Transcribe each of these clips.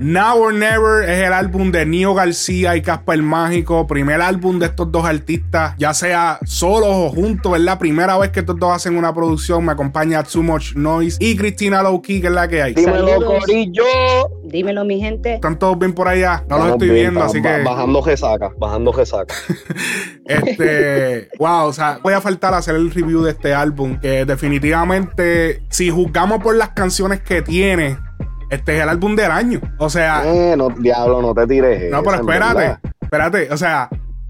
Now or Never es el álbum de Nio García y Casper Mágico, primer álbum de estos dos artistas, ya sea solos o juntos, es la primera vez que estos dos hacen una producción, me acompaña Too Much Noise y Cristina Lowkey, que es la que hay. Dímelo, Corillo. Dímelo, mi gente. ¿Están todos bien por allá? No los estoy viendo, así que... Bajando saca, bajando saca. este, wow, o sea, voy a faltar hacer el review de este álbum, que definitivamente, si juzgamos por las canciones que tiene, este es el álbum del año. O sea. Eh, no, diablo, no te tires. No, pero espérate. Espérate. O sea,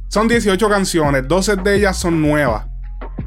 son 18 canciones. 12 de ellas son nuevas.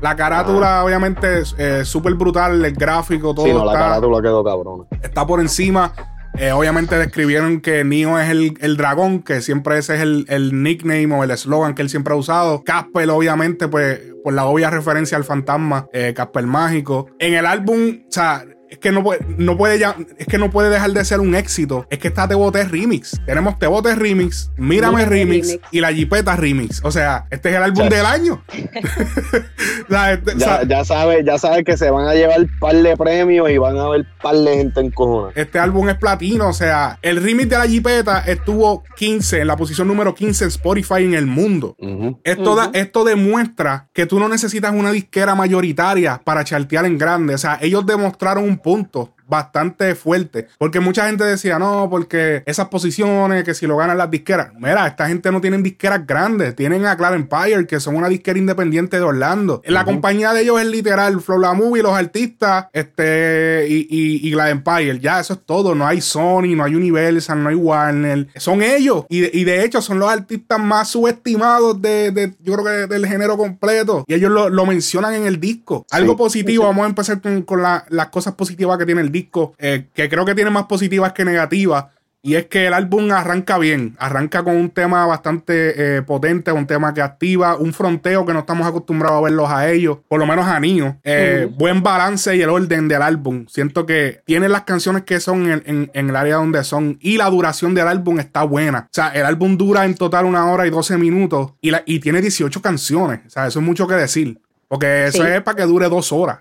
La carátula, ah. obviamente, es eh, súper brutal. El gráfico, todo. Sí, no, la carátula quedó cabrón. Está por encima. Eh, obviamente describieron que Neo es el, dragón, que siempre ese es el, el nickname o el eslogan que él siempre ha usado. Casper, obviamente, pues, por la obvia referencia al fantasma, eh, Casper Mágico. En el álbum, o sea, es que no puede, no puede ya, es que no puede dejar de ser un éxito. Es que está Te Bote Remix. Tenemos Te Bote Remix, Mírame, remix, y La Jipeta Remix. O sea, este es el álbum del año. Este, ya, sabes, ya sabes que se van a llevar un par de premios y van a haber par de gente en cojones. Este álbum es platino, o sea, el remix de La Jipeta estuvo 15, en la posición número 15 en Spotify en el mundo. esto, esto demuestra que tú no necesitas una disquera mayoritaria para chartear en grande. O sea, ellos demostraron un punto bastante fuerte. Porque mucha gente decía, no, porque esas posiciones, que si lo ganan las disqueras. Mira, esta gente no tienen disqueras grandes. Tienen a Clara Empire, que son una disquera independiente de Orlando. La compañía de ellos es literal Flow La Movie, los artistas, este, y, y, y Empire. Ya, eso es todo. No hay Sony, no hay Universal, no hay Warner. Son ellos. Y de, y de hecho, son los artistas más subestimados de, de yo creo que del género completo. Y ellos lo, lo mencionan en el disco. Algo positivo, vamos a empezar con, con las cosas positivas que tiene el disco eh, que creo que tiene más positivas que negativas. Y es que el álbum arranca bien, arranca con un tema bastante eh, potente, un tema que activa, un fronteo que no estamos acostumbrados a verlos a ellos, por lo menos a Nio. Eh, buen balance y el orden del álbum. Siento que tiene las canciones que son en, el área donde son y la duración del álbum está buena. O sea, el álbum dura en total una hora y 12 minutos y, y tiene 18 canciones. O sea, eso es mucho que decir. Porque eso es para que dure dos horas.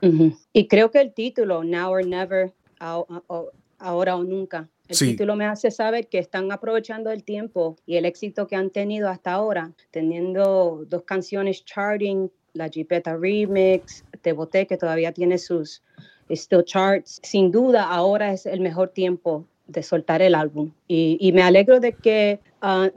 Y creo que el título, Now or Never, ahora o nunca. El título me hace saber que están aprovechando el tiempo y el éxito que han tenido hasta ahora, teniendo dos canciones charting, la Jeepeta Remix, Te Boté, que todavía tiene sus still charts. Sin duda, ahora es el mejor tiempo de soltar el álbum. Y, me alegro de que ah,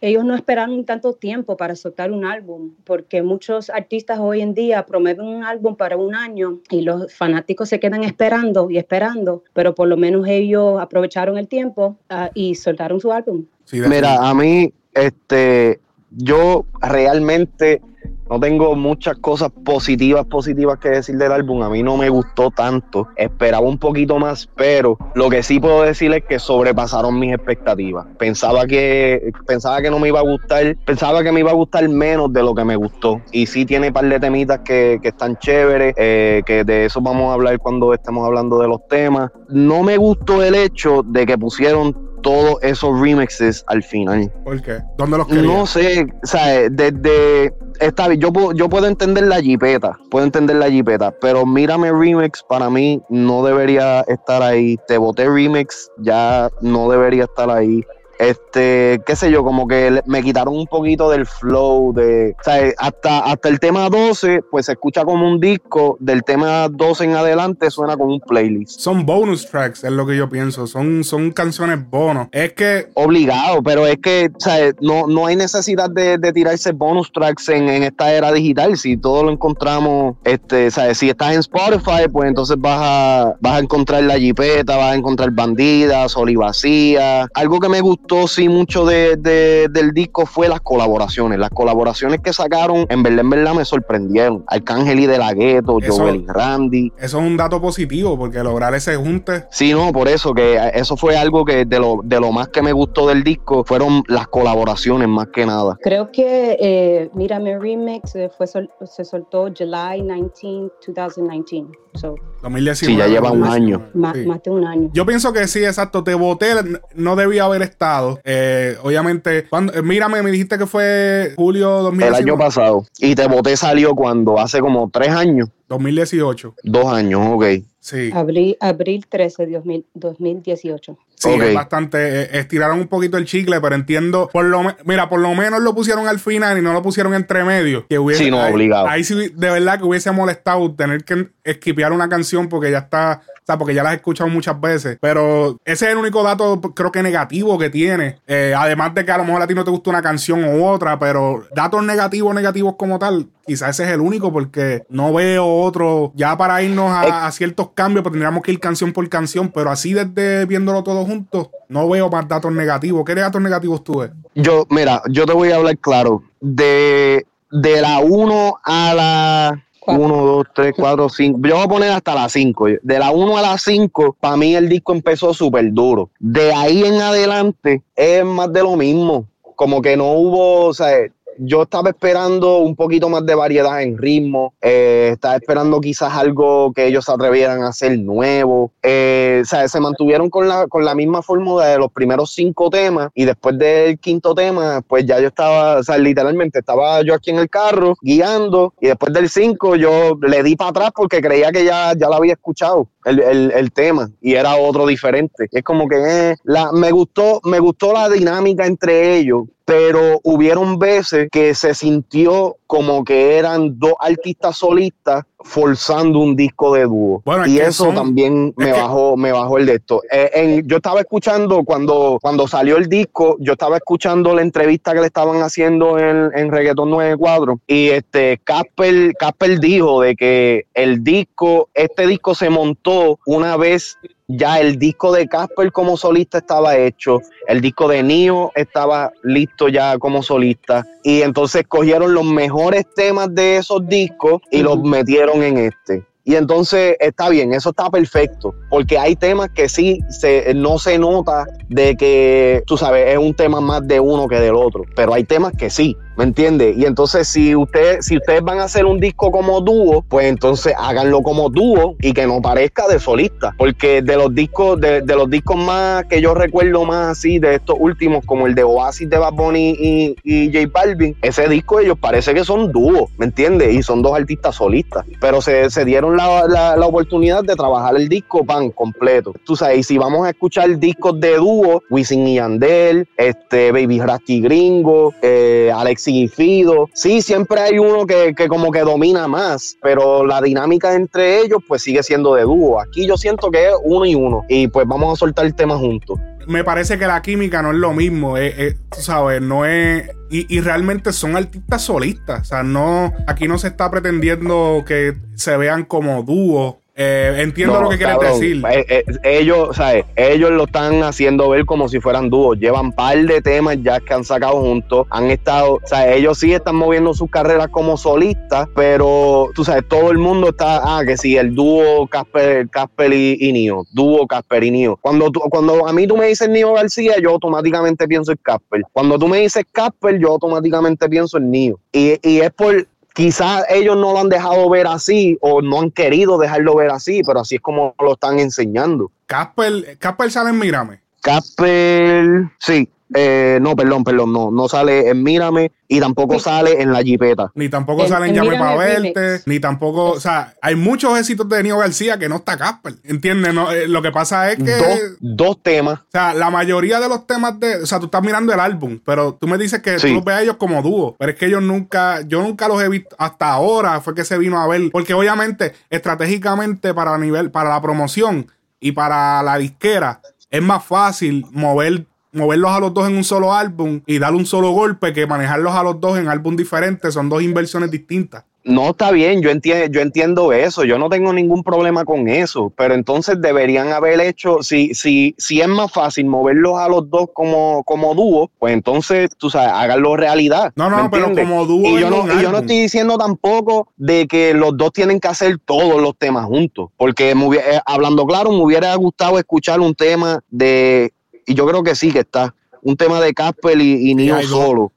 ellos no esperaron tanto tiempo para soltar un álbum, porque muchos artistas hoy en día prometen un álbum para un año y los fanáticos se quedan esperando y esperando, pero por lo menos ellos aprovecharon el tiempo ah, y soltaron su álbum. Mira, a mí, este, yo realmente no tengo muchas cosas positivas, positivas que decir del álbum. A mí no me gustó tanto. Esperaba un poquito más, pero lo que sí puedo decir es que sobrepasaron mis expectativas. Pensaba que, pensaba que no me iba a gustar, pensaba que me iba a gustar menos de lo que me gustó. Y sí tiene un par de temitas que, están chéveres, eh, que de eso vamos a hablar cuando estemos hablando de los temas. No me gustó el hecho de que pusieron todos esos remixes al final. ¿Por qué? ¿Dónde los? No sé, o sea, desde esta yo puedo, yo puedo entender la jipeta, puedo entender la jipeta, pero mírame remix para mí no debería estar ahí. Te boté remix, ya no debería estar ahí este, qué sé yo, como que me quitaron un poquito del flow de, o sea, hasta, hasta el tema 12, pues se escucha como un disco, del tema 12 en adelante suena como un playlist. Son bonus tracks, es lo que yo pienso, son, son canciones bonos. Es que... Obligado, pero es que, o sea, no, no hay necesidad de, tirarse bonus tracks en, esta era digital, si todo lo encontramos, este, o si estás en Spotify, pues entonces vas a, vas a encontrar la jipeta, vas a encontrar bandidas, vacía algo que me gustó sí mucho de, del disco fue las colaboraciones. Las colaboraciones que sacaron, en verdad, en verdad me sorprendieron. Arcángel y De La Ghetto, Joel y Randy. Eso es un dato positivo, porque lograr ese junte. Sí, no, por eso, que eso fue algo que de lo, de lo más que me gustó del disco fueron las colaboraciones más que nada. Creo que eh, Mírame Remix fue se soltó July 19, 2019. So 2019. Sí, ya lleva un año. Más, de un año. Yo pienso que sí, exacto. Te voté, no debía haber estado. Eh, obviamente, cuando, eh, mírame, me dijiste que fue julio 2019. El año pasado. Y te voté salió cuando hace como tres años. 2018. Dos años, ok. Sí. Abril, abril 13 de 2018. Sí, es bastante. Eh, estiraron un poquito el chicle, pero entiendo. Por lo mira, por lo menos lo pusieron al final y no lo pusieron entre medio. Que hubiese, sí, no, obligado. Ahí sí, de verdad que hubiese molestado tener que esquipear una canción porque ya está sea, porque ya las he escuchado muchas veces. Pero ese es el único dato, creo que negativo que tiene. Eh, además de que a lo mejor a ti no te gusta una canción u otra, pero datos negativos, negativos como tal, quizás ese es el único, porque no veo otro. Ya para irnos a, ciertos cambios, pues tendríamos que ir canción por canción, pero así desde viéndolo todo juntos, no veo más datos negativos. ¿Qué datos negativos tú ves? Yo, mira, yo te voy a hablar claro. De, de la 1 a la 1, 2, 3, 4, 5. Yo voy a poner hasta la 5. De la 1 a la 5, para mí el disco empezó súper duro. De ahí en adelante es más de lo mismo. Como que no hubo, o sea, yo estaba esperando un poquito más de variedad en ritmo, eh, estaba esperando quizás algo que ellos se atrevieran a hacer nuevo. Eh, o sea, se mantuvieron con la, con la misma fórmula de los primeros cinco temas y después del quinto tema, pues ya yo estaba, o sea, literalmente estaba yo aquí en el carro guiando y después del cinco yo le di para atrás porque creía que ya, ya lo había escuchado. El, tema y era otro diferente. Es como que eh, la, me gustó, me gustó la dinámica entre ellos, pero hubieron veces que se sintió como que eran dos artistas solistas forzando un disco de dúo. y eso también me bajó, me bajó el de esto. Eh, yo estaba escuchando cuando, cuando salió el disco, yo estaba escuchando la entrevista que le estaban haciendo en, en Reggaeton 94 y este Casper, Casper dijo de que el disco, este disco se montó una vez ya el disco de Casper como solista estaba hecho, el disco de Nio estaba listo ya como solista y entonces cogieron los mejores temas de esos discos y los metieron en este. Y entonces está bien, eso está perfecto, porque hay temas que sí se, no se nota de que, tú sabes, es un tema más de uno que del otro, pero hay temas que sí. ¿Me entiende? Y entonces, si, usted, si ustedes van a hacer un disco como dúo, pues entonces háganlo como dúo y que no parezca de solista. Porque de los discos, de, los discos más que yo recuerdo más así, de estos últimos, como el de Oasis de Bad Bunny y, y J Balvin, ese disco ellos parece que son dúos, ¿me entiende? Y son dos artistas solistas. Pero se, dieron la, oportunidad de trabajar el disco pan completo. Tú sabes, y si vamos a escuchar discos de dúo, Wisin y Yandel, este, Baby Rasty Gringo, eh, Alex Fido. Sí, siempre hay uno que, como que domina más, pero la dinámica entre ellos pues sigue siendo de dúo. Aquí yo siento que es uno y uno y pues vamos a soltar el tema juntos. Me parece que la química no es lo mismo, tú sabes, no es... Y, y, realmente son artistas solistas, o sea, no, aquí no se está pretendiendo que se vean como dúo eh, entiendo lo que quieres decir. Eh, eh, ellos, ¿sabes? ellos lo están haciendo ver como si fueran dúos. Llevan par de temas ya que han sacado juntos. Han estado, o sea, ellos sí están moviendo sus carreras como solistas, pero tú sabes, todo el mundo está, ah, que sí, el dúo Casper, Casper y, y Nio, dúo Casper y Nio. Cuando, tú, cuando a mí tú me dices Nio García, yo automáticamente pienso en Casper. Cuando tú me dices Casper, yo automáticamente pienso en Nio. Y, y es por, Quizás ellos no lo han dejado ver así o no han querido dejarlo ver así, pero así es como lo están enseñando. Casper, Casper sale en Mírame. Casper, sí, eh, no, perdón, perdón, no, no sale en Mírame y tampoco sale en la jipeta. Ni tampoco sale en Llame para verte, ni tampoco, o sea, hay muchos éxitos de Nio García que no está Casper, ¿entiendes? No, eh, lo que pasa es que... Dos, temas. O sea, la mayoría de los temas de... O sea, tú estás mirando el álbum, pero tú me dices que tú los ves a ellos como dúo, pero es que ellos nunca, yo nunca los he visto, hasta ahora fue que se vino a ver, porque obviamente, estratégicamente para nivel, para la promoción y para la disquera, es más fácil mover moverlos a los dos en un solo álbum y darle un solo golpe que manejarlos a los dos en álbum diferentes son dos inversiones distintas. No está bien, yo entiendo, yo entiendo eso, yo no tengo ningún problema con eso, pero entonces deberían haber hecho, si, si, si es más fácil moverlos a los dos como, como dúo, pues entonces, tú sabes, háganlo realidad. No, no, pero como dúo. Y yo no, y yo no estoy diciendo tampoco de que los dos tienen que hacer todos los temas juntos, porque eh, hablando claro, me hubiera gustado escuchar un tema de y yo creo que sí que está un tema de Casper y, y solo.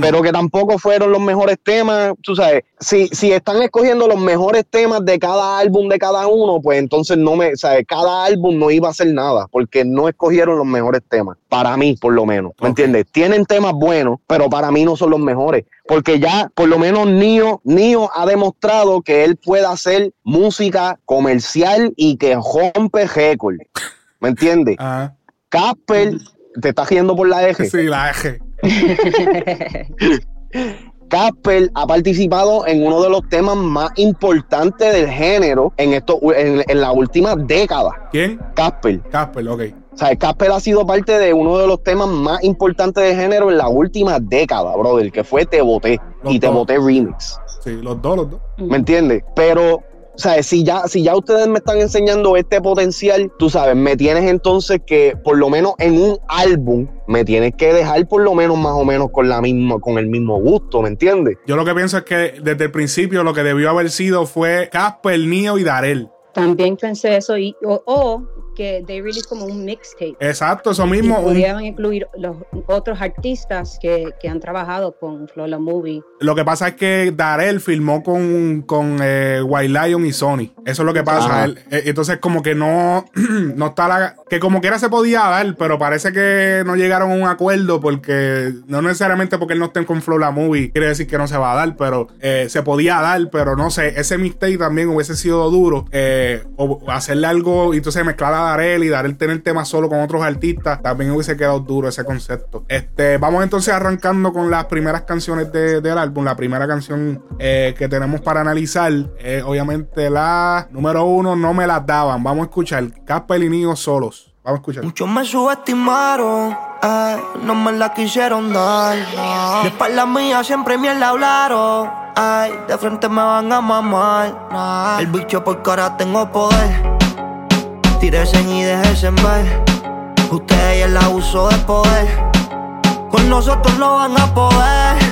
Pero que tampoco fueron los mejores temas. Tú sabes, si, si están escogiendo los mejores temas de cada álbum de cada uno, pues entonces no me, sabes, cada álbum no iba a hacer nada, porque no escogieron los mejores temas. Para mí, por lo menos. ¿Me entiendes? Tienen temas buenos, pero para mí no son los mejores. Porque ya, por lo menos, Nio, Nio ha demostrado que él puede hacer música comercial y que rompe récord. ¿Me entiendes? Ah. Casper, te estás yendo por la eje. Sí, la eje. Casper ha participado en uno de los temas más importantes del género en, esto, en, en la última década. ¿Quién? Casper. Casper, ok. O sea, Casper ha sido parte de uno de los temas más importantes del género en la última década, brother, que fue Te Boté y Te Boté Remix. Sí, los dos, los dos. ¿Me entiendes? Pero o sea, si ya, si ya ustedes me están enseñando este potencial, tú sabes, me tienes entonces que, por lo menos en un álbum, me tienes que dejar por lo menos más o menos con la misma, con el mismo gusto, ¿me entiendes? Yo lo que pienso es que desde el principio lo que debió haber sido fue Casper, Neo y Darel. También pensé eso, y, o que they release como un mixtape. Exacto, eso mismo. Y podrían incluir los otros artistas que, que, han trabajado con Flola Movie. Lo que pasa es que Darel filmó con, con eh, White Lion y Sony. Eso es lo que pasa. Eh, entonces, como que no, no está la. Que como quiera se podía dar, pero parece que no llegaron a un acuerdo porque no necesariamente porque él no esté con Flola Movie quiere decir que no se va a dar, pero eh, se podía dar, pero no sé. Ese mixtape también hubiese sido duro. o hacerle algo y entonces mezclar a Darel y Darel tener temas solo con otros artistas, también hubiese quedado duro ese concepto. Este, vamos entonces arrancando con las primeras canciones del álbum. La primera canción eh, que tenemos para analizar es obviamente la número uno, No me las daban. Vamos a escuchar Casper y Niños solos. Vamos a escuchar. Muchos me subestimaron, no me la quisieron dar. De espalda mía siempre me la hablaron. Ay, de frente me van a mamar. El bicho por cara tengo poder. Tíresen y déjense ver. Usted y el abuso de poder. Con nosotros no van a poder.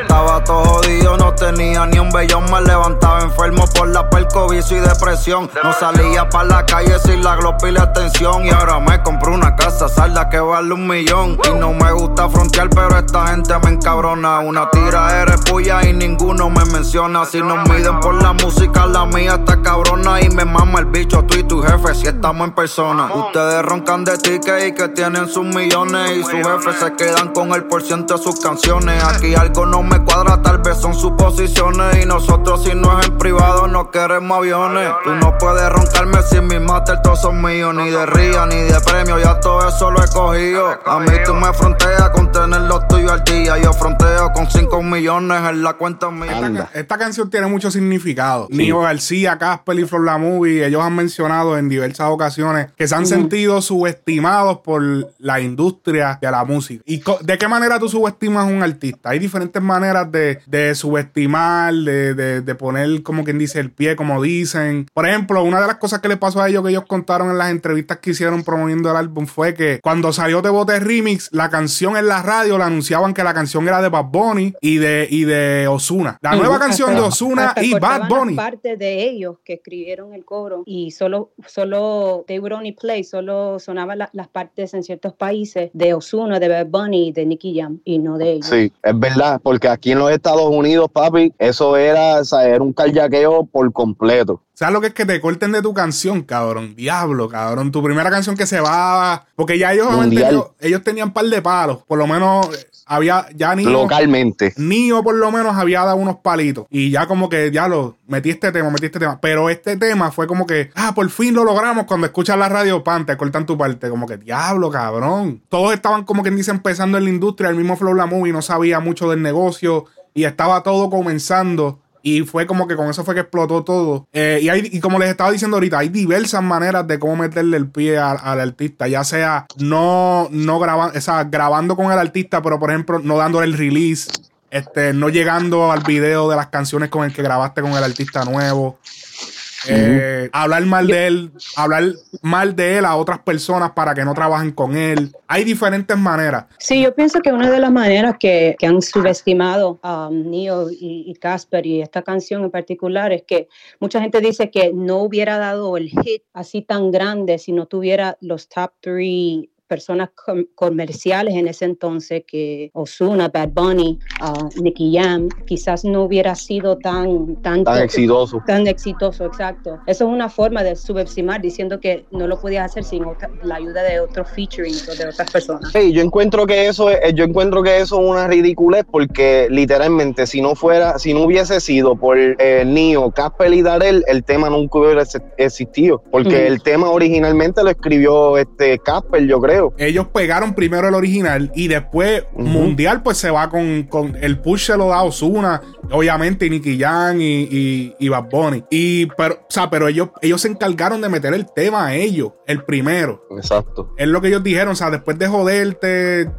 estaba todo jodido, no tenía ni un bellón. Me levantaba enfermo por la perco, vicio y depresión. No salía para la calle sin la glopa y la atención. Y ahora me compré una casa salda que vale un millón. Y no me gusta frontear, pero esta gente me encabrona. Una tira eres puya y ninguno me menciona. Si nos miden por la música, la mía está cabrona. Y me mama el bicho tú y tu jefe si estamos en persona. Ustedes roncan de ticket y que tienen sus millones. Y sus jefes se quedan con el por ciento de sus canciones. Aquí algo no me cuadra, tal vez son suposiciones. Y nosotros, si no es en privado, no queremos aviones. Tú no puedes roncarme si mis máster todos son míos. Ni de ría, ni de premio, ya todo eso lo he cogido. A mí tú me fronteas con tener los tuyos al día. Yo fronteo con 5 millones en la cuenta mía. Esta, canción tiene mucho significado. Sí. García, Casper y Flor La Movie, ellos han mencionado en diversas ocasiones que se han sentido subestimados por la industria de la música. ¿Y de qué manera tú subestimas a un artista? Hay diferentes maneras de, subestimar, de, poner como quien dice el pie, como dicen. Por ejemplo, una de las cosas que le pasó a ellos que ellos contaron en las entrevistas que hicieron promoviendo el álbum fue que cuando salió de Bote Remix, la canción en la radio la anunciaban que la canción era de Bad Bunny y de, y de Osuna. La nueva canción de Osuna y Bad Bunny. parte de ellos que escribieron el coro y solo, solo they would only play, solo sonaban las partes en ciertos países de Osuna, de Bad Bunny, de Nicky Jam y no de ellos. Sí, es verdad, porque aquí aquí en los Estados Unidos, papi, eso era, o sea, era un carjaqueo por completo. ¿Sabes lo que es que te corten de tu canción, cabrón? Diablo, cabrón. Tu primera canción que se va. Porque ya ellos, ellos tenían un par de palos. Por lo menos eh, había ya ni Localmente. Nio por lo menos había dado unos palitos. Y ya como que, diablo, metí este tema, metí este tema. Pero este tema fue como que, ah, por fin lo logramos. Cuando escuchas la radio, pan, te cortan tu parte. Como que, diablo, cabrón. Todos estaban como quien dice empezando en la industria. El mismo Flow La Movie no sabía mucho del negocio. Y estaba todo comenzando. Y fue como que con eso fue que explotó todo. Eh, y, hay, y como les estaba diciendo ahorita, hay diversas maneras de cómo meterle el pie al, artista. Ya sea no, no grabando, o grabando con el artista, pero por ejemplo, no dándole el release. Este, no llegando al video de las canciones con el que grabaste con el artista nuevo. Eh, hablar mal de él, hablar mal de él a otras personas para que no trabajen con él. Hay diferentes maneras. Sí, yo pienso que una de las maneras que, han subestimado a um, Neo y, Casper y esta canción en particular es que mucha gente dice que no hubiera dado el hit así tan grande si no tuviera los top three personas comerciales en ese entonces que Osuna, Bad Bunny, uh, Nicky Jam, quizás no hubiera sido tan, tan, exitoso. Tan exitoso, exacto. Eso es una forma de subestimar diciendo que no lo podías hacer sin la ayuda de otros featuring o de otras personas. Hey, yo encuentro que eso es, yo encuentro que eso es una ridiculez porque literalmente si no fuera, si no hubiese sido por eh, Nio, Casper y Darel, el tema nunca hubiera existido. Porque el tema originalmente lo escribió este Casper, yo creo ellos pegaron primero el original y después Mundial, pues se va con, el push se lo da Osuna, obviamente, Nicky Jam y, y, Bad Bunny. Y, pero, o sea, pero ellos, ellos se encargaron de meter el tema a ellos, el primero. Exacto. Es lo que ellos dijeron, o sea, después de joderte,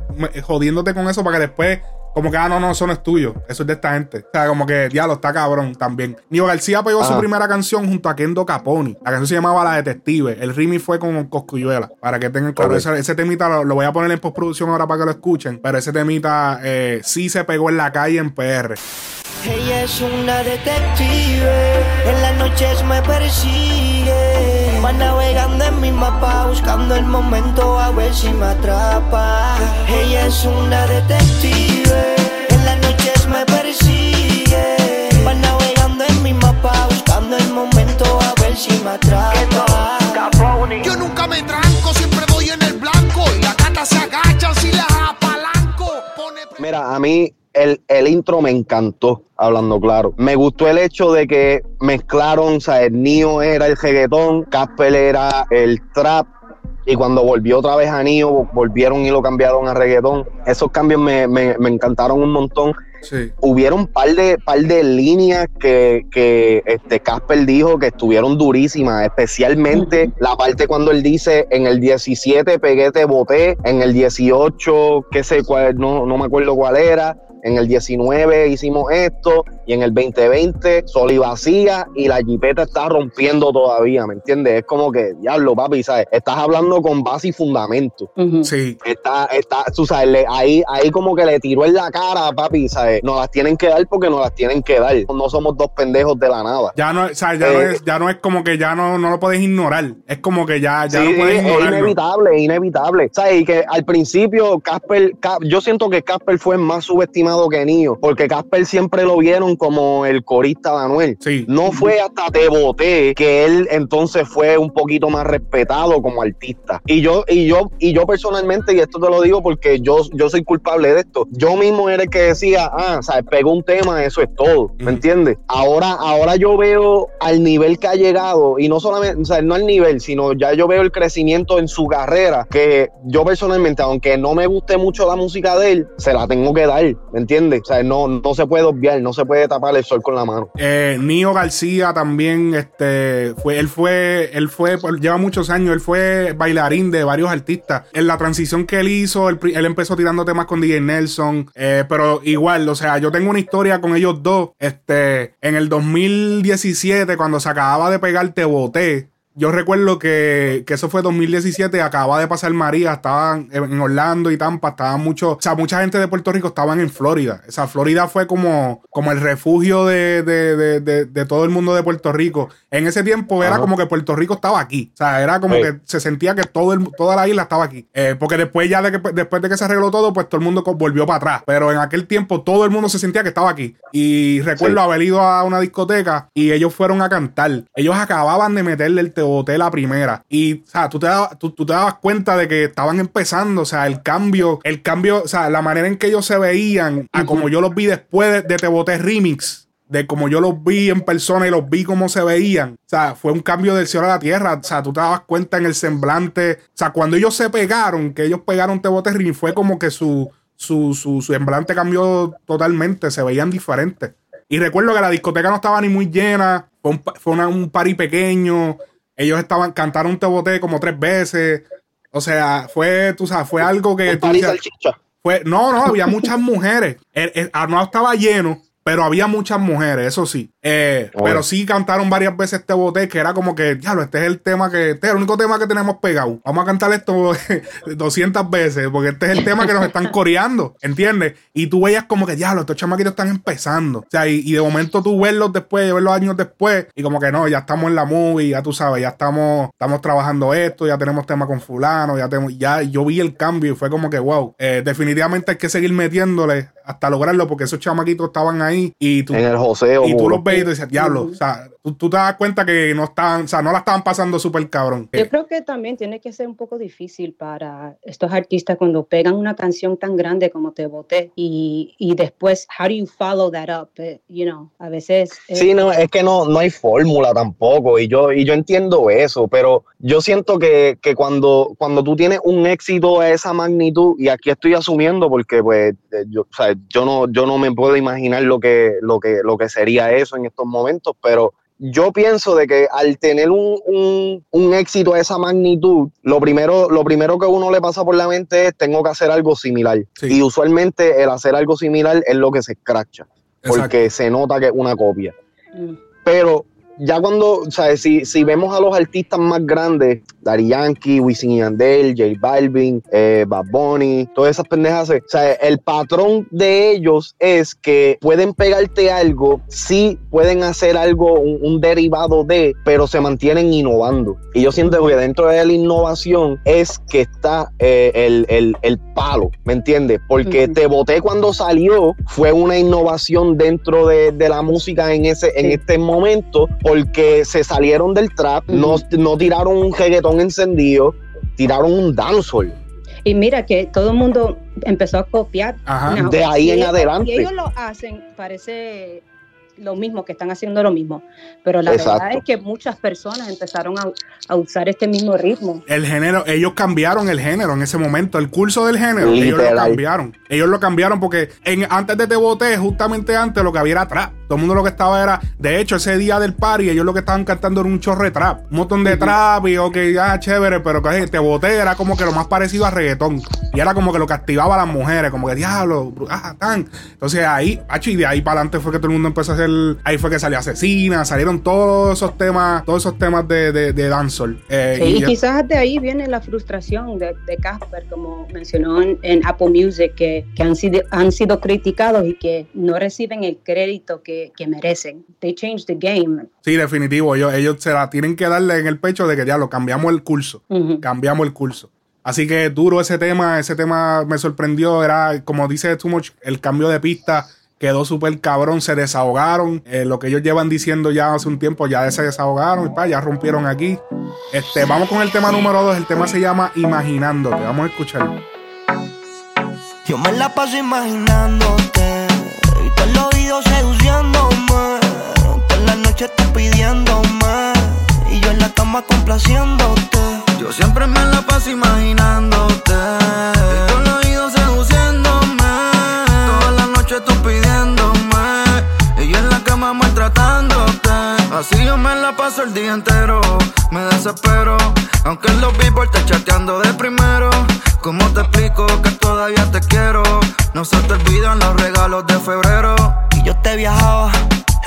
jodiéndote con eso para que después como que, ah, no, no, eso no es tuyo. Eso es de esta gente. O sea, como que, diablo, está cabrón también. Nio García pegó su primera canción junto a Kendo Caponi. La canción se llamaba La Detective. El remix fue con Coscuyuela. Para que tengan claro. Ese, temita lo, voy a poner en postproducción ahora para que lo escuchen. Pero ese temita eh, sí se pegó en la calle en PR. Ella es una detective. En las noches me persigue. Va navegando en mi mapa, buscando el momento a ver si me atrapa. Ella es una detective momento a ver si me atrapa. Yo nunca me tranco, siempre en el blanco. Y la gata se agacha si la apalanco. Mira, a mí el, el, intro me encantó, hablando claro. Me gustó el hecho de que mezclaron, o sea, el Nio era el reggaetón, Casper era el trap, y cuando volvió otra vez a Nio, volvieron y lo cambiaron a reggaetón. Esos cambios me, me, me encantaron un montón. Hubieron un par de, par de líneas que, que este Casper dijo que estuvieron durísimas, especialmente la parte cuando él dice en el 17 pegué te boté, en el 18, qué sé cuál, no, no me acuerdo cuál era, en el 19 hicimos esto y en el 2020 sol y vacía y la jipeta está rompiendo todavía, ¿me entiendes? Es como que, diablo, papi, ¿sabes? Estás hablando con base y fundamento. Sí. Está, está, tú sabes, ahí, ahí como que le tiró en la cara, papi, ¿sabes? Nos las tienen que dar porque nos las tienen que dar. No somos dos pendejos de la nada. Ya no, o sea, ya, no, eh, es, ya no es como que ya no, no lo puedes ignorar. Es como que ya, ya no puedes ignorar. Es inevitable, es inevitable. ¿Sabes? Y que al principio Casper, yo siento que Casper fue más subestimado que Nio, porque Casper siempre lo vieron como el corista de Anuel. Sí. No fue hasta Te Boté que él entonces fue un poquito más respetado como artista. Y yo, y yo, y yo personalmente, y esto te lo digo porque yo, yo soy culpable de esto, yo mismo era el que decía, ah, o pegó un tema, eso es todo, ¿me entiendes? Ahora, ahora yo veo al nivel que ha llegado, y no solamente, o sea, no al nivel, sino ya yo veo el crecimiento en su carrera, que yo personalmente, aunque no me guste mucho la música de él, se la tengo que dar, ¿me entiendes? O sea, no, no se puede obviar, no se puede tapar el sol con la mano. Eh, Nio García también, este, fue, él fue, él fue, lleva muchos años, él fue bailarín de varios artistas. En la transición que él hizo, él, empezó tirando temas con DJ Nelson, eh, pero igual, o sea, yo tengo una historia con ellos dos. Este, en el 2017, cuando se acababa de pegar Te Boté, yo recuerdo que, que, eso fue 2017, acababa de pasar María, estaban en Orlando y Tampa, estaban mucho, o sea, mucha gente de Puerto Rico estaban en Florida. O sea, Florida fue como, como el refugio de, de, de, de todo el mundo de Puerto Rico. En ese tiempo era como que Puerto Rico estaba aquí. O sea, era como que se sentía que todo el, toda la isla estaba aquí. Eh, porque después ya de que, después de que se arregló todo, pues todo el mundo volvió para atrás. Pero en aquel tiempo todo el mundo se sentía que estaba aquí. Y recuerdo haber ido a una discoteca y ellos fueron a cantar. Ellos acababan de meterle el teboté la primera. Y, o sea, tú te, dabas, tú, te dabas cuenta de que estaban empezando. O sea, el cambio, el cambio, o sea, la manera en que ellos se veían a como yo los vi después de, de Te Boté Remix de como yo los vi en persona y los vi cómo se veían. O sea, fue un cambio del cielo a la tierra. O sea, tú te dabas cuenta en el semblante. O sea, cuando ellos se pegaron, que ellos pegaron Te Ring, fue como que su, su, su, semblante cambió totalmente. Se veían diferentes. Y recuerdo que la discoteca no estaba ni muy llena. Fue un, fue un party pequeño. Ellos estaban, cantaron Te como tres veces. O sea, fue, tú sabes, fue algo que. fue, no, no, había muchas mujeres. El, el, estaba lleno pero había muchas mujeres, eso sí. Eh, pero sí cantaron varias veces Te Boté, que era como que, diablo, este es el tema que, este es el único tema que tenemos pegado. Vamos a cantar esto 200 veces, porque este es el tema que nos están coreando, ¿entiendes? Y tú veías como que, diablo, estos chamaquitos están empezando. O sea, y, de momento tú verlos después, verlos años después, y como que no, ya estamos en la movie, ya tú sabes, ya estamos, estamos trabajando esto, ya tenemos tema con fulano, ya tenemos, ya yo vi el cambio y fue como que, wow, eh, definitivamente hay que seguir metiéndole hasta lograrlo, porque esos chamaquitos estaban ahí y tú, en el joseo, y tú los veis y diablo, o sea, tú, te das cuenta que no estaban, o sea, no la estaban pasando súper cabrón. Yo creo que también tiene que ser un poco difícil para estos artistas cuando pegan una canción tan grande como Te Boté y, y después, how do you follow that up? Eh, you know, a veces... Sí, no, es que no, no hay fórmula tampoco y yo, y yo entiendo eso, pero yo siento que, que cuando, cuando tú tienes un éxito a esa magnitud, y aquí estoy asumiendo porque pues eh, yo, o sea, yo no, yo no me puedo imaginar lo que, lo que, lo que sería eso en estos momentos, pero yo pienso de que al tener un, éxito de esa magnitud, lo primero, lo primero que uno le pasa por la mente es tengo que hacer algo similar. Y usualmente el hacer algo similar es lo que se escracha, porque se nota que es una copia. Mm. Pero ya cuando, o sea, si, si vemos a los artistas más grandes, Dari Yankee, Wisin y Yandel, J Balvin, eh, Bad Bunny, todas esas pendejas, o sea, el patrón de ellos es que pueden pegarte algo, sí pueden hacer algo, un, derivado de, pero se mantienen innovando. Y yo siento que dentro de la innovación es que está eh, el, el, palo, ¿me entiendes? Porque Te Boté cuando salió fue una innovación dentro de, de la música en, ese, en este momento porque se salieron del trap, no, no tiraron un reggaetón encendido, tiraron un dancehall. Y mira que todo el mundo empezó a copiar. de ahí en adelante. Y ellos lo hacen, parece lo mismo, que están haciendo lo mismo. Pero la verdad es que muchas personas empezaron a, usar este mismo ritmo. El género, ellos cambiaron el género en ese momento, el curso del género, ellos lo cambiaron. Ellos lo cambiaron porque en, antes de Te Boté, justamente antes, lo que había era trap. Todo el mundo lo que estaba era, de hecho, ese día del party, ellos lo que estaban cantando era un chorre trap. Un montón de trap y, ok, ya, chévere, pero que Te Boté era como que lo más parecido a reggaetón. Y era como que lo que activaba a las mujeres, como que diablo, ah, tan. Entonces ahí, y de ahí para adelante fue que todo el mundo empezó a hacer ahí fue que salió Asesina, salieron todos esos temas, todos esos temas de, de, de dancehall. Eh, y, quizás de ahí viene la frustración de, Casper, como mencionó en, Apple Music, que, que, han, sido, han sido criticados y que no reciben el crédito que, que merecen. They changed the game. Sí, definitivo. Ellos, ellos se la tienen que darle en el pecho de que ya lo cambiamos el curso. Cambiamos el curso. Así que duro ese tema, ese tema me sorprendió, era como dice Too Much, el cambio de pista quedó súper cabrón, se desahogaron. Eh, lo que ellos llevan diciendo ya hace un tiempo, ya se desahogaron y pa, ya rompieron aquí. Este, vamos con el tema número dos. El tema se llama Imaginándote. Vamos a escucharlo. Yo me la paso imaginándote te lo oído seduciéndome. en la noche estoy pidiéndome y yo en la cama complaciéndote. Yo siempre me la paso imaginándote Así yo me la paso el día entero, me desespero. Aunque en los billboards te chateando de primero. ¿Cómo te explico que todavía te quiero? No se te olvidan los regalos de febrero. Y yo te viajaba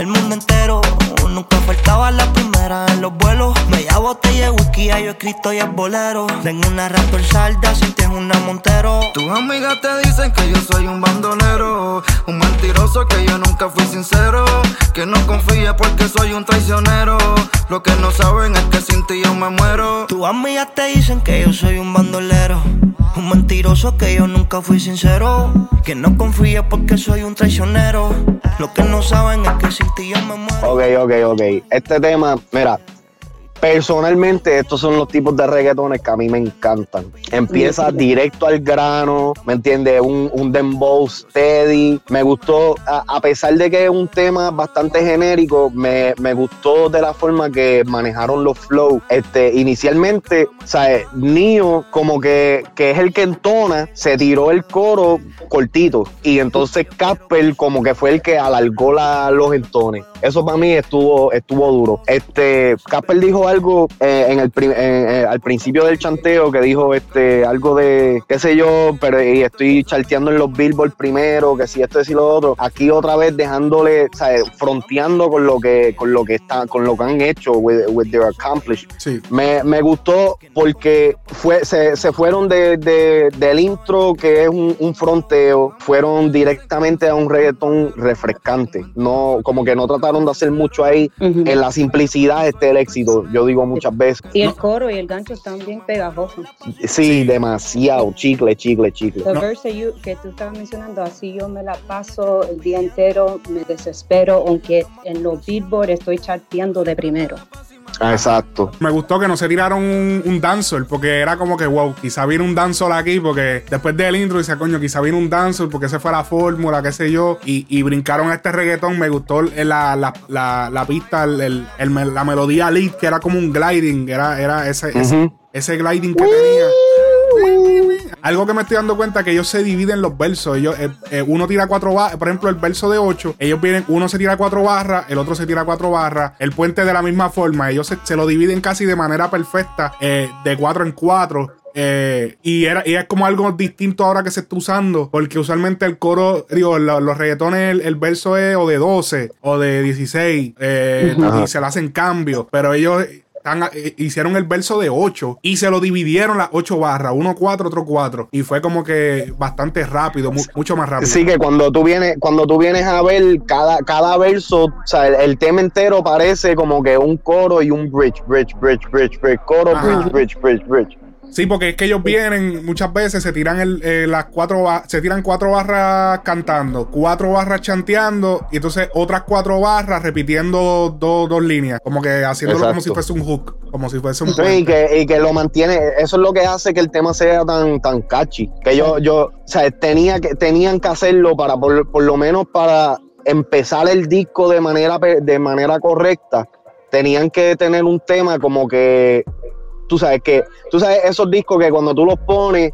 el mundo entero. Nunca faltaba la primera en los vuelos. Me llamo botella de whisky, yo escrito y el bolero. Tengo una rapper salda, si tienes una montero. Tus amigas te dicen que yo soy un bandolero. Un mentiroso que yo nunca fui sincero. Que no confía porque soy un traicionero. Lo que no saben es que sin ti yo me muero. Tus amigas te dicen que yo soy un bandolero. Un mentiroso que yo nunca fui sincero. Que no confía porque soy un traicionero. Lo que no saben es que sin Ok, ok, ok. Este tema, mira, Personalmente, estos son los tipos de reggaetones que a mí me encantan. Empieza directo al grano, ¿me entiendes? Un, un dembow steady. Me gustó, a, pesar de que es un tema bastante genérico, me, gustó de la forma que manejaron los flows. Este, inicialmente, ¿sabes? Nio, como que, que es el que entona, se tiró el coro cortito. Y entonces Casper, como que fue el que alargó la, los entones. Eso para mí estuvo, estuvo duro. Este, Casper dijo algo eh, en el eh, al principio del chanteo que dijo este algo de qué sé yo, pero y estoy charteando en los billboards primero, que si esto es y lo otro. Aquí otra vez dejándole, ¿sabes? fronteando con lo que con lo que está, con lo que han hecho with, with their accomplished. Me, me, gustó porque fue, se, se fueron de, de, del intro que es un, un, fronteo, fueron directamente a un reggaetón refrescante. No, como que no trataron de hacer mucho ahí. En la simplicidad este el éxito, yo digo muchas veces. Y el coro y el gancho están bien pegajosos. Sí, demasiado, chicle, chicle, chicle. El verse que tú estabas mencionando, así yo me la paso el día entero, me desespero, aunque en los Billboard estoy charteando de primero. Ah, exacto. Me gustó que no se tiraron un, un dancehall, porque era como que, wow, quizá viene un dancehall aquí, porque después del intro dice, coño, quizá viene un dancehall, porque esa fue la fórmula, qué sé yo, y, brincaron a este reggaetón. Me gustó la, la, la, pista, el, la melodía lead, que era como un gliding, era, era ese, ese, ese gliding que tenía. Algo que me estoy dando cuenta que ellos se dividen los versos. Ellos, eh, eh, uno tira cuatro barras, por ejemplo, el verso de 8, ellos vienen, uno se tira cuatro barras, el otro se tira cuatro barras, el puente de la misma forma. Ellos se, lo dividen casi de manera perfecta, eh, de cuatro en cuatro. y, era, y es como algo distinto ahora que se está usando, porque usualmente el coro, digo, los reggaetones, el, verso es o de 12 o de 16, y se le hacen cambios, pero ellos eh, hicieron el verso de 8 y se lo dividieron las 8 barras, uno 4, otro 4. Y fue como que bastante rápido, mucho más rápido. Sí, que cuando tú vienes, cuando tú vienes a ver cada, cada verso, o sea, el, tema entero parece como que un coro y un bridge, bridge, bridge, bridge, bridge, coro, bridge, bridge, bridge, bridge. Sí, porque es que ellos vienen muchas veces, se tiran el, eh, las cuatro se tiran cuatro barras cantando, cuatro barras chanteando, y entonces otras cuatro barras repitiendo dos líneas, como que haciéndolo como si fuese un hook, como si fuese un Sí, y que, y que, lo mantiene, eso es lo que hace que el tema sea tan, tan catchy. Que yo, yo, o sea, tenía que, tenían que hacerlo para, por, por lo menos para empezar el disco de manera, de manera correcta. Tenían que tener un tema como que tú sabes que, tú sabes esos discos que cuando tú los pones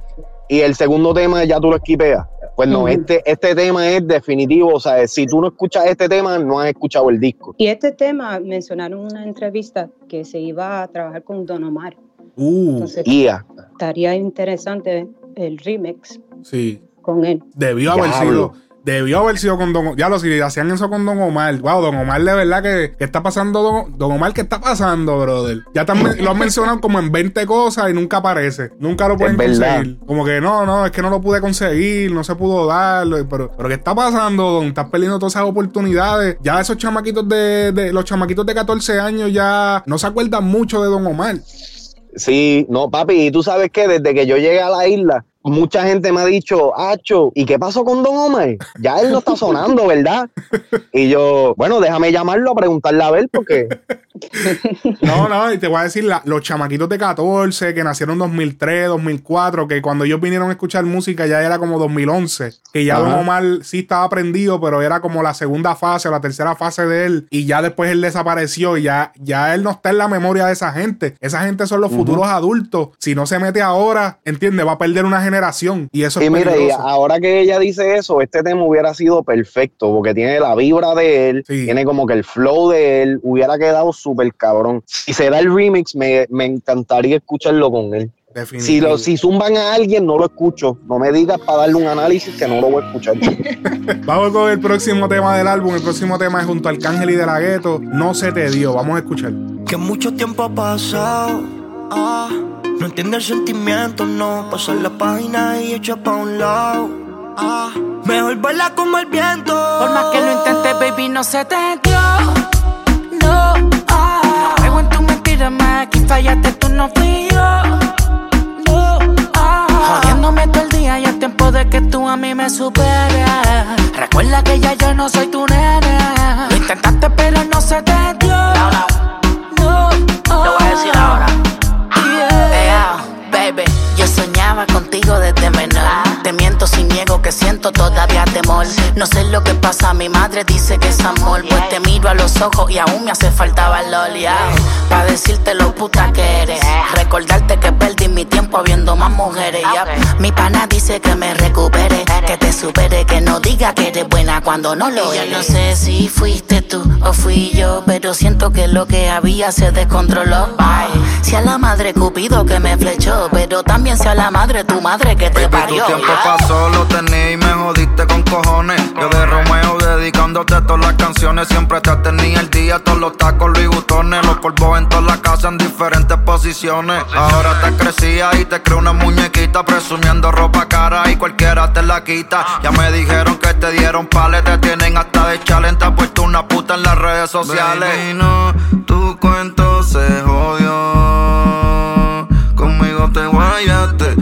y el segundo tema ya tú lo esquipeas. Pues no, este, este tema es definitivo. O sea, si tú no escuchas este tema, no has escuchado el disco. Y este tema mencionaron en una entrevista que se iba a trabajar con Don Omar. Uh, Entonces, estaría interesante el remix sí. con él. Debió haber sido Debió haber sido con Don Omar. Ya lo si hacían eso con Don Omar. Wow, Don Omar de verdad que, ¿qué está pasando Don, Don, Omar, ¿qué está pasando, brother? Ya también lo han mencionado como en 20 cosas y nunca aparece. Nunca lo pueden conseguir. Como que no, no, es que no lo pude conseguir, no se pudo dar. Pero, pero ¿qué está pasando, Don? Estás perdiendo todas esas oportunidades. Ya esos chamaquitos de, de los chamaquitos de 14 años ya no se acuerdan mucho de Don Omar. Sí, no, papi, y tú sabes que desde que yo llegué a la isla, mucha gente me ha dicho, Acho, ¿y qué pasó con Don Omar? Ya él no está sonando, ¿verdad? Y yo, bueno, déjame llamarlo a preguntarle a ver, porque. No, no, y te voy a decir, los chamaquitos de 14 que nacieron en 2003, 2004, que cuando ellos vinieron a escuchar música ya era como 2011, que ya Don Omar sí estaba prendido, pero era como la segunda fase o la tercera fase de él, y ya después él desapareció, y ya, ya él no está en la memoria de esa gente. Esa gente son los futuros adultos. Si no se mete ahora, entiende, va a perder una generación y eso y es mira, y ahora que ella dice eso, este tema hubiera sido perfecto porque tiene la vibra de él, tiene como que el flow de él, hubiera quedado súper cabrón. Si se da el remix, me, encantaría escucharlo con él. Si, lo, si zumban a alguien, no lo escucho. No me digas para darle un análisis que no lo voy a escuchar. Vamos con el próximo tema del álbum. El próximo tema es junto al Cángel y de la Gueto. No se te dio. Vamos a escuchar. Que mucho tiempo ha pasado. Ah no entiende el sentimiento, no. Pasar la página y echa pa' un lado. Ah, mejor vuela como el viento. Por más que lo intentes, baby, no se te dio. No, ah. No juego en tu mentira más. Aquí fallaste, tú no fui yo. No, ah. Jodiéndome todo el día y es tiempo de que tú a mí me superes. Recuerda que ya yo no soy tu nene. Lo intentaste, pero no se te dio. No, menor. Te miento sin niego que siento todavía temor. No sé lo que pasa, mi madre dice que es amor. Pues te miro a los ojos y aún me hace falta valor. Yeah. Para decirte lo puta que eres. Recordarte que perdí mi tiempo viendo más mujeres. Mi pana dice que me recupere, que te supere, que no diga que eres buena cuando no lo es. Yo no sé si fuiste tú o fui yo, pero siento que lo que había se descontroló. Si a la madre Cupido que me flechó, pero también sea la madre tu madre que te parió. Tu tiempo pasó, lo tenía y me jodiste con cojones. Yo de Romeo dedicándote todas las canciones, siempre te tenía el día, todos los tacos, Louis Vuittones, los polvos en toda la casa en diferentes posiciones. Ahora te crecía y te creo una muñequita presumiendo ropa cara y cualquiera te la quita. Ya me dijeron que te dieron pales, te tienen hasta de challenge, te has puesto una puta en las redes sociales. Baby, no, tu cuento se jodió. Conmigo te guayaste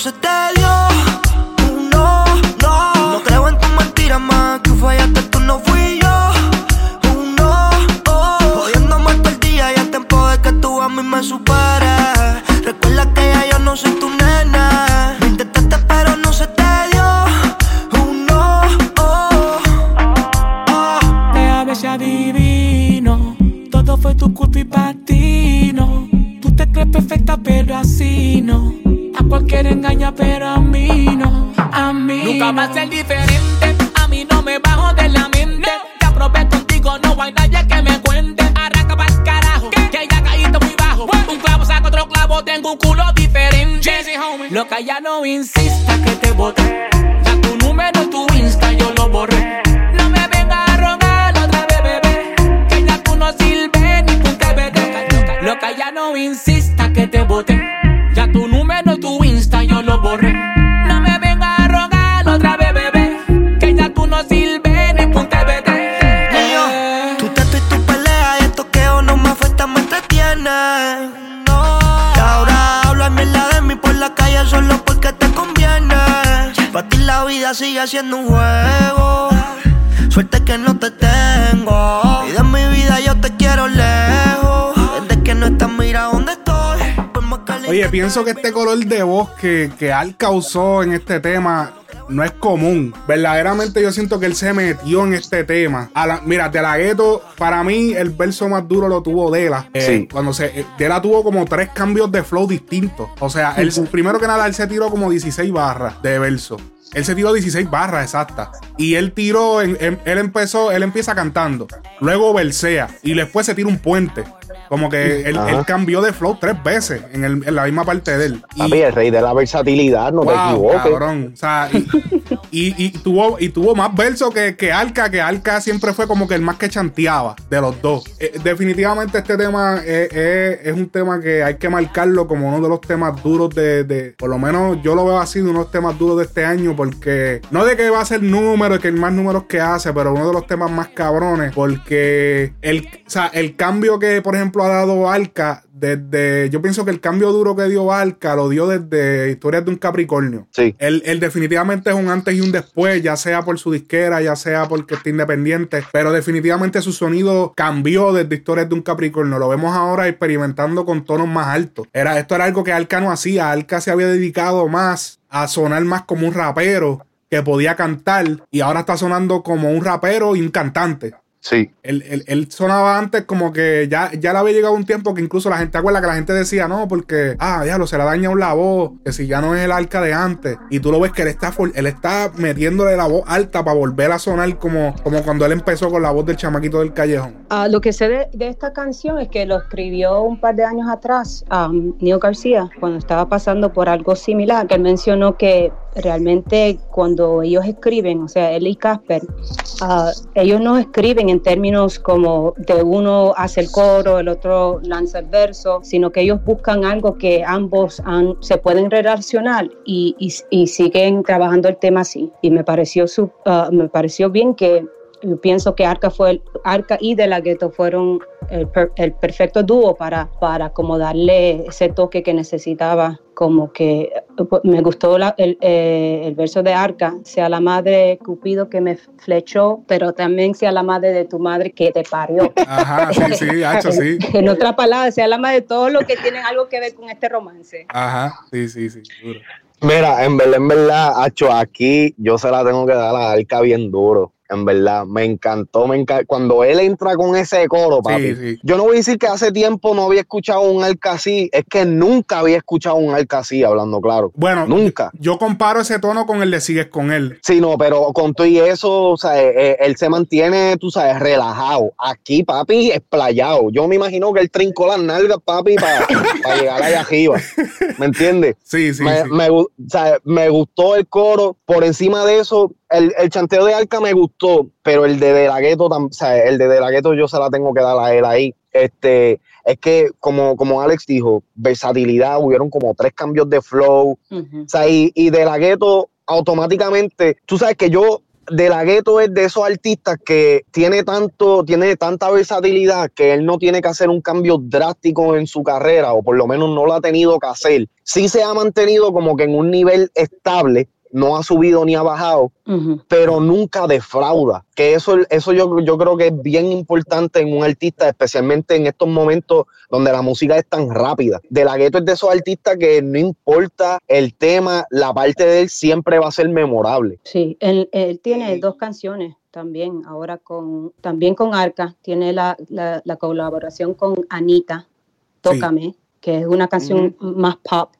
se te dio. No, no. No creo en tu mentira más. Que fallaste tú, no fui yo. No, oh. Jodiéndome todo el día y el tiempo de que tú a mí me superes. Recuerda que ya yo no soy tu nena. Lo intentaste, pero no se te dio. No, oh. Déjame ser adivino. Todo fue tu culpa y patino. Tú te crees perfecta, pero así no. A cualquiera engaña, pero a mí no. A mí Nunca va a ser diferente. A mí no me bajo de la mente. Ya probé contigo, no hay nadie que me cuente. Arranca pa'l carajo, que ya caíste muy bajo. Un clavo saca otro clavo, tengo un culo diferente. Lo que ya no insista que te bote. Da tu número, tu Insta, yo lo borré. No me vengas a rogar otra vez, bebé. Que ya tú no sirves ni un TBT. Lo que ya no insista que te bote. Ya tu número, tu Insta, yo lo borré. No me vengas a rogar otra vez, bebé. Que ya tú no sirves ni un TBT. Mío, tú te y tu pelea y esto que no me afecta, me entretiene. No. Y ahora hablas mierda de mí por la calle solo porque te conviene. Para ti la vida sigue siendo un juego. Suerte que no te tengo. Y de mi vida yo te quiero lejos. Oye, pienso que este color de voz que, que Al causó en este tema no es común. Verdaderamente yo siento que él se metió en este tema. A la- mira, de la gueto, para mí el verso más duro lo tuvo Dela. Eh, Sí. Cuando se. eh, Dela tuvo como tres cambios de flow distintos. O sea, él, primero que nada, él se tiró como 16 barras de verso. Él se tiró 16 barras exactas. Y él tiró, él empezó, él empieza cantando. Luego versea. Y después se tira un puente. Como que él, cambió de flow tres veces en, el- en la misma parte de él. Y- Papi, el rey de la versatilidad, no te equivoques. cabrón. O sea, y, y- y tuvo, y tuvo más versos que, que Alca, que Alca siempre fue como que el más que chanteaba de los dos. Eh, definitivamente este tema es un tema que hay que marcarlo como uno de los temas duros de, de- por lo menos yo lo veo así, de unos temas duros de este año, porque no de que va a ser número, que el más números que hace, pero uno de los temas más cabrones, porque el, o sea, el cambio que, por ejemplo, ha dado Alca desde, yo pienso que el cambio duro que dio Alca lo dio desde Historias de un Capricornio. Sí. Él, él definitivamente es un antes y un después, ya sea por su disquera, ya sea porque está independiente, pero definitivamente su sonido cambió desde Historias de un Capricornio. Lo vemos ahora experimentando con tonos más altos. Era, esto era algo que Alca no hacía. Alca se había dedicado más a sonar más como un rapero que podía cantar y ahora está sonando como un rapero y un cantante. Sí. Él, él- él sonaba antes como que ya, ya le había llegado un tiempo que incluso la gente acuerda que la gente decía, no, porque, ah, diablo, se le ha dañado la voz, que si ya no es el arca de antes. Y tú lo ves que él está, él está metiéndole la voz alta para volver a sonar como, como cuando él empezó con la voz del chamaquito del callejón. Ah, lo que sé de, de esta canción es que lo escribió un par de años atrás um, Neil García, cuando estaba pasando por algo similar, que él mencionó que realmente cuando ellos escriben, o sea, él y Casper, ah, ellos no escriben en términos como de uno hace el coro, el otro lanza el verso, sino que ellos buscan algo que ambos se pueden relacionar y, y- siguen trabajando el tema así. Y me pareció, su- ah, me pareció bien que yo pienso que Arca fue el, Arca y De La Ghetto fueron el, per- el perfecto dúo para, para como darle ese toque que necesitaba como que eh, me gustó la- el, eh, el verso de Arca sea la madre Cupido que me flechó pero también sea la madre de tu madre que te parió Ajá, sí, sí, hacho, sí. en otras palabras sea la madre de todo lo que tienen algo que ver con este romance Ajá, sí, sí, sí, duro. Mira, en verdad, en verdad, Hacho, aquí yo se la tengo que dar a Arca bien duro. En verdad. Me encantó, me encantó. Cuando él entra con ese coro, papi. Yo no voy a decir que hace tiempo no había escuchado un alcasí, es que nunca había escuchado un alcasí, hablando claro. Bueno, nunca. Yo comparo ese tono con el de Sigues con él. Sí, no, pero con todo y eso, o sea, eh, eh, él se mantiene, tú sabes, relajado. Aquí, papi, explayado. Yo me imagino que él trincó las nalgas, papi, para llegar allá arriba. ¿Me entiendes? Sí, sí. Me, Me, o sea, me gustó el coro. Por encima de eso, el, el, chanteo de Arca me gustó, pero el de De La Ghetto, o sea, el de De La Ghetto yo se la tengo que dar a él ahí. Este, es que, como, como Alex dijo, versatilidad, hubieron como tres cambios de flow. O sea, y, y De La Ghetto automáticamente, tú sabes que yo de la gueto es de esos artistas que tiene tanto, tiene tanta versatilidad que él no tiene que hacer un cambio drástico en su carrera, o por lo menos no lo ha tenido que hacer. Sí se ha mantenido como que en un nivel estable, no ha subido ni ha bajado, pero nunca defrauda. Que eso, eso yo, yo creo que es bien importante en un artista, especialmente en estos momentos donde la música es tan rápida. De la gueto es de esos artistas que no importa el tema, la parte de él siempre va a ser memorable. Sí, él, él tiene dos canciones también, ahora con, también con Arca, tiene la, la, la colaboración con Anita, Tócame. Sí que es una canción uh -huh. más pop.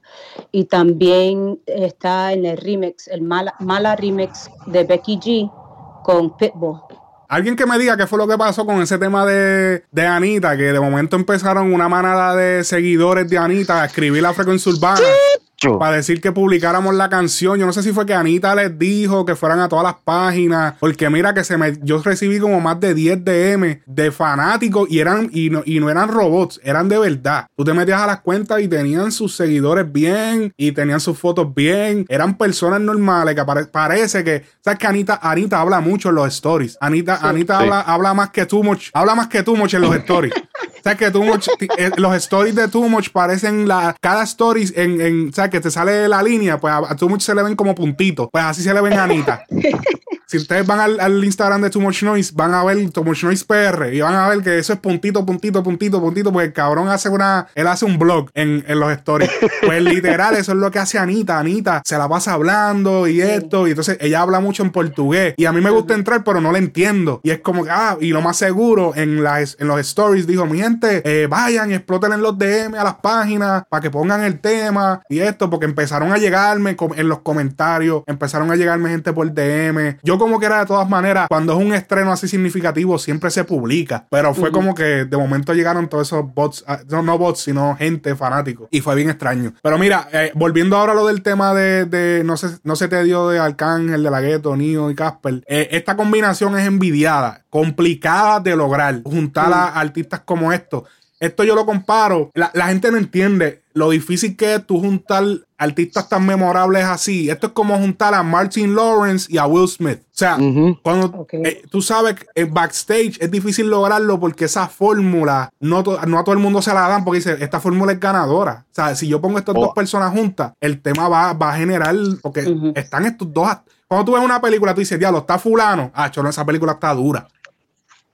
Y también está en el remix, el Mala, Mala remix de Becky G con Pitbull. Alguien que me diga qué fue lo que pasó con ese tema de, de Anita, que de momento empezaron una manada de seguidores de Anita a escribir la frecuencia urbana. ¿Sí? Para decir que publicáramos la canción. Yo no sé si fue que Anita les dijo que fueran a todas las páginas, porque mira que se me, yo recibí como más de 10 DM de fanáticos y eran y no, y no eran robots, eran de verdad. Tú te metías a las cuentas y tenían sus seguidores bien y tenían sus fotos bien, eran personas normales que pare, parece que, sabes que Anita, Anita habla mucho en los stories. Anita, sí, Anita sí. Habla, habla más que Too Much, habla más que Too Much en los stories. sea que Much, eh, los stories de Too Much parecen la, cada stories en, en sea, que te sale la línea, pues a, a Too Much se le ven como puntitos. Pues así se le ven Anita. si ustedes van al, al, Instagram de Too Much Noise, van a ver Too Much Noise PR y van a ver que eso es puntito, puntito, puntito, puntito, porque el cabrón hace una, él hace un blog en, en los stories. Pues literal, eso es lo que hace Anita. Anita se la pasa hablando y esto, y entonces ella habla mucho en portugués. Y a mí me gusta entrar, pero no la entiendo. Y es como que, ah, y lo más seguro, en, las, en los stories dijo, mi gente, eh, vayan y exploten en los DM a las páginas para que pongan el tema y esto, porque empezaron a llegarme en los comentarios, empezaron a llegarme gente por DM. Yo como que era de todas maneras, cuando es un estreno así significativo, siempre se publica. Pero fue uh -huh. como que de momento llegaron todos esos bots, no, no bots, sino gente fanático. Y fue bien extraño. Pero mira, eh, volviendo ahora a lo del tema de, de no, se, no se te dio de Arcángel, de la Gueto, Nio y Casper. Eh, esta combinación es envidiada, complicada de lograr. Juntar uh -huh. a artistas como estos. Esto yo lo comparo. La, la, gente no entiende lo difícil que es tú juntar artistas tan memorables así. Esto es como juntar a Martin Lawrence y a Will Smith. O sea, uh -huh. cuando okay. eh, tú sabes que en backstage es difícil lograrlo porque esa fórmula no, no, a todo el mundo se la dan porque dice, esta fórmula es ganadora. O sea, si yo pongo estas oh. dos personas juntas, el tema va, va a generar, porque uh -huh. están estos dos. Cuando tú ves una película, tú dices, diablo, está fulano. Ah, cholo, esa película está dura.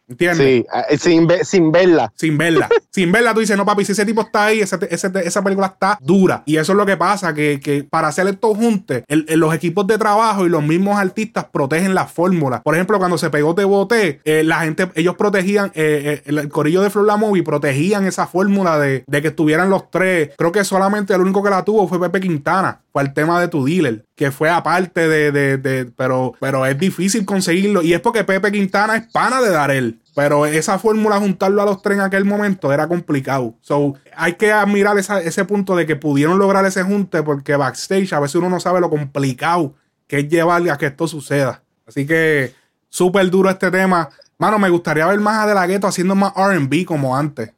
¿Entiendes? Sí, eh, sin, ve, sin verla. Sin verla. sin verla, tú dices, no, papi, si ese tipo está ahí, ese, ese, esa película está dura. Y eso es lo que pasa, que, que para hacer estos juntes, el, el, los equipos de trabajo y los mismos artistas protegen la fórmula. Por ejemplo, cuando se pegó Te Boté, eh, la gente, ellos protegían, eh, el, el, corillo de Flor La Movie protegían esa fórmula de, de, que estuvieran los tres. Creo que solamente el único que la tuvo fue Pepe Quintana. Fue el tema de tu dealer, que fue aparte de, de, pero, pero es difícil conseguirlo. Y es porque Pepe Quintana es pana de Darel. Pero esa fórmula, juntarlo a los tres en aquel momento, era complicado. So, hay que admirar esa, ese punto de que pudieron lograr ese junte, porque backstage a veces uno no sabe lo complicado que es llevarle a que esto suceda. Así que, súper duro este tema. Mano, me gustaría ver más a De La Ghetto haciendo más RB como antes.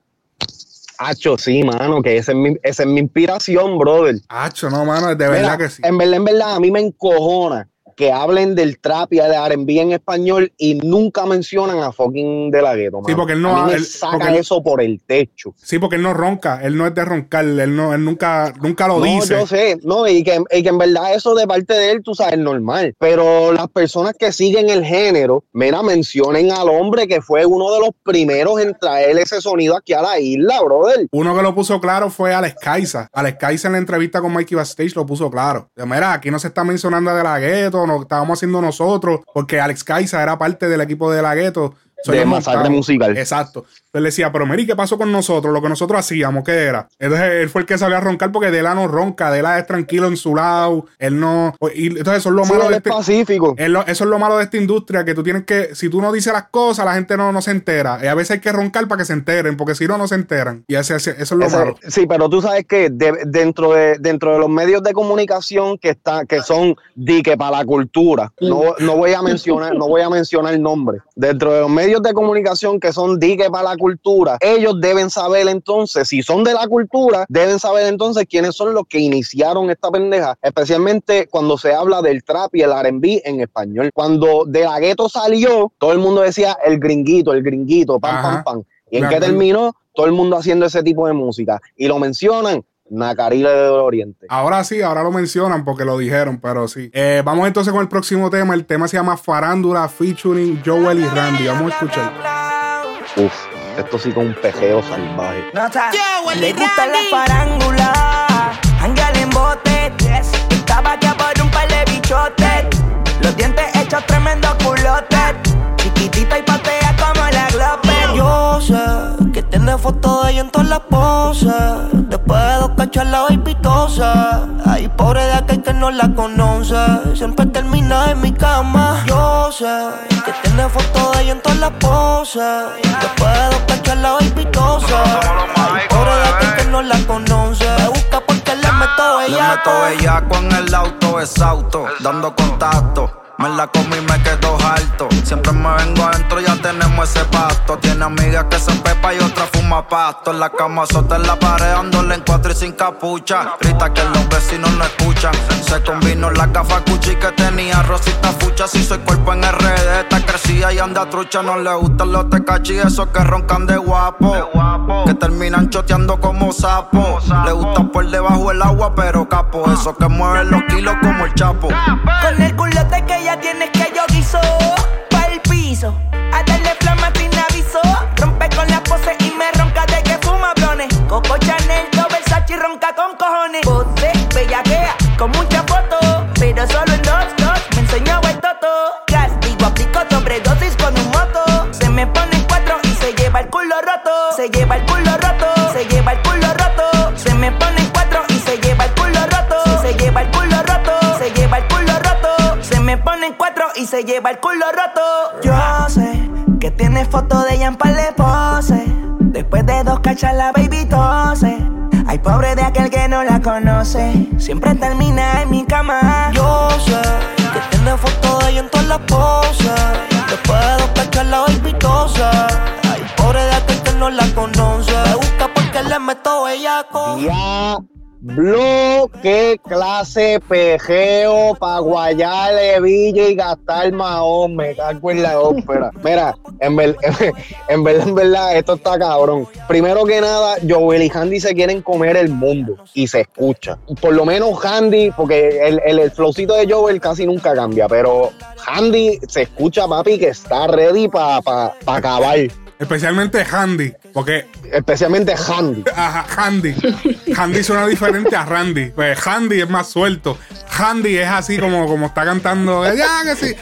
Hacho, sí, mano, que esa es mi, esa es mi inspiración, brother. Hacho, no, mano, de verdad Mira, que sí. En verdad, en verdad, a mí me encojona que hablen del trap y de R&B en español y nunca mencionan a fucking De La Ghetto, Sí, porque él no... A mí me él, saca eso por el techo. Sí, porque él no ronca, él no es de roncar, él, no, él nunca, nunca lo no, dice. yo sé, no, y que, y que en verdad eso de parte de él, tú sabes, es normal. Pero las personas que siguen el género, mira, mencionen al hombre que fue uno de los primeros en traer ese sonido aquí a la isla, brother. Uno que lo puso claro fue Alex Kaisa. Alex Kaisa en la entrevista con Mikey Backstage lo puso claro. Mira, aquí no se está mencionando de la gueto, nos estábamos haciendo nosotros, porque Alex Kaiser era parte del equipo de la gueto de masacre musical. Exacto. Entonces le decía, pero Mary, ¿qué pasó con nosotros? Lo que nosotros hacíamos, ¿qué era? Entonces él fue el que sabía roncar porque Dela no ronca, Dela es tranquilo en su lado, él no... Y entonces eso es lo malo de este, Pacífico. eso es lo malo de esta industria, que tú tienes que, si tú no dices las cosas, la gente no, no se entera. Y a veces hay que roncar para que se enteren, porque si no, no se enteran. Y eso, eso es lo malo. Sí, pero tú sabes que dentro, de, dentro de los medios de comunicación que, está, que son dique para la cultura, no, no voy a mencionar, no voy a mencionar el nombre, dentro de los medios de comunicación que son dique para la cultura, ellos deben saber entonces, si son de la cultura, deben saber entonces quiénes son los que iniciaron esta pendeja, especialmente cuando se habla del trap y el R&B en español. Cuando De La Gueto salió, todo el mundo decía el gringuito, el gringuito, pam, pam, pam. ¿Y en qué terminó? Todo el mundo haciendo ese tipo de música. Y lo mencionan Nacarile del Oriente. Ahora sí, ahora lo mencionan porque lo dijeron, pero sí. Eh, vamos entonces con el próximo tema. El tema se llama Farándula featuring Joel y Randy. Vamos a escuchar. Uf, esto sí con un pejeo salvaje. Le gusta la farándula, Ángel en bote. Estaba aquí por un par de bichotes. Los dientes hechos tremendo culote. Chiquitita y patea como la glope. Yo sé tiene fotos de ella en todas las poses. Después de dos cachas la baby Ay, pobre de aquel que no la conoce. Siempre termina en mi cama. Yo sé que tiene fotos de ella en todas las poses. Después de dos cachas la baby Ay, pobre de aquel que no la conoce. Me busca porque le meto ella. Le meto ella con el auto, es auto, dando contacto me la comí y me quedo alto. Siempre me vengo adentro, ya tenemos ese pasto. Tiene amigas que se pepa y otra fuma pasto. En la cama sota en la pared, dándole en cuatro y sin capucha. Grita que los vecinos no escuchan. Se combinó la gafa cuchi que tenía rosita fucha. Si soy cuerpo en RD, está crecida y anda trucha. No le gustan los tecachi, esos que roncan de guapo. Que terminan choteando como sapo. Le gustan por debajo el agua, pero capo. Esos que mueven los kilos como el chapo. Con el culote que ya tienes que yo guiso cachas la baby tose. Ay, pobre de aquel que no la conoce. Siempre termina en mi cama. Yo sé que tiene foto de ella en todas las poses. Después de dos cachas la baby tose. Ay, pobre de aquel que no la conoce. Me busca porque le meto bellaco. Ya Bloque, clase, pejeo, pa' guayarle, villa y gastar mahón. Me cago en la ópera. Mira, en, verdad, en verdad, esto está cabrón. Primero que nada, Joel y Handy se quieren comer el mundo y se escucha. Por lo menos Handy, porque el, el, flowcito de Joel casi nunca cambia, pero Handy se escucha, papi, que está ready para pa, pa acabar. Especialmente Handy, porque... Especialmente Handy. Ajá, Handy. Handy suena diferente a Randy. Pues Handy es más suelto. Handy es así como, como está cantando. Ya, que sí.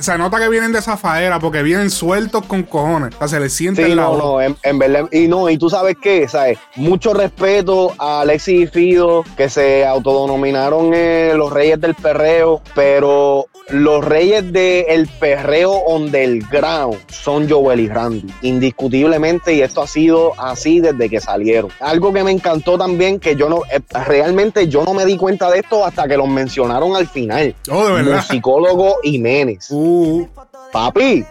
Se, nota que vienen de esa faera porque vienen sueltos con cojones. O sea, se les siente sí, no, no, en, verdad. Y no, y tú sabes qué, ¿sabes? Mucho respeto a Alexis y Fido, que se autodenominaron eh, los reyes del perreo, pero los reyes del perreo on del ground son Joel y Randy, indiscutiblemente, y esto ha sido así desde que salieron. Algo que me encantó también, que yo no, eh, realmente yo no me di cuenta de esto hasta que los mencionaron al final. Oh, de verdad. Musicólogo Jiménez. Uh. Papi,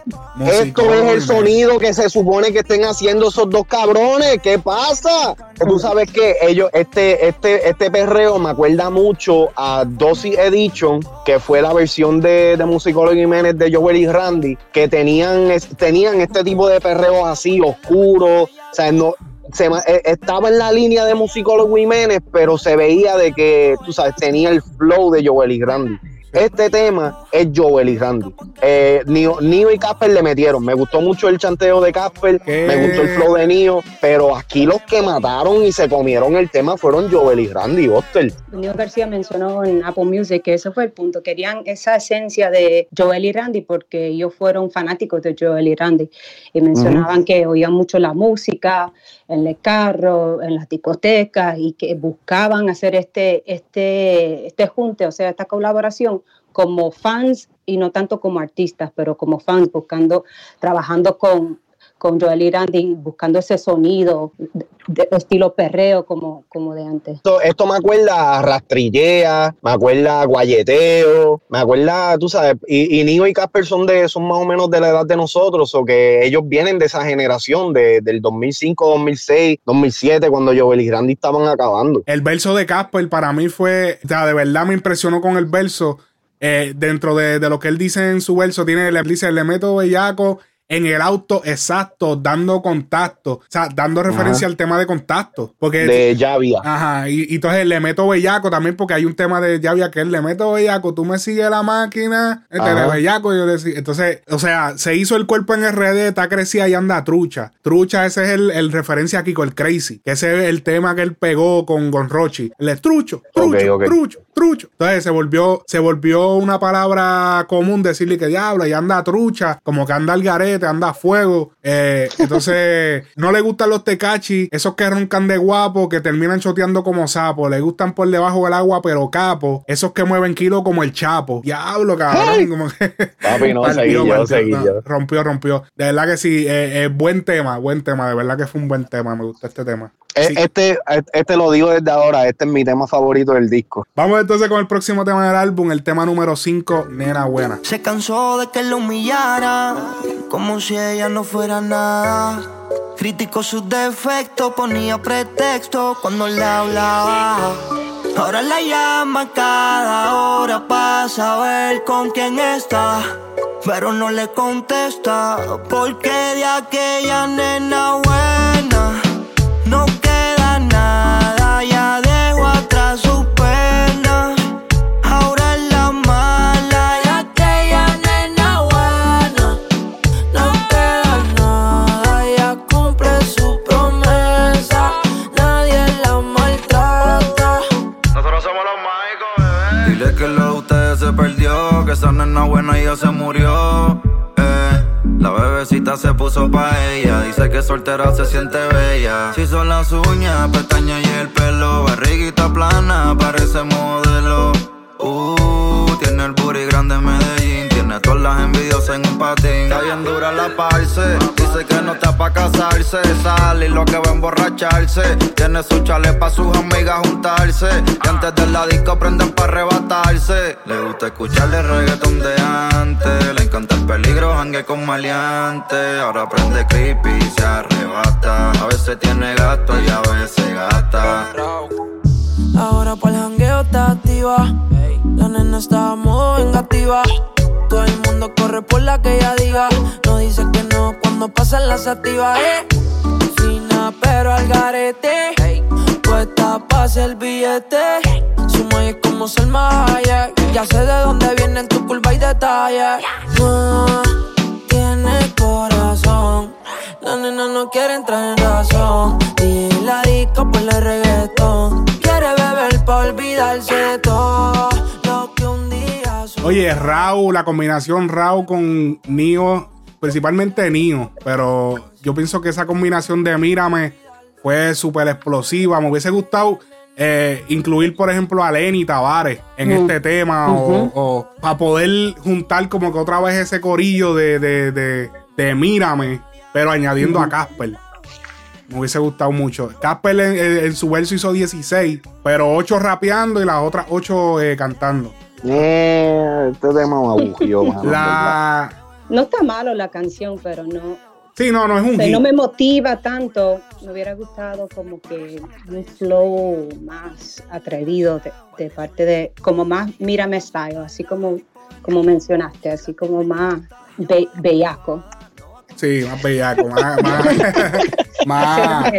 esto es el sonido que se supone que estén haciendo esos dos cabrones. ¿Qué pasa? Tú sabes que ellos, este, este, este perreo me acuerda mucho a Dosy Edition, que fue la versión de, de Musicólogo Jiménez de Joel y Randy, que tenían, tenían este tipo de perreos así, oscuros. O sea, no, se, eh, estaba en la línea de Musicólogo Jiménez, pero se veía de que, tú sabes, tenía el flow de Joel y Randy. Este tema es Joel y Randy. Eh, Nio, y Casper le metieron. Me gustó mucho el chanteo de Casper, me gustó el flow de Nio, pero aquí los que mataron y se comieron el tema fueron Joel y Randy Buster. Nio García mencionó en Apple Music que ese fue el punto. Querían esa esencia de Joel y Randy porque ellos fueron fanáticos de Joel y Randy y mencionaban que oían mucho la música en el carro, en las discotecas y que buscaban hacer este, este, este junte, o sea, esta colaboración como fans y no tanto como artistas, pero como fans, buscando, trabajando con, con Joel y Randy, buscando ese sonido de, estilo perreo como, como de antes. Esto, me acuerda a rastrillea, me acuerda a guayeteo, me acuerda, tú sabes, y, y Nigo y Casper son, de, son más o menos de la edad de nosotros, o que ellos vienen de esa generación de, del 2005, 2006, 2007, cuando Joel y Randy estaban acabando. El verso de Casper para mí fue, o sea, de verdad me impresionó con el verso. Eh, dentro de, de, lo que él dice en su verso, tiene, le dice, le meto bellaco en el auto exacto, dando contacto, o sea, dando referencia al tema de contacto. Porque, de Javia. Ajá, y, y, entonces le meto bellaco también, porque hay un tema de Javia que él le meto bellaco, tú me sigues la máquina, este de bellaco, yo decía, entonces, o sea, se hizo el cuerpo en RD, está crecida y anda trucha. Trucha, ese es el, el referencia aquí con el crazy, que ese es el tema que él pegó con, con Rochi. El es trucho, trucho, trucho, trucho. Entonces se volvió, se volvió una palabra común decirle que diablo, y anda trucha, como que anda al garete te anda a fuego. Eh, entonces, no le gustan los tecachi, esos que roncan de guapo, que terminan choteando como sapo. Le gustan por debajo del agua, pero capo. Esos que mueven kilo como el chapo. Diablo, cabrón. Como que Papi, no, seguí yo, Rompió, rompió. De verdad que sí, eh, es buen tema, buen tema. De verdad que fue un buen tema. Me gusta este tema. Eh, este, este lo digo desde ahora, este es mi tema favorito del disco. Vamos entonces con el próximo tema del álbum, el tema número 5, Nena Buena. Se cansó de que lo humillara, como si ella no fuera nada. Criticó sus defectos, ponía pretexto cuando le hablaba. Ahora la llama cada hora para saber con quién está. Pero no le contesta, porque de aquella nena buena esa nena buena ya se murió. La bebecita se puso pa' ella. Dice que soltera se siente bella. Si son las uñas, pestañas y el pelo. Barriguita plana, parece modelo. Uh, tiene el booty grande Medellín. Tiene todas las envidiosas en un patín. Está bien dura la parce. Dice que no está pa' casarse. Sale y lo que va a emborracharse. Tiene su chale pa' sus amigas juntarse. Y antes de la disco prenden pa' arrebatarse. Le gusta escucharle reggaeton de antes. Le encanta el peligro, hangue con maleante. Ahora prende creepy y se arrebata. A veces tiene gato y a veces gata. Ahora para el jangueo está activa. La nena está muy vengativa. Todo el mundo corre por la que ella diga. No dice que no cuando pasan las activas. Eh. Fina pero al garete. Puesta pa' el billete. Su muelle como Selma Hayek. Ya sé de dónde vienen tu curva y detalles. No tiene corazón. La nena no quiere entrar en razón. Y la disco por el reggaetón. Quiere beber pa' olvidarse de Oye, Raúl, la combinación Raúl con Nio, principalmente Nio, pero yo pienso que esa combinación de Mírame fue súper explosiva. Me hubiese gustado eh, incluir, por ejemplo, a Lenny Tavares en este tema o, para poder juntar como que otra vez ese corillo de, de, de, de Mírame, pero añadiendo a Casper. Me hubiese gustado mucho. Casper en, su verso hizo 16, pero 8 rapeando y las otras 8 eh, cantando. Eh, este tema me aburrió. la... No está malo la canción, pero no, Sí, no, no es un no me motiva tanto. Me hubiera gustado como que un flow más atrevido de, parte de, como más mírame style, así como, como mencionaste, así como más bellaco. Sí, más bellaco, más, más, más,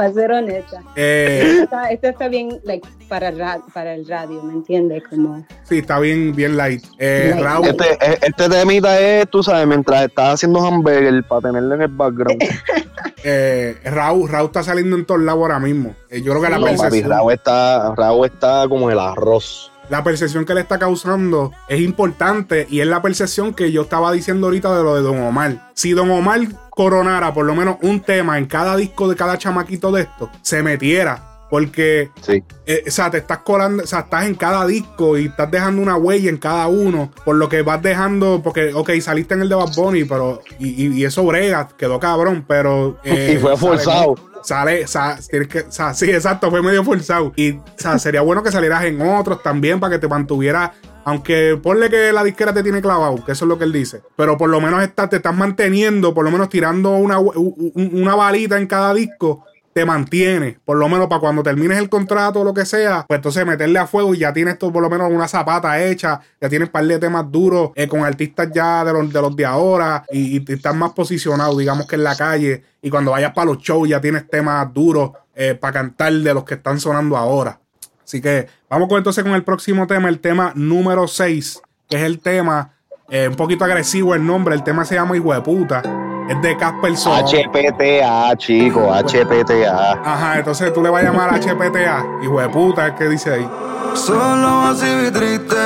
para ser honesta. Eh, esto está bien like, para, para el radio, ¿me entiendes? Como... Sí, está bien, bien light. Eh, Raúl. Este, eh, este temita es, tú sabes, mientras estás haciendo hamburger para tenerlo en el background. eh, Raúl, Raúl está saliendo en todos lados ahora mismo. yo creo que la percepción... Raúl, está, Raúl está como el arroz la percepción que le está causando es importante y es la percepción que yo estaba diciendo ahorita de lo de Don Omar. Si Don Omar coronara por lo menos un tema en cada disco de cada chamaquito de esto, se metiera. Porque, sí. Eh, o sea, te estás colando, o sea, estás en cada disco y estás dejando una huella en cada uno, por lo que vas dejando, porque, ok, saliste en el de Bad Bunny, pero, y, eso brega, quedó cabrón, pero... y fue forzado sale, tienes que, sí, exacto, fue medio forzado. Y sería bueno que salieras en otros también para que te mantuvieras. Aunque ponle que la disquera te tiene clavado, que eso es lo que él dice. Pero por lo menos te estás manteniendo, por lo menos tirando una, una balita en cada disco te mantiene, por lo menos para cuando termines el contrato o lo que sea, pues entonces meterle a fuego y ya tienes tú por lo menos una zapata hecha, ya tienes un par de temas duros eh, con artistas ya de los de, los de ahora y, y, estás más posicionado, digamos que en la calle, y cuando vayas para los shows ya tienes temas duros eh, para cantar de los que están sonando ahora. Así que vamos con entonces con el próximo tema, el tema número 6, que es el tema, eh, un poquito agresivo el nombre, el tema se llama Hijo de puta. Es de Casper Son. HPTA, chico, HPTA. Ajá, entonces tú le vas a llamar HPTA. Hijo de puta, ¿qué dice ahí? Solo así triste.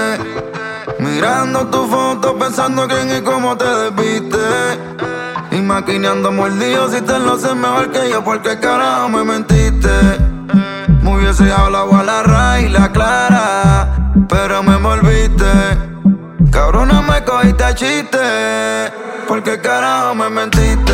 Mirando tu foto, pensando quién y cómo te desviste. Y maquineando mordido si te lo sé mejor que yo, porque carajo me mentiste. Me hubiese hablado a la raíz, la clara, pero me volviste. Cabrona, me cogiste a chiste. Porque carajo me mentiste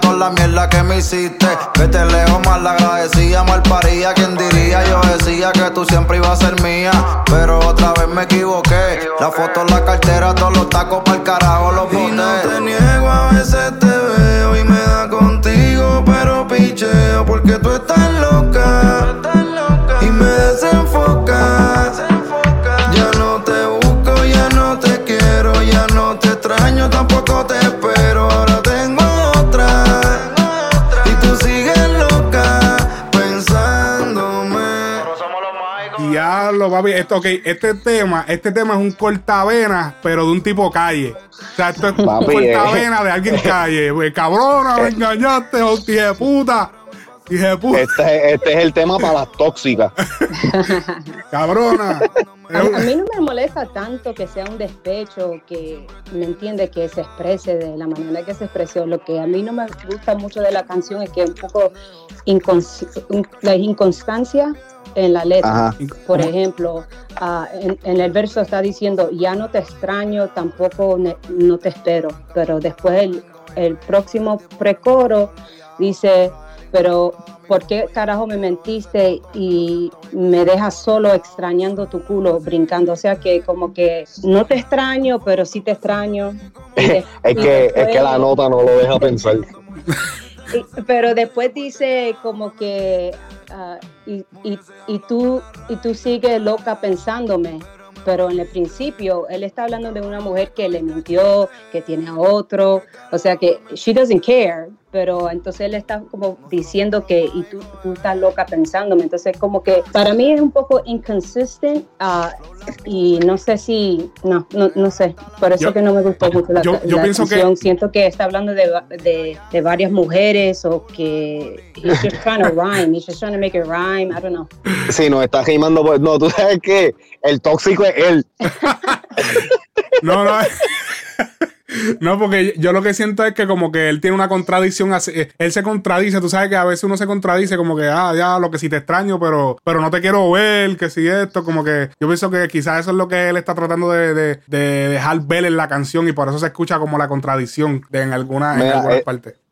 toda la mierda que me hiciste. Que te lejos mal la agradecía, mal paría. Quien diría, yo decía que tú siempre ibas a ser mía. Pero otra vez me equivoqué. La foto la cartera, todos los tacos para el carajo los boté. Y no te niego, a veces te veo y me da contigo. Pero picheo porque tú estás Papi. Esto, okay, este tema, este tema es un cortavena, pero de un tipo calle. O sea, esto es un cortavena de alguien calle. Pues, cabrona, me engañaste, hostia de puta. Dije, puta. Este, este, es el tema para las tóxicas. Cabrona. A, mí no me molesta tanto que sea un despecho, que me entiende, que se exprese de la manera que se expresó. Lo que a mí no me gusta mucho de la canción es que es un poco la inconstancia en la letra. Por ejemplo, ah, en, el verso está diciendo, ya no te extraño, tampoco no te espero. Pero después el, el próximo precoro dice, pero ¿por qué carajo me mentiste y me dejas solo extrañando tu culo, brincando? O sea que como que no te extraño, pero sí te extraño. es, que, es que la nota no lo deja pensar. pero después dice como que ah, y, y, y, tú y tú sigues loca pensándome. Pero en el principio él está hablando de una mujer que le mintió, que tiene a otro, o sea que she doesn't care, pero entonces él está como diciendo que y tú, tú estás loca pensándome, entonces como que para mí es un poco inconsistent uh, y no sé si, no, no, no sé, por eso que no me gustó mucho la, yo, yo pienso canción. que siento que está hablando de, de, de, varias mujeres o que he's just trying to rhyme, he's just trying to make it rhyme, I don't know. Sí, no, está rimando, pues no, tú sabes que el tóxico es él. no, no. No, porque yo lo que siento es que como que él tiene una contradicción, eh, él se contradice, tú sabes que a veces uno se contradice como que, ah, ya, lo que sí te extraño, pero, pero no te quiero ver, que si esto, como que yo pienso que quizás eso es lo que él está tratando de, dejar ver en la canción y por eso se escucha como la contradicción de en alguna, en algunas eh, partes.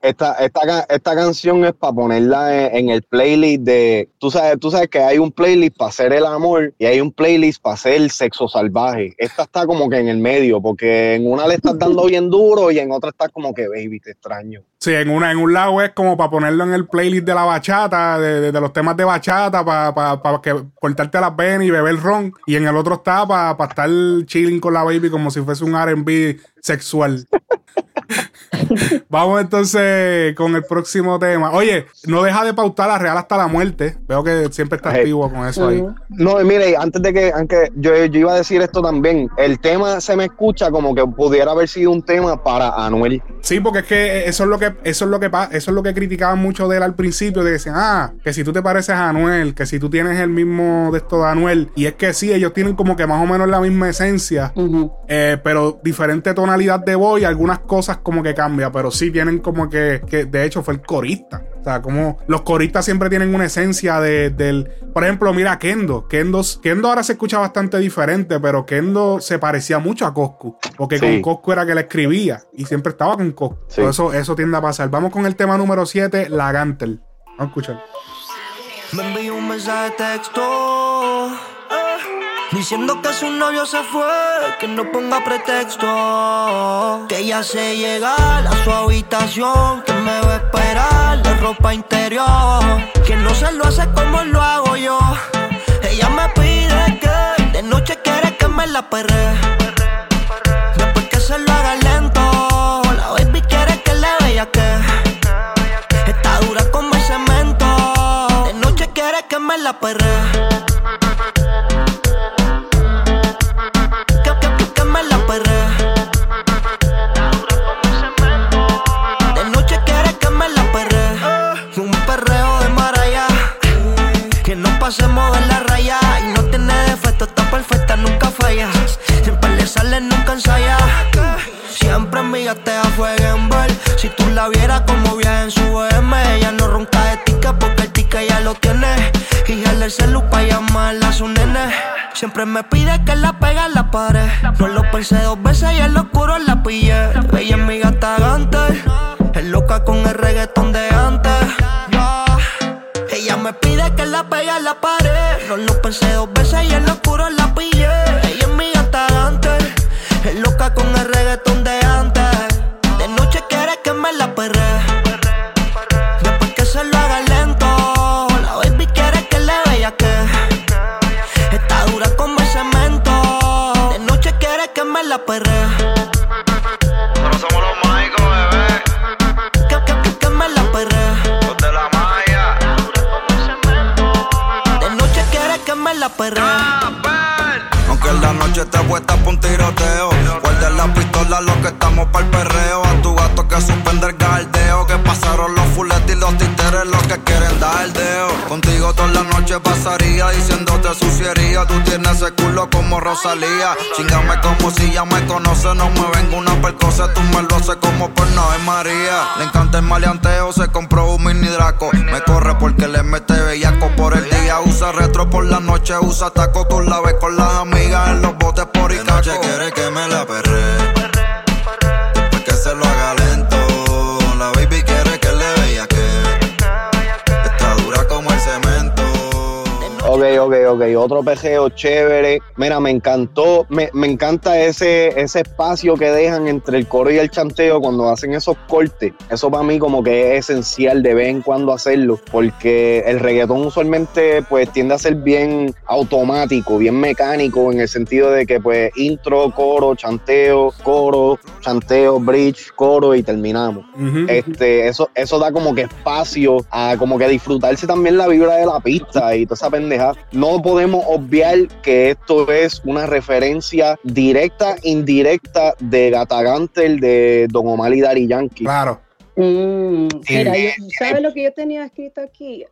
Esta, esta, esta canción es para ponerla en, el playlist de. Tú sabes, tú sabes que hay un playlist para hacer el amor y hay un playlist para hacer el sexo salvaje. Esta está como que en el medio, porque en una le estás dando bien duro y en otra estás como que, baby, te extraño. Sí, en, una, en un lado es como para ponerlo en el playlist de la bachata, de, los temas de bachata, para, para, que cortarte las venas y beber ron. Y en el otro está para, para estar chilling con la baby como si fuese un RB sexual. Vamos entonces con el próximo tema. Oye, no deja de pautar la Real hasta la muerte. Veo que siempre está activo con eso ahí. No, mire, antes de que, aunque yo, iba a decir esto también, el tema se me escucha como que pudiera haber sido un tema para Anuel. Sí, porque es que eso es lo que, eso es lo que eso es lo que criticaban mucho de él al principio, de decir, ah, que si tú te pareces a Anuel, que si tú tienes el mismo de esto de Anuel, y es que sí, ellos tienen como que más o menos la misma esencia, eh, pero diferente tonalidad de voz y algunas cosas como que cambia, pero sí tienen como que, que de hecho fue el corista. O sea, como los coristas siempre tienen una esencia de, del. Por ejemplo, mira Kendo. Kendo. Kendo ahora se escucha bastante diferente, pero Kendo se parecía mucho a Coscu. Porque con Coscu era que le escribía y siempre estaba con Coscu. Eso, eso tiende a pasar. Vamos con el tema número 7, la Gantel. Vamos a escuchar. Me envió un mensaje de texto Diciendo que su novio se fue, que no ponga pretexto. Que ella se llega a su habitación, que me va a esperar de ropa interior. Que no se lo hace como lo hago yo. Ella me pide que de noche quiere que me la perre. Después que se lo haga lento, la baby quiere que le vea que. Está dura como el cemento. De noche quiere que me la perre. Gatea juega en ver. Si tú la vieras como viaja en su BM, ella no ronca de tica porque el tica ya lo tiene. Y el celu pa' llamarla a su nene. Siempre me pide que la pegue a la pared. No lo pensé dos veces y en lo oscuro la pillé. Ella es mi gata gante. Es loca con el reggaetón de antes. Ella me pide que la pegue a la pared. No lo pensé dos veces y en lo oscuro la pillé. Aunque la noche te puesta por un tiroteo. Guarda la pistola, lo que estamos para el perreo. A tu gato que suspende el galdeo. Que pasaron los fuletes y los títeres, los que quieren dar deo. Noche pasaría diciéndote suciería. Tú tienes ese culo como Rosalía. Chingame como si ya me conoce. No me vengo una percosa, tú me lo haces como por no María. Le encanta el maleanteo, se compró un mini draco. Me corre porque le mete bellaco por el día. Usa retro por la noche, usa taco. Tú la ves con las amigas en los botes por y noche quiere que me la perre. Ok, ok, ok. Otro pejeo chévere. Mira, me encantó. Me, encanta ese, ese espacio que dejan entre el coro y el chanteo cuando hacen esos cortes. Eso para mí como que es esencial de vez en cuando hacerlo. Porque el reggaetón usualmente pues tiende a ser bien automático, bien mecánico en el sentido de que pues intro, coro, chanteo, coro, chanteo, bridge, coro y terminamos. Este, eso, eso da como que espacio a como que disfrutarse también la vibra de la pista y toda esa no podemos obviar que esto es una referencia directa, indirecta de Gatagantel de Don Omar y Dari Yankee. Claro. Mm, mira, ¿sabes lo que yo tenía escrito aquí?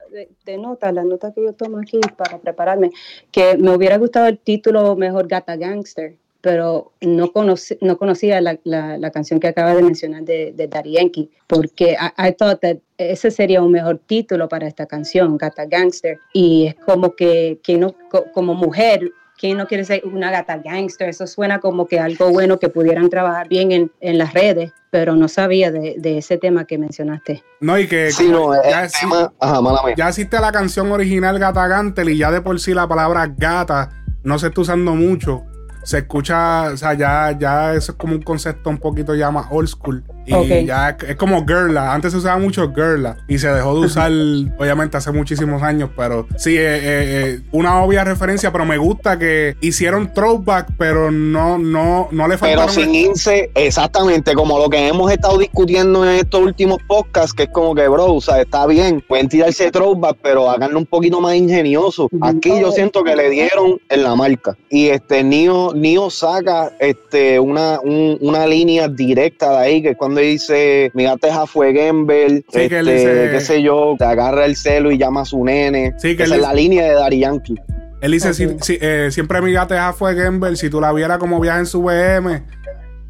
De, nota, las notas que yo tomo aquí para prepararme, que me hubiera gustado el título mejor Gata Gangster pero no, no conocía la, la, canción que acaba de mencionar de, de Daddy Yankee, porque I, I thought that ese sería un mejor título para esta canción, Gata Gangster. Y es como que, que no, como mujer, ¿quién no quiere ser una gata gangster? Eso suena como que algo bueno que pudieran trabajar bien en, en las redes, pero no sabía de, de, ese tema que mencionaste. No, y que sí, no, ya, tema, ajá, ya existe la canción original Gata Gantel y ya de por sí la palabra gata no se está usando mucho. Se escucha, o sea, ya, ya eso es como un concepto un poquito ya más old school. Y ya es, como Girla. Antes se usaba mucho Girla y se dejó de usar, obviamente, hace muchísimos años. Pero sí, eh, eh, eh, una obvia referencia. Pero me gusta que hicieron throwback, pero no, no, no le faltaron. Pero sin irse, exactamente, como lo que hemos estado discutiendo en estos últimos podcasts, que es como que, bro, o sea, está bien, pueden tirarse throwback, pero háganlo un poquito más ingenioso. Aquí yo siento que le dieron en la marca. Y este Nio, Nio saca este, una, una línea directa de ahí, que cuando dice, mi gateja fue Gamble, este, qué sé yo, te agarra el celo y llama a su nene. Sí, que Esa es la línea de Dari Yankee. Él dice, eh, siempre mi gateja fue Gamble, si tú la vieras como viaja en su BM,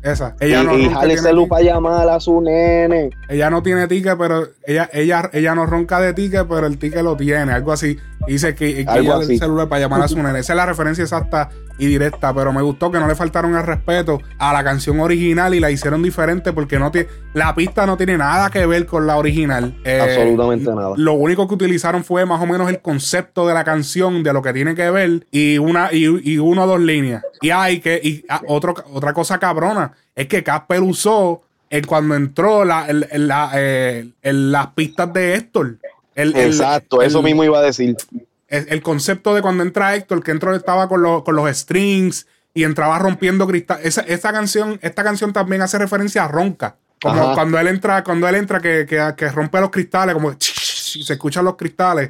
esa. Ella y, no y jale celu para llamar a su nene. Ella no tiene ticket, pero ella, ella, ella no ronca de ticket, pero el ticket lo tiene, algo así. dice que, que ella el celular para llamar a su nene. Esa es la referencia exacta y directa, pero me gustó que no le faltaron el respeto a la canción original y la hicieron diferente porque no tiene, la pista no tiene nada que ver con la original. Eh, Absolutamente nada. Lo único que utilizaron fue más o menos el concepto de la canción, de lo que tiene que ver, y una, y, y una o dos líneas. Y hay que, y ah, otro, otra cosa cabrona, es que Casper usó el, cuando entró la, eh, las pistas de Héctor. Exacto, eso mismo iba a decir el concepto de cuando entra Héctor, que entró estaba con, los strings y entraba rompiendo cristal. Esa, canción, esta canción también hace referencia a Ronca. Como cuando él entra, cuando él entra que, que, rompe los cristales, como se escuchan los cristales.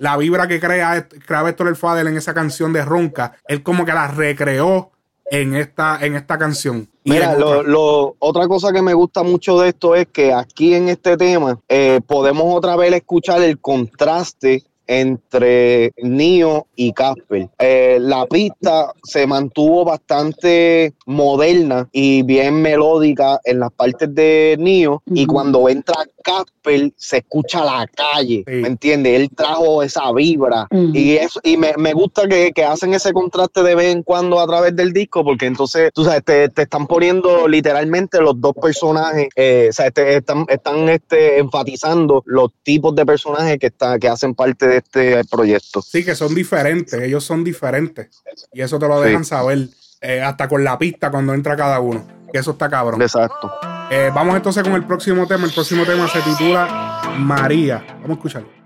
La vibra que crea, crea Héctor el Fadel en esa canción de Ronca, él como que la recreó en esta, en esta canción. Mira, lo, otra cosa que me gusta mucho de esto es que aquí en este tema eh, podemos otra vez escuchar el contraste entre Nio y Casper. Eh, la pista se mantuvo bastante moderna y bien melódica en las partes de Nio y cuando entra Casper se escucha la calle, ¿me entiendes? Él trajo esa vibra y eso y me, gusta que, hacen ese contraste de vez en cuando a través del disco porque entonces, tú sabes, te, están poniendo literalmente los dos personajes, eh, o sea, están, están este, enfatizando los tipos de personajes que, está, que hacen parte de este proyecto. Sí, que son diferentes, ellos son diferentes. Y eso te lo dejan saber, eh, hasta con la pista cuando entra cada uno. Que eso está cabrón. Exacto. Eh, vamos entonces con el próximo tema. El próximo tema se titula María. Vamos a escucharlo.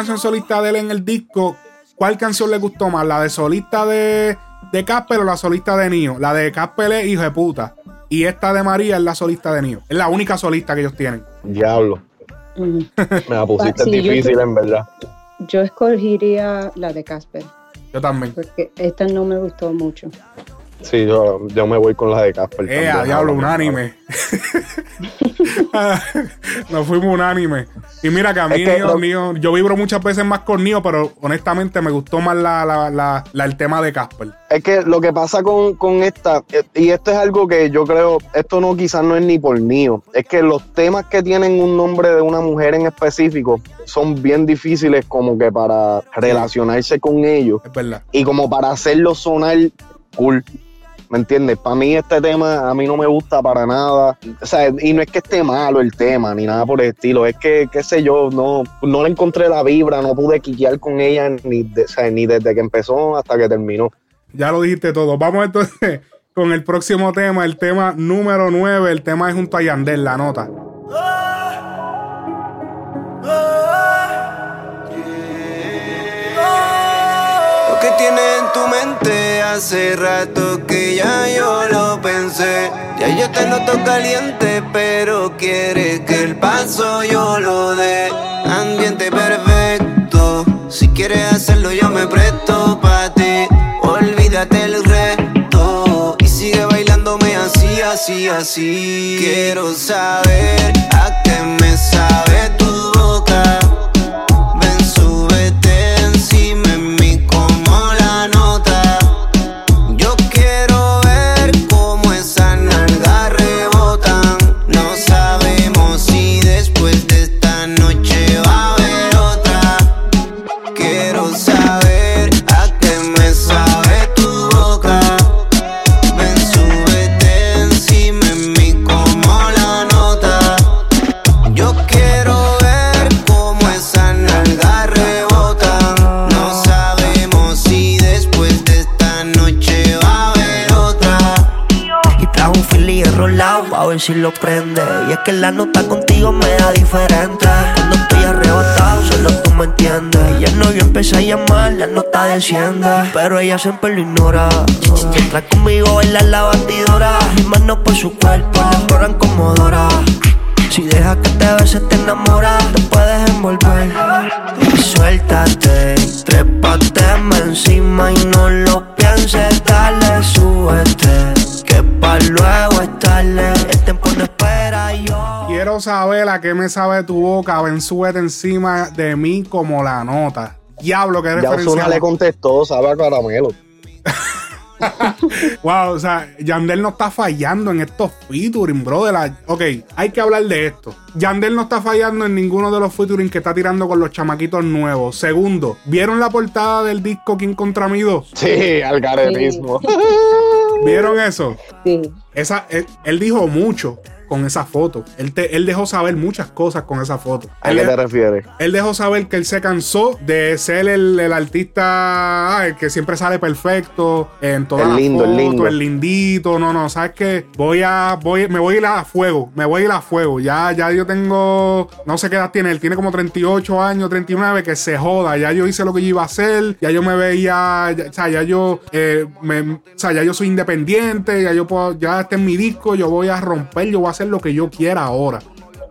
Canción solista de él en el disco. ¿Cuál canción le gustó más? ¿La de solista de, de Casper o la solista de Nio? La de Casper es hijo de puta. Y esta de María es la solista de Nio. Es la única solista que ellos tienen. Diablo. Me la pusiste difícil, en verdad. Yo escogería la de Casper. Yo también. Porque esta no me gustó mucho. Sí, yo, yo me voy con la de Casper. Eh, a diablo, unánime. Nos fuimos unánime. Y mira que a mí, yo vibro muchas veces más con Nio, pero honestamente me gustó más la, el tema de Casper. Es que lo que pasa con, con, esta, y esto es algo que yo creo, esto no quizás no es ni por Nio, es que los temas que tienen un nombre de una mujer en específico son bien difíciles como que para relacionarse con ellos. Es verdad. Y como para hacerlo sonar cool. ¿Me entiendes? Para mí este tema a mí no me gusta para nada. O sea, y no es que esté malo el tema ni nada por el estilo. Es que, qué sé yo, no, no le encontré la vibra, no pude quiquear con ella ni, ni desde que empezó hasta que terminó. Ya lo dijiste todo. Vamos entonces con el próximo tema, el tema número 9. El tema es junto a Yandel, la nota. Lo que tiene en tu mente hace rato que ya yo lo pensé. Ya yo te noto caliente, pero quiere que el paso yo lo dé. Ambiente perfecto, si quieres hacerlo yo me presto pa' ti. Olvídate el resto y sigue bailándome así, así, así. Quiero saber a qué me sabe tu boca. Si lo prende. Y es que la nota contigo me da diferente. Cuando estoy arrebatado, solo tú me entiendes. Y el novio empieza a llamar, la nota desciende. Pero ella siempre lo ignora. Entra conmigo, baila la batidora. Mis manos por su cuerpo, la exploran como. Si dejas que te beses, te enamoras, te puedes envolver. Y suéltate, trépate encima y no lo pienses, dale, súbete. Que pa' luego estarle, el tiempo no espera yo. Quiero saber a qué me sabe tu boca, ven, súbete encima de mí como la nota. Diablo, que referencia. Ya le contestó, sabe a caramelo. wow, o sea, Yandel no está fallando en estos featuring, bro. ok, hay que hablar de esto. Yandel no está fallando en ninguno de los featuring que está tirando con los chamaquitos nuevos. Segundo, ¿vieron la portada del disco King contra 2? Sí, al mismo. ¿Vieron eso? Sí. Esa, él dijo mucho con esa foto. Él, él dejó saber muchas cosas con esa foto. ¿A qué te refieres? Él dejó saber que él se cansó de ser el, artista el que siempre sale perfecto en todas el lindo, el lindo. el lindito. No, no, sabes que voy a, voy, me voy a ir a fuego, me voy a ir a fuego. Ya, ya yo tengo, no sé qué edad tiene, él tiene como 38 años, 39, que se joda. Ya yo hice lo que yo iba a hacer, ya yo me veía, o sea, ya yo, eh, o sea, ya yo soy independiente, ya yo puedo, ya este es mi disco, yo voy a romper, yo voy a lo que yo quiera ahora.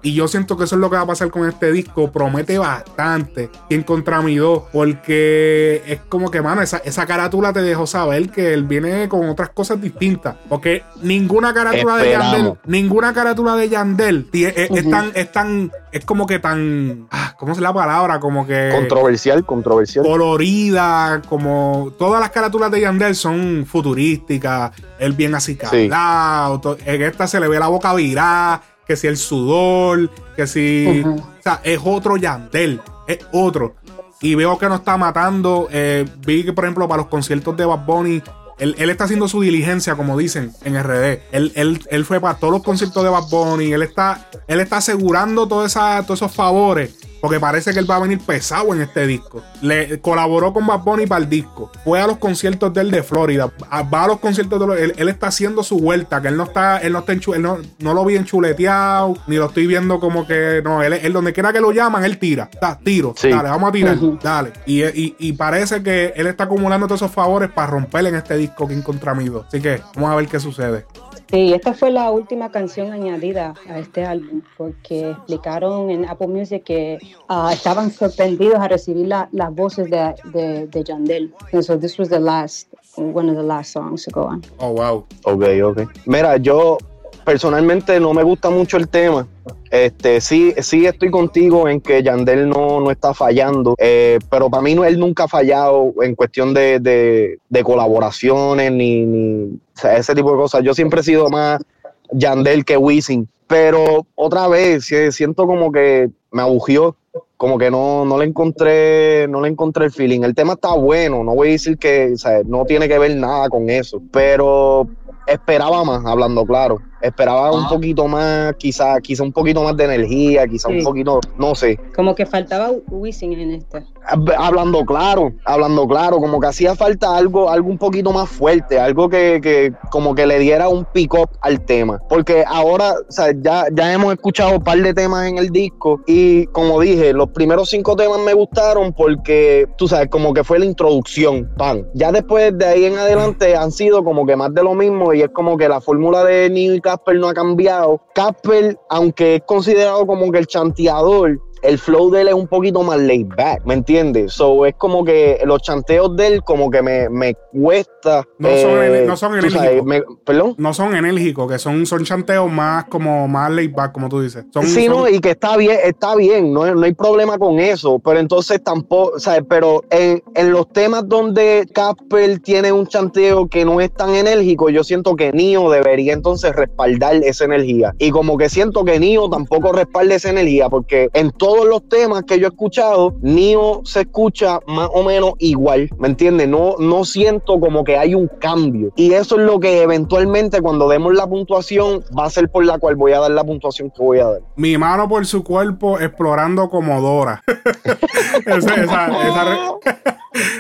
Y yo siento que eso es lo que va a pasar con este disco. Promete bastante. en contra mi dos. Porque es como que, mano, esa, esa carátula te dejó saber que él viene con otras cosas distintas. Porque ninguna carátula de Yandel, ninguna carátula de Yandel es, tan, es tan, es como que tan, ah, ¿cómo es la palabra? Como que. Controversial, controversial. Colorida, como todas las carátulas de Yandel son futurísticas. Él bien así calado. En esta se le ve la boca virada que si el sudor, que si. O sea, es otro Yandel, es otro. Y veo que no está matando. Eh, vi que, por ejemplo, para los conciertos de Bad Bunny, él, está haciendo su diligencia, como dicen en RD. Él, él, fue para todos los conciertos de Bad Bunny. Él está, él está asegurando toda esa, todos esos favores porque parece que él va a venir pesado en este disco. Le colaboró con Bad Bunny para el disco. Fue a los conciertos de él de Florida. Va a los conciertos de los, él, está haciendo su vuelta, que él no está, él no está en él no, no, lo vi enchuleteado, ni lo estoy viendo como que no, él, él donde quiera que lo llaman, él tira. tiro, dale, vamos a tirar, dale. Y, y, y, parece que él está acumulando todos esos favores para romperle en este disco King contra Mido. Así que vamos a ver qué sucede. Sí, esta fé la última canción añadida a este álbum, porque explicaron en Apple Music que uh, estaban sorprendidos a recibir la, las voces de, de, de Yandel. So this was the last, one of the last songs to go on. Oh, wow. Ok, ok. Mira, yo personalmente no me gusta mucho el tema. Este, sí, sí estoy contigo en que Yandel no, no está fallando, eh, pero para mí no, él nunca ha fallado en cuestión de, de, colaboraciones ni, ni ese tipo de cosas. Yo siempre he sido más Yandel que Wisin, pero otra vez siento como que me abugió, como que no, no le encontré, no le encontré el feeling. El tema está bueno, no voy a decir que no tiene que ver nada con eso, pero esperaba más, hablando claro. Esperaba un poquito más, quizá, quizá un poquito más de energía, quizá un poquito, no sé. Como que faltaba Wisin en este. Hablando claro, hablando claro, como que hacía falta algo, algo un poquito más fuerte, algo que, que como que le diera un pick up al tema. Porque ahora, o sea, ya, ya hemos escuchado un par de temas en el disco y como dije, los primeros cinco temas me gustaron porque, tú sabes, como que fue la introducción, pan. Ya después de ahí en adelante han sido como que más de lo mismo y es como que la fórmula de New Casper no ha cambiado. Casper, aunque es considerado como que el chanteador, el flow de él es un poquito más laid back, ¿me entiendes? So es como que los chanteos de él como que me, me cuesta. No son, eh, no son enérgicos. ¿Perdón? No son enérgicos, que son, son chanteos más como más laid back, como tú dices. sí, no, y que está bien, está bien, no, no hay problema con eso, pero entonces tampoco, ¿sabes? Pero en, en los temas donde Casper tiene un chanteo que no es tan enérgico, yo siento que Nio debería entonces respaldar esa energía. Y como que siento que Nio tampoco respalda esa energía, porque en todo todos los temas que yo he escuchado, Nio se escucha más o menos igual, ¿me entiendes? No, no siento como que hay un cambio. Y eso es lo que eventualmente cuando demos la puntuación va a ser por la cual voy a dar la puntuación que voy a dar. Mi mano por su cuerpo explorando como Dora. esa, esa,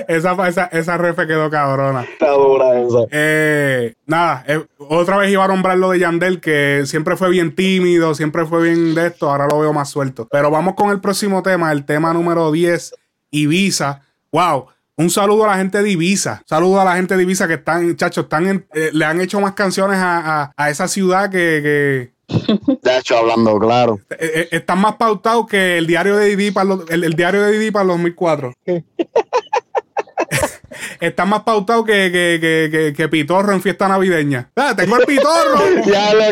esa, esa, esa, refe quedó cabrona. Está dura esa. Eh, nada, eh, otra vez iba a nombrar lo de Yandel, que siempre fue bien tímido, siempre fue bien de esto, ahora lo veo más suelto. Pero vamos con el próximo tema, el tema número 10, Ibiza. Wow. Un saludo a la gente de Ibiza. Saludo a la gente de Ibiza que están, chachos, están eh, le han hecho más canciones a, esa ciudad que, De hecho, hablando claro. están más pautados que el diario de Didi para el, el, diario de Didi para el 2004. está más pautado que, que, que, que, Pitorro en fiesta navideña. Ah, tengo el Pitorro. ya le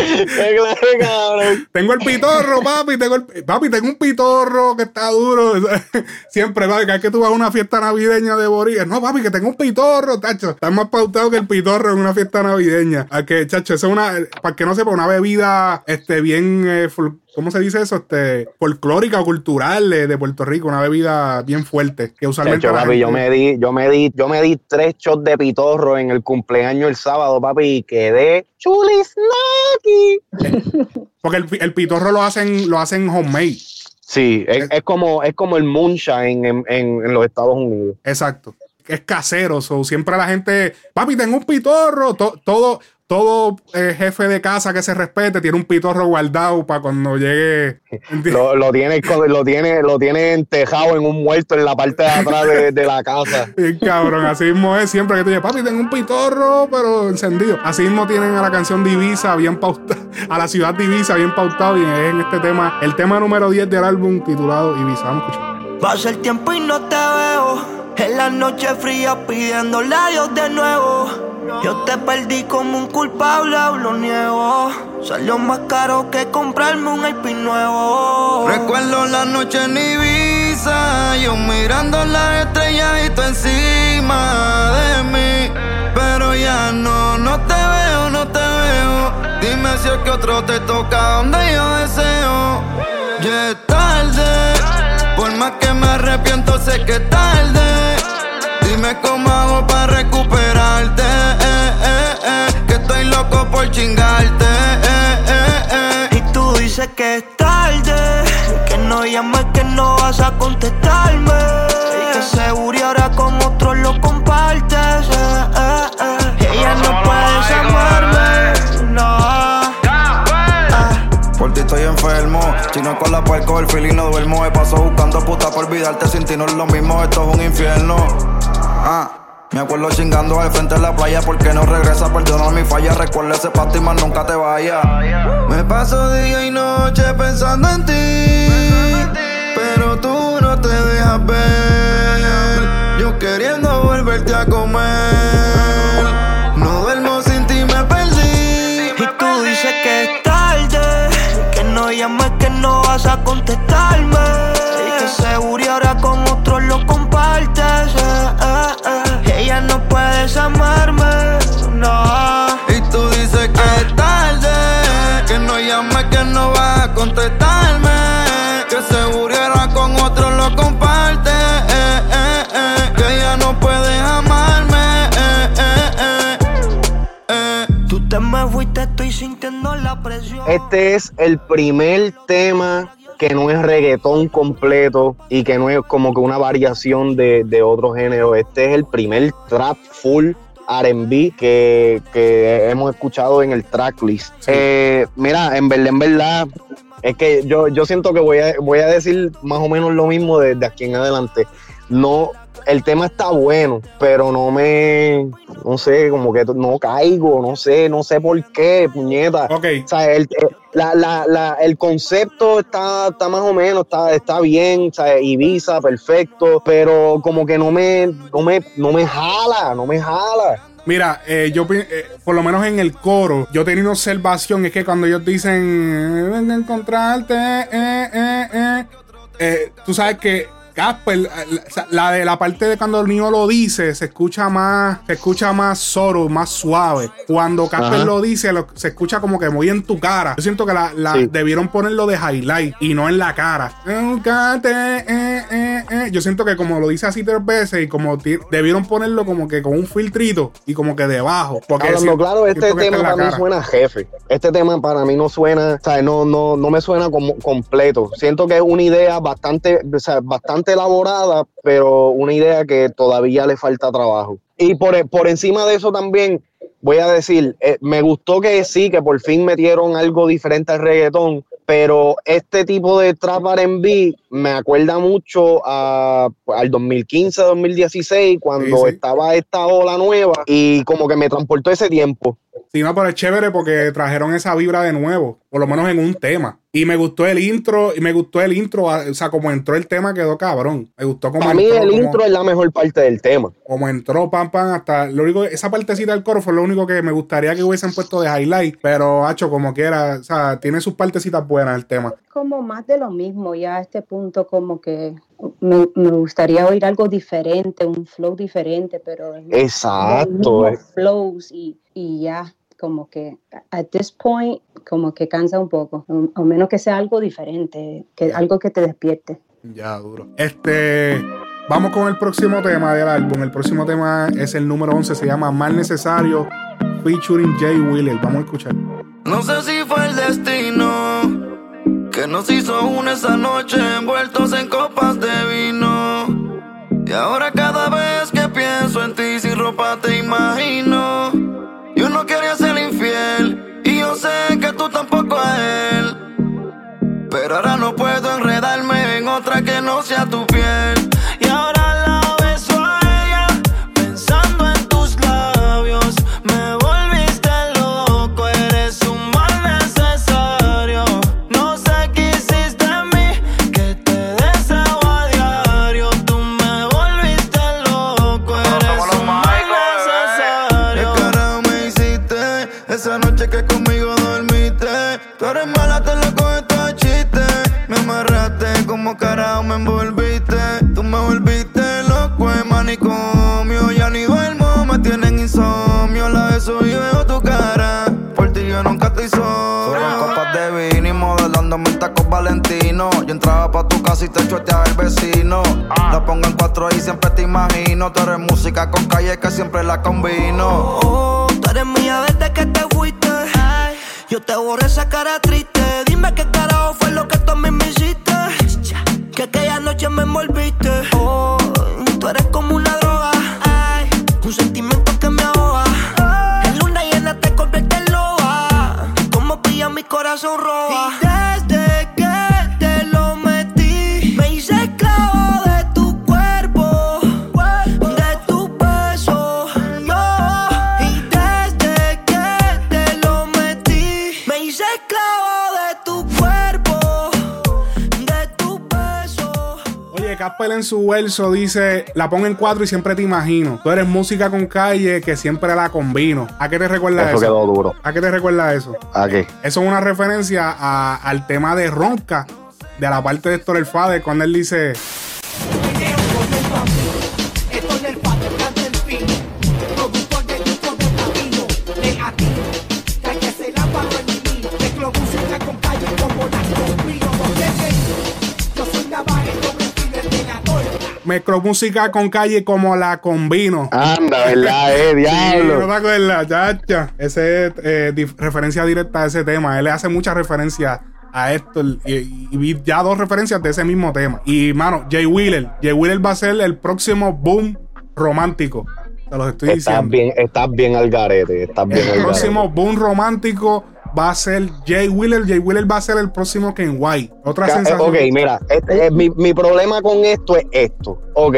tengo el pitorro, papi. Tengo el, papi, tengo un pitorro que está duro. Siempre, papi, que hay que tú vas a una fiesta navideña de Boris. No, papi, que tengo un pitorro, tacho. Está más pautado que el pitorro en una fiesta navideña. A que, chacho, eso es una, para que no sepa, una bebida este, bien eh, ¿cómo se dice eso? Este, folclórica o cultural de, Puerto Rico, una bebida bien fuerte que usualmente papi, yo me di, yo me di, yo me di tres shots de pitorro en el cumpleaños el sábado, papi, y quedé chulisnaki. Porque el, pitorro lo hacen, lo hacen homemade. Sí, es, como, es como el moonshine en, en, los Estados Unidos. Exacto es casero, o siempre la gente, papi, tengo un pitorro, todo, todo eh, jefe de casa que se respete tiene un pitorro guardado para cuando llegue. lo, lo, tiene, lo, tiene, lo tiene entejado en un muerto en la parte de atrás de, la casa. Sí, cabrón, así mismo es siempre que te dice, papi, tengo un pitorro, pero encendido. Así mismo tienen a la canción Divisa bien pautada, a la ciudad Divisa bien pautado y es en este tema, el tema número 10 del álbum titulado Ibiza. Vamos a escuchar. Pasa el tiempo y no te veo. En la noche fría pidiendo Dios de nuevo. Yo te perdí como un culpable, lo niego. Salió más caro que comprarme un IP nuevo. Recuerdo la noche en Ibiza, yo mirando las estrellas y tú encima de mí. Pero ya no, no te veo, no te veo. Dime si es que otro te toca donde yo deseo. Ya es tarde, por más que me arrepiento, sé que es tarde. Dime cómo hago para recuperarte. Eh, eh, eh, que estoy loco por chingarte. Y tú dices que es tarde llames que no vas a contestarme. Y que seguro y ahora con otros lo compartes. Eh, eh, eh. Ella no puede amarme, no. Por ti estoy enfermo. Chino con la puerco, el feeling no duermo. Me paso buscando puta por olvidarte sin ti no es lo mismo. Esto es un infierno. Ah. Me acuerdo chingando al frente de la playa porque no regresa, perdona mi falla. Recuerda ese pasto nunca te vaya. Me paso día y noche pensando en ti, pero tú no te dejas ver. Yo queriendo volverte a comer. No duermo sin ti, me perdí. Y tú dices que es tarde, que no llames, que no vas a contestarme. Y que seguro ahora con otros lo puedes amarme, no. Y tú dices que es tarde, que no llames, que no vas a contestarme. Que seguro era con otro lo comparte. eh, eh, eh, que ella no puede amarme. eh, eh, eh, eh. Tú te me fuiste, estoy sintiendo la presión. Este es el primer tema que no es reggaetón completo y que no es como que una variación de, de otro género. Este es el primer trap full RB que, que hemos escuchado en el tracklist. Eh, mira, en verdad, en verdad, es que yo, yo siento que voy a, voy a decir más o menos lo mismo de, de aquí en adelante. No, el tema está bueno, pero no me, no sé, como que no caigo, no sé, no sé por qué, puñeta. Ok. O sea, el, eh, la, la, la, el concepto está, está más o menos, está, está bien, o sea, Ibiza, perfecto, pero como que no me, no me, no me jala, no me jala. Mira, eh, yo eh, por lo menos en el coro, yo tenía una observación, es que cuando ellos dicen "Ven a encontrarte, eh", eh, tú sabes que Casper, la, de la parte de cuando el niño lo dice, se escucha más, se escucha más soro, más suave. Cuando Casper Ajá. lo dice, lo- se escucha como que muy en tu cara. Yo siento que la, la- Sí. debieron ponerlo de highlight y no en la cara. Eh. Yo siento que como lo dice así tres veces y como debieron ponerlo como que con un filtrito y como que debajo. Porque Hablando claro, este tema para mí suena jefe. Este tema para mí no suena, o sea, no, no, no me suena como completo. Siento que es una idea bastante, o sea, bastante elaborada, pero una idea que todavía le falta trabajo. Y por, por encima de eso también voy a decir, eh, me gustó que sí, que por fin metieron algo diferente al reggaetón, pero este tipo de trap R&B me acuerda mucho a, al 2015-2016, cuando Sí, sí. estaba esta ola nueva y como que me transportó ese tiempo. Sí, no, pero es chévere porque trajeron esa vibra de nuevo, por lo menos en un tema. Y me gustó el intro, y me gustó el intro, o sea, como entró el tema quedó cabrón. Me gustó como Para mí entró, el como- intro es la mejor parte del tema. como entró pam pam hasta lo único esa partecita del coro fue lo único que me gustaría que hubiesen puesto de highlight pero hacho como quiera o sea tiene sus partecitas buenas el tema como más de lo mismo, ya a este punto como que me, me gustaría oír algo diferente, un flow diferente, pero es los Exacto. eh. flows y, y ya como que at this point como que cansa un poco, o, o menos que sea algo diferente, que algo que te despierte. ya duro este vamos con el próximo tema del álbum el próximo tema es el número 11 se llama Mal Necesario featuring Jay Wheeler vamos a escuchar No sé si fue el destino que nos hizo una esa noche envueltos en copas de vino. Y ahora cada vez que pienso en ti sin ropa te imagino. Pero ahora no puedo enredarme en otra que no sea tu me envolviste. Tú me volviste loco en manicomio. Ya ni duermo, me tienen insomnio. La beso y veo tu cara. Por ti yo nunca estoy solo. Fueron copas de vino y modelándome en tacos Valentino. Yo entraba pa' tu casa y te chueteaba el vecino. La pongo en cuatro y siempre te imagino. Tú eres música con calle que siempre la combino. Oh, tú eres mía desde que te fuiste. Yo te borré esa cara triste. Dime qué carajo fue lo que tú a mí me hiciste. Me envolviste. Oh, tú eres como una droga. Ay, un sentimiento que me ahoga. En luna llena te convierte en loba. Como pilla mi corazón roba. Casper en su verso dice: La pongo en cuatro y siempre te imagino. Tú eres música con calle que siempre la combino. ¿A qué te recuerda eso? Eso quedó duro. ¿A qué te recuerda eso? ¿A qué? Eso es una referencia a- al tema de Ronca, de la parte de Héctor el Fader, cuando él dice. Mezclo música con calle como la combino. Anda, ¿verdad? Eh, Sí, no diablo. te acuerdas, chacha. Ese es eh, referencia directa a ese tema. Él le hace muchas referencias a esto y, y vi ya dos referencias de ese mismo tema. Y, mano, Jay Wheeler. Jay Wheeler va a ser el próximo boom romántico. Te los estoy Estás diciendo. bien, estás bien al garete. Estás bien El al próximo garete. boom romántico va a ser Jay Wheeler. Jay Wheeler va a ser el próximo Ken White. Otra Ca- eh, sensación. Ok, mira, este, eh, mi, mi problema con esto es esto. Ok,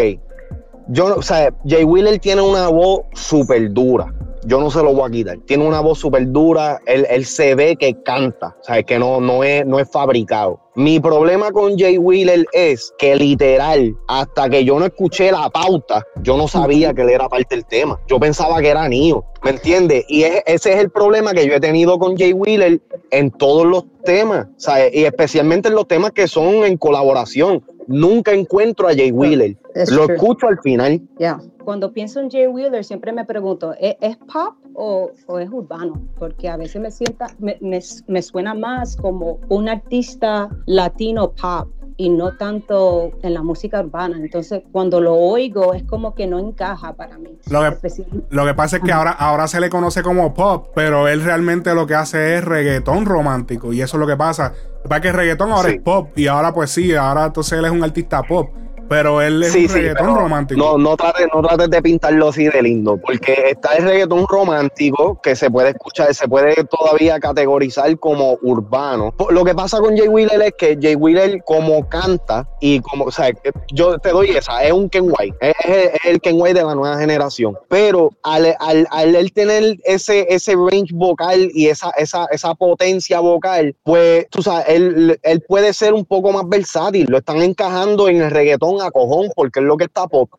yo, o sea, Jay Wheeler tiene una voz súper dura. Yo no se lo voy a quitar. Tiene una voz súper dura. Él, él se ve que canta. O sea, que no, no, es, no es fabricado. Mi problema con Jay Wheeler es que literal, hasta que yo no escuché la pauta, yo no sabía que él era parte del tema. Yo pensaba que era Nio, ¿me entiendes? Y es- ese es el problema que yo he tenido con Jay Wheeler en todos los temas, ¿sabes? Y especialmente en los temas que son en colaboración. Nunca encuentro a Jay Wheeler. That's Lo true. escucho al final. Ya, cuando pienso en Jay Wheeler siempre me pregunto, ¿es, es pop o, o es urbano? Porque a veces me sienta, me, me- me suena más como un artista latino pop y no tanto en la música urbana. Entonces, cuando lo oigo es como que no encaja para mí. Lo que- Especial- Lo que pasa es que ahora, ahora se le conoce como pop, pero él realmente lo que hace es reggaetón romántico. Y eso es lo que pasa. Para que el reggaetón ahora Sí. es pop. Y ahora, pues sí, ahora entonces él es un artista pop. Pero él es Sí, un sí, reggaetón romántico. No, no trates, no trates de pintarlo así de lindo, porque está el reggaetón romántico que se puede escuchar, se puede todavía categorizar como urbano. Lo que pasa con Jay Wheeler es que Jay Wheeler como canta y como, o sea, yo te doy esa, es un Ken White, es, es- es el Ken White de la nueva generación, pero al, al, al él tener ese, ese range vocal y esa, esa, esa potencia vocal, pues tú sabes, él, él puede ser un poco más versátil, lo están encajando en el reggaetón a cojón porque es lo que está pop,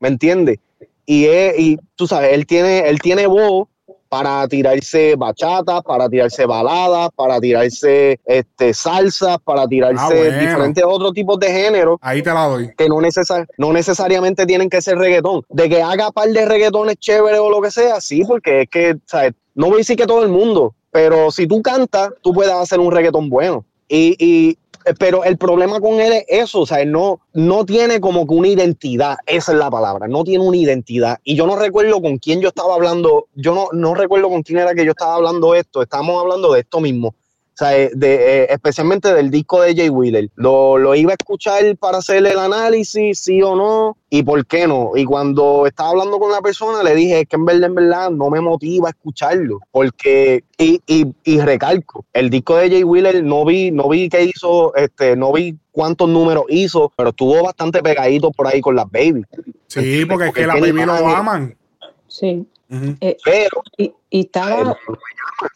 ¿me entiendes? Y, es- y tú sabes, él tiene, él tiene voz para tirarse bachata, para tirarse baladas, para tirarse este, salsa, para tirarse Ah, bueno. diferentes otros tipos de géneros Ahí te la doy. que no, necesar- no necesariamente tienen que ser reggaetón. De que haga par de reggaetones chéveres o lo que sea, sí, porque es que, ¿sabes? No voy a decir que todo el mundo, pero si tú cantas, tú puedes hacer un reggaetón bueno. Y, y- pero el problema con él es eso, o sea, no, no tiene como que una identidad, esa es la palabra, no tiene una identidad. Y yo no recuerdo con quién yo estaba hablando, yo no, no recuerdo con quién era que yo estaba hablando esto, estábamos hablando de esto mismo. O sea, eh, de, eh, especialmente del disco de Jay Wheeler. Lo, lo iba a escuchar para hacer el análisis, sí o no, y por qué no. Y cuando estaba hablando con la persona, le dije es que en verdad, en verdad, no me motiva a escucharlo. Porque, y, y, y recalco, el disco de Jay Wheeler no vi, no vi qué hizo, este, no vi cuántos números hizo, pero estuvo bastante pegadito por ahí con las baby. Sí, porque es que la Kenny baby lo aman. Sí. Eh, Pero, y, y estaba,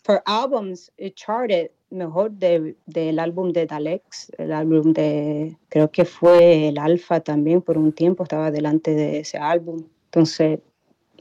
for albums, it charted mejor de- del álbum de Dalex, el álbum de, creo que fue el Alfa también por un tiempo, estaba delante de ese álbum. Entonces,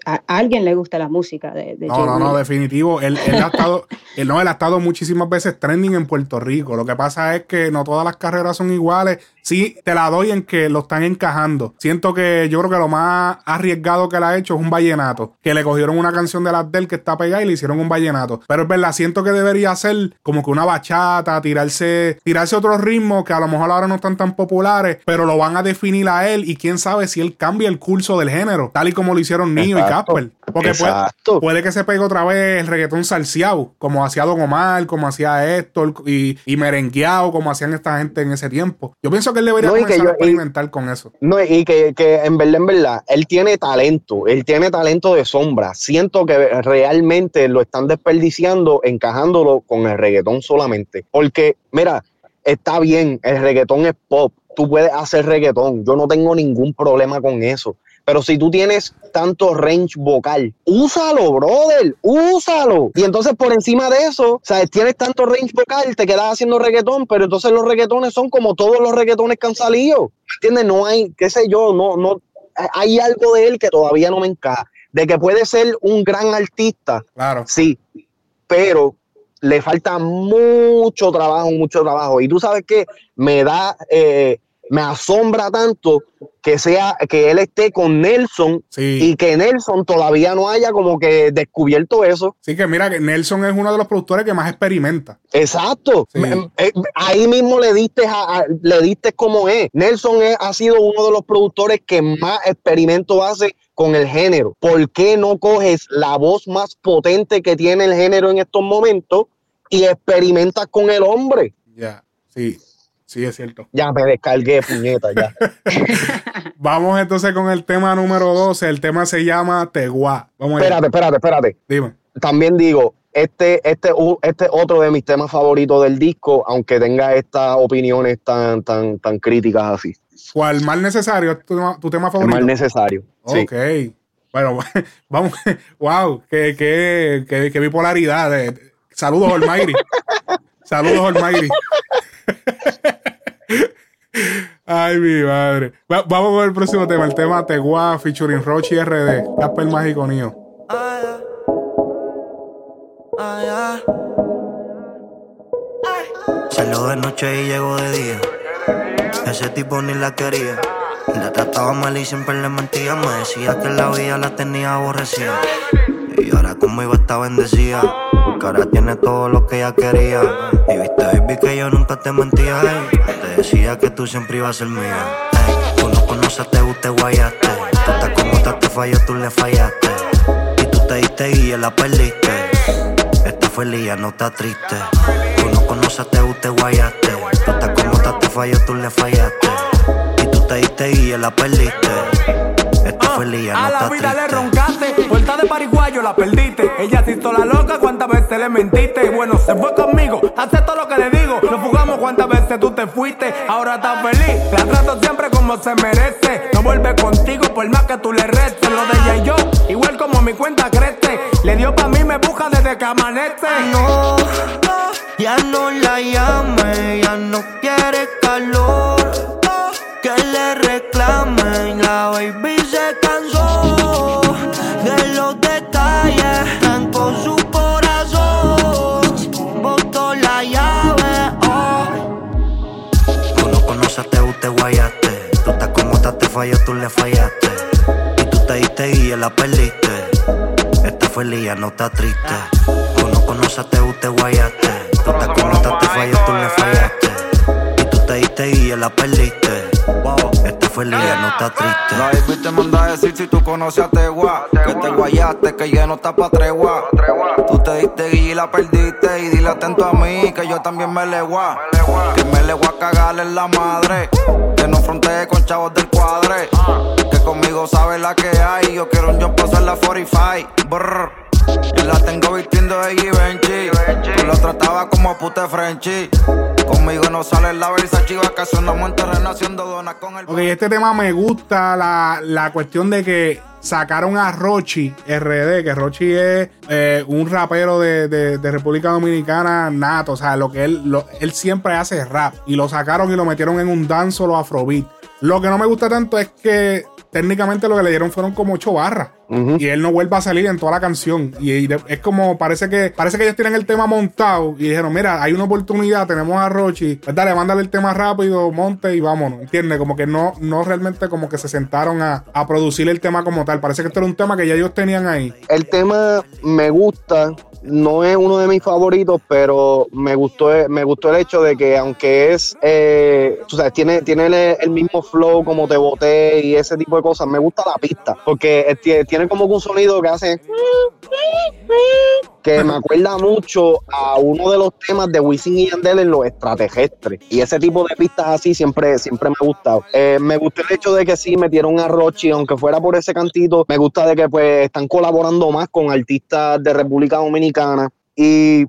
a, a alguien le gusta la música de, de No, no, no, definitivo. Él, él ha estado, él, no, él ha estado muchísimas veces trending en Puerto Rico. Lo que pasa es que no todas las carreras son iguales. Sí, te la doy en que lo están encajando. Siento que yo creo que lo más arriesgado que él ha hecho es un vallenato. Que le cogieron una canción de las del que está pegada y le hicieron un vallenato. Pero es verdad, siento que debería ser como que una bachata, tirarse, tirarse otros ritmos que a lo mejor ahora no están tan populares, pero lo van a definir a él y quién sabe si él cambia el curso del género, tal y como lo hicieron Nio y Exacto. Casper. Porque puede, puede, que se pegue otra vez el reggaetón salseado, como hacía Don Omar, como hacía Héctor, y, y merengueado, como hacían esta gente en ese tiempo. Yo pienso que él debería comenzar a experimentar con eso. No, y que, que en verdad, en verdad, él tiene talento, él tiene talento de sombra. Siento que realmente lo están desperdiciando encajándolo con el reggaetón solamente. Porque, mira, está bien, el reggaetón es pop, tú puedes hacer reggaetón, yo no tengo ningún problema con eso. Pero si tú tienes tanto range vocal, úsalo, brother, úsalo. Y entonces por encima de eso, sea, tienes tanto range vocal, te quedas haciendo reggaetón, pero entonces los reggaetones son como todos los reggaetones que han salido. ¿Entiendes? No hay, qué sé yo, no, no, hay algo de él que todavía no me encaja. De que puede ser un gran artista. Claro. Sí, pero le falta mucho trabajo, mucho trabajo. Y tú sabes que me da, eh, me asombra tanto que sea que él esté con Nelson y que Nelson todavía no haya como que descubierto eso. Sí, que mira que Nelson es uno de los productores que más experimenta. Exacto. Eh, ahí mismo le diste le diste como es. Nelson ha sido uno de los productores que más experimento hace con el género. ¿Por qué no coges la voz más potente que tiene el género en estos momentos y experimentas con el hombre? Ya, sí. Sí, es cierto. Ya me descargué, puñeta, ya. Vamos entonces con el tema número 12. El tema se llama Teguá. Vamos espérate, espérate, espérate. Dime. También digo, este, este, este otro de mis temas favoritos del disco, aunque tenga estas opiniones tan, tan, tan críticas así. ¿Cuál? ¿Mal necesario? ¿Tu, tema favorito? mal necesario. Ok. Bueno, vamos. wow, qué, qué, qué, qué bipolaridad. Saludos, Almighty. Saludos, Almighty. Ay, mi madre. vamos con el próximo tema. El tema Tegua featuring Rochi RD. Casper Mágico Nio. Salió de noche y llegó de día. Ese tipo ni la quería. La trataba mal y siempre le mentía. Me decía que la vida la tenía aborrecida. Y ahora como iba estar bendecida. Porque ahora tiene todo lo que ella quería. Y viste, baby, que yo nunca te mentía. Te decía que tú siempre ibas a ser mía. tú no conoces, te guste, guayaste. Tú estás como te falló, tú le fallaste. Y tú te diste y la perdiste. Está feliz, ya no está triste. Tú no conoces, te guste, guayaste. Tú estás como te falló, tú le fallaste. Y tú te diste y la perdiste a la vida le roncaste, vuelta de pariguayo la perdiste. Ella se hizo la loca, cuántas veces le mentiste. Bueno, se fue conmigo, hace todo lo que le digo. Nos jugamos cuántas veces tú te fuiste. Ahora está feliz, la trato siempre como se merece. No vuelve contigo por más que tú le restes. Lo de ella y yo, igual como mi cuenta crece. Le dio pa' mí, me busca desde que amanece. No, ya no la llame, ya no quiere calor. Que le reclamen, la baby falló, tú le fallaste. Y tú te diste y la perdiste. Está feliz, ya no está triste. Tú no conoces, te guste, guayaste. Tú estás como estás, te falló, tú le fallaste. Y tú te diste y la perdiste. Esta fue el día, no está triste. La baby te manda a decir si tú conoces a Tegua. Que te guayaste, que ya no está pa' tregua. Tú te diste y la perdiste. Y dile atento a mí, que yo también me legua. Que me legua a cagarle en la madre. Que no frontee con chavos del cuadre. Que conmigo sabe la que hay. Yo quiero un yo pasar la 45. Brr. Y la tengo vistiendo de Givenchy. Tú la trataba como puta Frenchy. Conmigo no sale la Versace vacación, no en terreno haciendo donas con el. Ok, este tema me gusta la, la cuestión de que sacaron a Rochi RD, que Rochi es eh, un rapero de, de, República Dominicana nato, o sea, lo que él, lo, él siempre hace rap, y lo sacaron y lo metieron en un danzo o afrobeat. Lo que no me gusta tanto es que técnicamente lo que le dieron fueron como ocho barras. Y él no vuelve a salir en toda la canción. Y es como, parece que parece que ellos tienen el tema montado y dijeron, mira, hay una oportunidad, tenemos a Rochi, pues dale, mándale el tema rápido, monte y vámonos. ¿Entiendes? Como que no, no realmente como que se sentaron a, a producir el tema como tal. Parece que esto era un tema que ya ellos tenían ahí. El tema me gusta, no es uno de mis favoritos, pero me gustó, me gustó el hecho de que aunque es, eh, tú sabes, tiene, tiene el, mismo flow como te boté y ese tipo de cosas, me gusta la pista, porque tiene tiene como un sonido que hace que me acuerda mucho a uno de los temas de Wisin y Yandel en los extraterrestres. Y ese tipo de pistas así siempre, siempre me ha gustado. Eh, me gustó el hecho de que sí metieron a Rochi, aunque fuera por ese cantito. Me gusta de que pues están colaborando más con artistas de República Dominicana. Y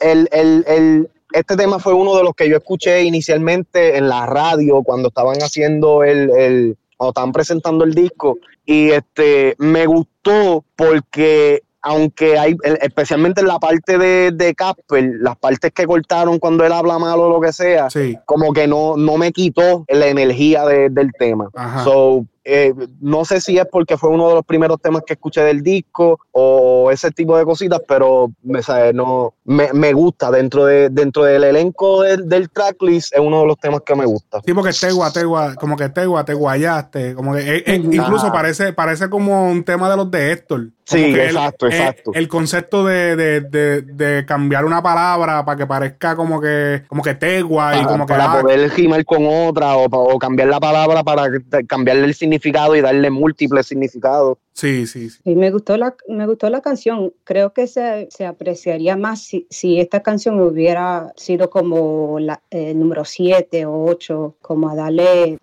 el, el, el, este tema fue uno de los que yo escuché inicialmente en la radio cuando estaban haciendo el, el o estaban presentando el disco. Y este me gustó porque aunque hay, especialmente en la parte de, de Casper, las partes que cortaron cuando él habla mal o lo que sea, como que no, no me quitó la energía del tema. So, eh, no sé si es porque fue uno de los primeros temas que escuché del disco o ese tipo de cositas, pero me, No, me, gusta dentro, de, dentro del elenco del, tracklist, es uno de los temas que me gusta. Sí, porque Tegua, Tegua, como que Tegua, te guayaste, como que eh, eh, incluso parece, parece como un tema de los de Héctor. Sí, exacto, exacto. El, concepto de, cambiar una palabra para que parezca como que, como que Tegua y como que. Para ah, poder rimar con otra o, o cambiar la palabra para cambiarle el significado y darle múltiples significados. Sí, sí, sí. Y me gustó la, me gustó la canción. Creo que se, se apreciaría más si, si, esta canción hubiera sido como la eh, número 7 o 8, como a darle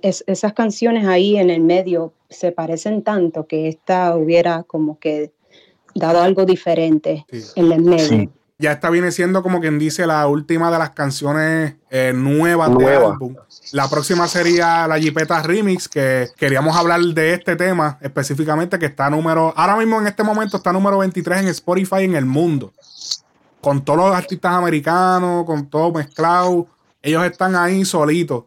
esas canciones ahí en el medio se parecen tanto que esta hubiera como que dado algo diferente en el medio ya esta viene siendo como quien dice la última de las canciones eh, nuevas del álbum. La próxima sería la Jipeta Remix, que queríamos hablar de este tema específicamente, que está número, ahora mismo en este momento está número 23 en Spotify en el mundo. Con todos los artistas americanos, con todo mezclado, ellos están ahí solitos.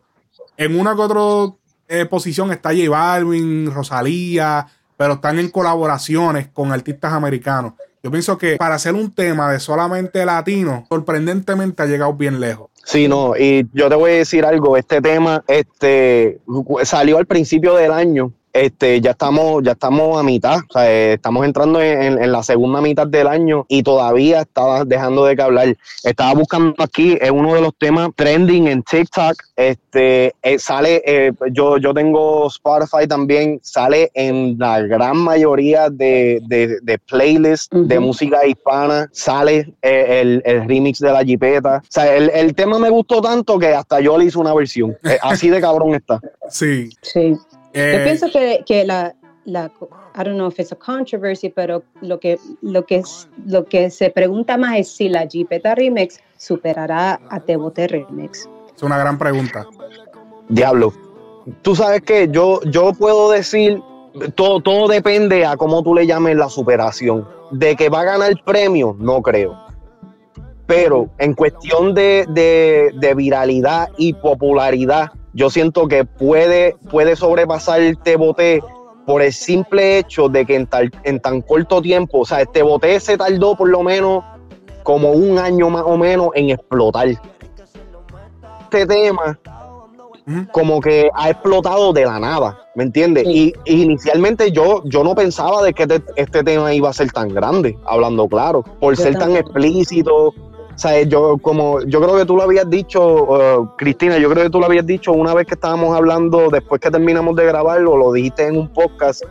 En una que otra eh, posición está J Balvin, Rosalía, pero están en colaboraciones con artistas americanos. Yo pienso que para hacer un tema de solamente latino, sorprendentemente ha llegado bien lejos. Sí, no, y yo te voy a decir algo, este tema este, salió al principio del año este, ya estamos, ya estamos a mitad, o sea, eh, estamos entrando en, la segunda mitad del año y todavía estaba dejando de que hablar. Estaba buscando aquí, es uno de los temas trending en TikTok. Este, eh, sale, eh, yo, yo tengo Spotify también, sale en la gran mayoría de, de, playlists de música hispana, sale el, remix de la jipeta. O sea, el, el, tema me gustó tanto que hasta yo le hice una versión. así de cabrón está. Sí. Sí. Yo eh, pienso que, que la, la, I don't know if it's a controversy, pero lo que, lo que, lo que se pregunta más es si la Jeepeta Remix superará a Tebote Remix. Es una gran pregunta. Diablo. Tú sabes que yo, yo puedo decir, todo, todo depende a cómo tú le llames la superación. De que va a ganar el premio, no creo. Pero en cuestión de, de, de viralidad y popularidad, yo siento que puede, puede sobrepasar el Teboté por el simple hecho de que en, en tan corto tiempo, o sea, este boté se tardó por lo menos como un año más o menos en explotar. Este tema como que ha explotado de la nada, ¿me entiendes? Y, inicialmente yo, yo no pensaba de que este, este, tema iba a ser tan grande, hablando claro, por ser tan explícito, sea, yo como yo creo que tú lo habías dicho, uh, Cristina, yo creo que tú lo habías dicho una vez que estábamos hablando, después que terminamos de grabarlo, lo dijiste en un podcast,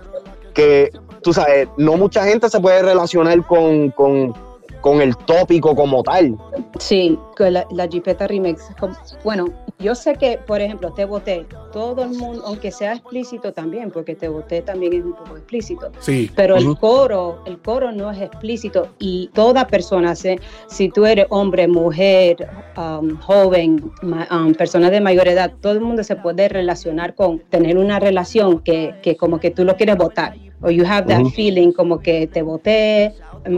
que tú sabes, no mucha gente se puede relacionar con, con con el tópico como tal. Sí, con la, la Jeepeta Remix. Bueno, yo sé que, por ejemplo, Te Boté, todo el mundo, aunque sea explícito también, porque Te Boté también es un poco explícito, sí. pero el coro, el coro no es explícito y toda persona, si tú eres hombre, mujer, um, joven, um, persona de mayor edad, todo el mundo se puede relacionar con tener una relación que, que como que tú lo quieres votar o you have that feeling como que te voté,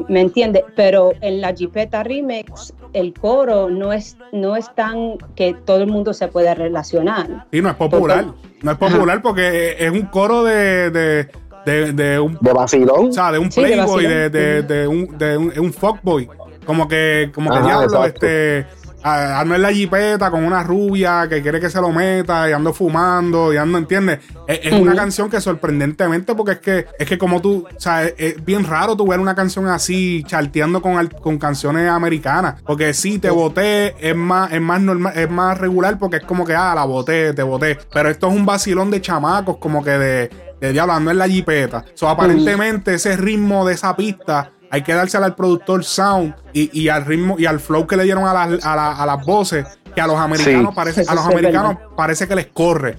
¿me entiendes? Pero en la Jeepeta Remix el coro no es, no es tan que todo el mundo se puede relacionar. Sí, no es popular. no es popular porque es un coro de, de, de, un... De vacilón. O sea, de un playboy, de, de, de, un, de un, fuckboy. Como que, como que diablo, este ando en la jipeta con una rubia que quiere que se lo meta y ando fumando y ando, ¿entiendes? Es, una canción que sorprendentemente, porque es que, es que como tú, o sea, es, bien raro tú ver una canción así charteando con, con canciones americanas. Porque sí, te voté, es más, es más normal, es más regular porque es como que, ah, la voté, te voté. Pero esto es un vacilón de chamacos, como que de de diablo, ando en la jipeta. So, aparentemente, ese ritmo de esa pista hay que dársela al productor sound y, al ritmo y al flow que le dieron a, las voces, que a los americanos parece, a los americanos parece que les corre.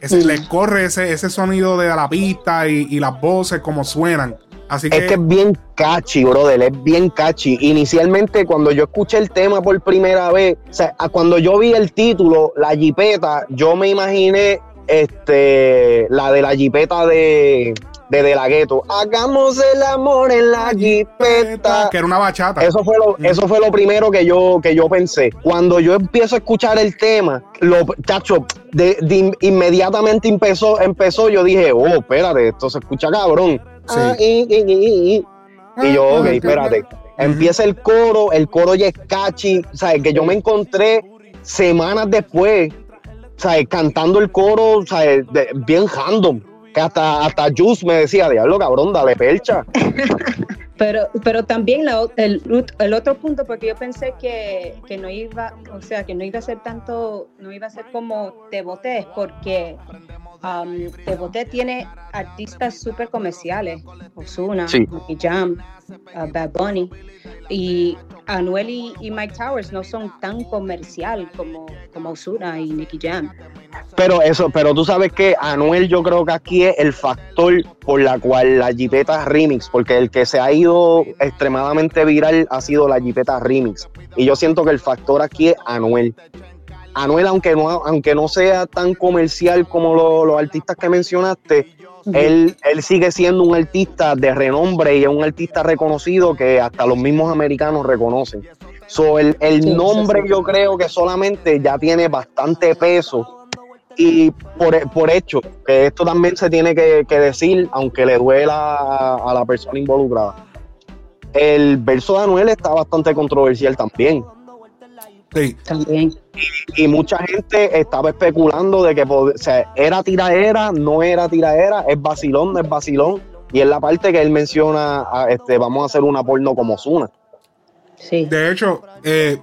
Les corre ese, ese sonido de la pista y, las voces como suenan. Así que... Es que es bien catchy, brother, es bien catchy. Inicialmente, cuando yo escuché el tema por primera vez, o sea, cuando yo vi el título, La Jipeta, yo me imaginé este, la de la Jipeta de, de De La Ghetto. Hagamos el amor en la jipeta. Que era una bachata. Eso fue lo, eso fue lo primero que yo, que yo pensé. Cuando yo empiezo a escuchar el tema, lo, chacho, de, inmediatamente empezó, empezó, yo dije, oh, espérate, esto se escucha cabrón. Ah, y, yo, ok, espérate. Empieza el coro, el coro ya es catchy, ¿sabes? Que yo me encontré semanas después, ¿sabes? Cantando el coro, ¿sabes? bien random. Que hasta, hasta Juice me decía, diablo, cabrón, dale percha. Pero, pero también el, el, otro punto, porque yo pensé que, que, no iba, o sea, que no iba a ser tanto, no iba a ser como Te Boté, porque um, Te Boté tiene artistas súper comerciales, Ozuna, sí. Jam, uh, Bad Bunny, y Anuel y, Mike Towers no son tan comercial como, como Ozuna y Nicky Jam. Pero eso, pero tú sabes que Anuel yo creo que aquí es el factor por la cual la Jipeta Remix, porque el que se ha ido extremadamente viral ha sido la Jipeta Remix. Y yo siento que el factor aquí es Anuel. Anuel, aunque no, aunque no sea tan comercial como los artistas que mencionaste, él, él sigue siendo un artista de renombre y es un artista reconocido que hasta los mismos americanos reconocen. So, el, el nombre yo creo que solamente ya tiene bastante peso y por, por hecho, que esto también se tiene que, decir, aunque le duela a, la persona involucrada. El verso de Anuel está bastante controversial también. Sí. También. Y, mucha gente estaba especulando de que o era tiraera, no era tiraera, es vacilón, no es vacilón. Y es la parte que él menciona, este, vamos a hacer una porno como Zuna. Sí. De hecho, eh,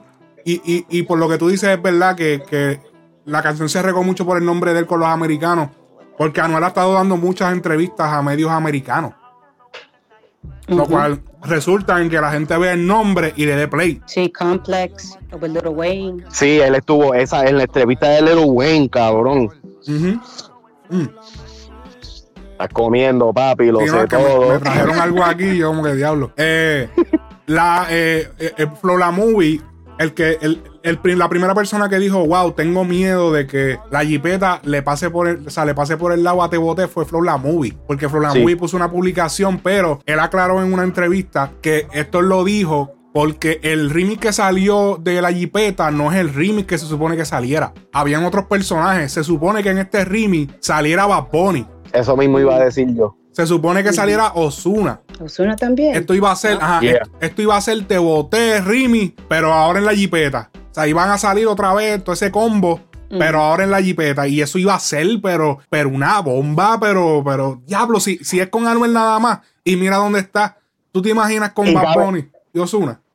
y, y, por lo que tú dices, es verdad que, que la canción se regó mucho por el nombre de él con los americanos, porque Anuel ha estado dando muchas entrevistas a medios americanos. Lo cual resulta en que la gente ve el nombre y le dé play. Sí, Complex, o Little Wayne. Sí, él estuvo esa en la entrevista de Little Wayne, cabrón. Uh Estás comiendo, papi, lo sé todo. Me, trajeron algo aquí, yo como que diablo. Eh, la eh, eh, eh la Movie el que el, la primera persona que dijo, wow, tengo miedo de que la jipeta le pase por el, o sea, le pase por el lado a Tebote fue Flow La Movie. Porque Flow La Movie puso una publicación, pero él aclaró en una entrevista que esto lo dijo porque el remix que salió de la jipeta no es el remix que se supone que saliera. Habían otros personajes. Se supone que en este remix saliera Bad Eso mismo iba a decir yo. Se supone que saliera Osuna. Osuna también. Esto iba a ser, ajá, esto, iba a ser Te Boté, Rimi, pero ahora en la jipeta. Sea, iban a salir otra vez todo ese combo, pero ahora en la jipeta. Y eso iba a ser, pero, pero una bomba, pero, pero, diablo, si, si es con Anuel nada más, y mira dónde está. ¿Tú te imaginas con Bad Bunny?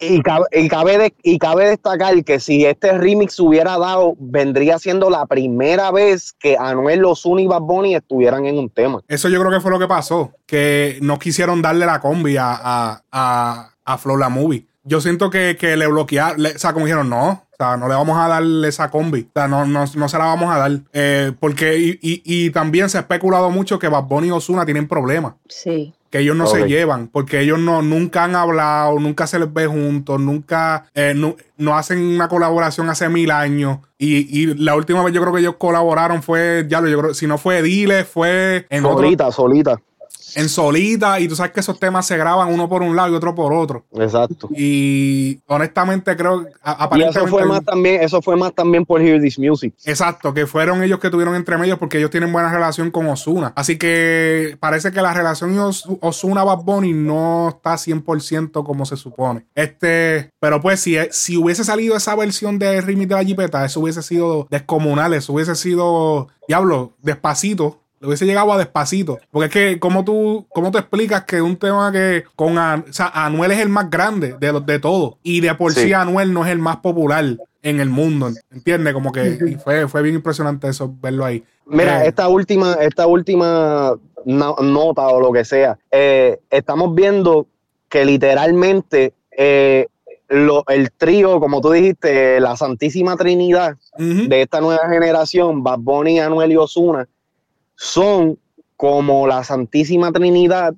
Y cabe, y, cabe y cabe destacar que si este remix hubiera dado, vendría siendo la primera vez que Anuel, Osuna y Bad Bunny estuvieran en un tema. Eso yo creo que fue lo que pasó, que no quisieron darle la combi a, a, a, a Flow la Movie. Yo siento que, le bloquearon, o sea, como dijeron, no, o sea, no le vamos a darle esa combi. O sea, no, no, no se la vamos a dar. Eh, porque, y, y, y, también se ha especulado mucho que Bad Bunny y Osuna tienen problemas. Sí que ellos no se llevan, porque ellos no, nunca han hablado, nunca se les ve juntos, nunca eh, no, hacen una colaboración hace mil años. Y, la última vez yo creo que ellos colaboraron fue, ya lo yo creo, si no fue Dile, fue en Solita, solita en solita y tú sabes que esos temas se graban uno por un lado y otro por otro. Exacto. Y honestamente creo aparentemente y eso fue más también eso fue más también por Hear This Music. Exacto, que fueron ellos que tuvieron entre medios porque ellos tienen buena relación con Osuna. Así que parece que la relación Osuna Bad Bunny no está 100% como se supone. Este, pero pues si, si hubiese salido esa versión de remix de la Jipeta, eso hubiese sido descomunal, eso hubiese sido diablo, despacito le hubiese llegado a despacito. Porque es que, ¿cómo tú, cómo tú explicas que un tema que con o sea, Anuel es el más grande de, de todo? Y de por sí. Anuel no es el más popular. en el mundo, ¿entiendes? Como que fue, fue bien impresionante eso, verlo ahí. Mira, Eh, esta última, esta última no- nota o lo que sea, eh, estamos viendo que literalmente eh, lo- el trío, como tú dijiste, la Santísima Trinidad de esta nueva generación, Bad Bunny, Anuel y Osuna, son como la Santísima Trinidad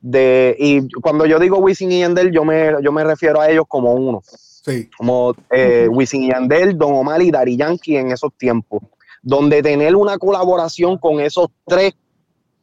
de, y cuando yo digo Wisin y Yandel, yo me, yo me refiero a ellos como uno Sí. como eh, Wisin y Yandel, Don Omar y Dari Yankee en esos tiempos, donde tener una colaboración con esos tres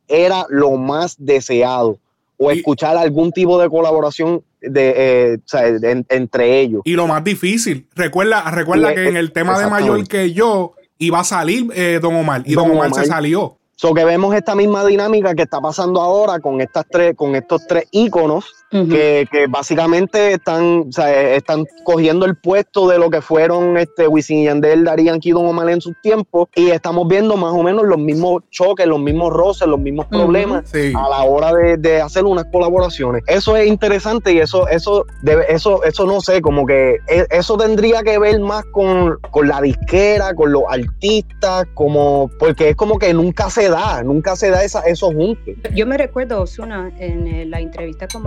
era lo más deseado, o Y- escuchar algún tipo de colaboración de, eh, o sea, en- entre ellos. Y lo más difícil, recuerda, recuerda Y, que en el tema de mayor que yo iba a salir eh, Don Omar y Don, Don Omar, se salió. So que vemos esta misma dinámica que está pasando ahora con estas tres, con estos tres íconos Que, que básicamente están, o sea, eh, están cogiendo el puesto de lo que fueron este Wisin y Yandel, Daddy Yankee y Don Omar en sus tiempos y estamos viendo más o menos los mismos choques, los mismos roces, los mismos problemas Sí. a la hora de, de hacer unas colaboraciones. Eso es interesante y eso, eso, debe, eso, eso no sé, como que e- eso tendría que ver más con, con la disquera, con los artistas, como, porque es como que nunca se da, nunca se da esa, eso juntos. Yo me recuerdo Osuna en eh, la entrevista con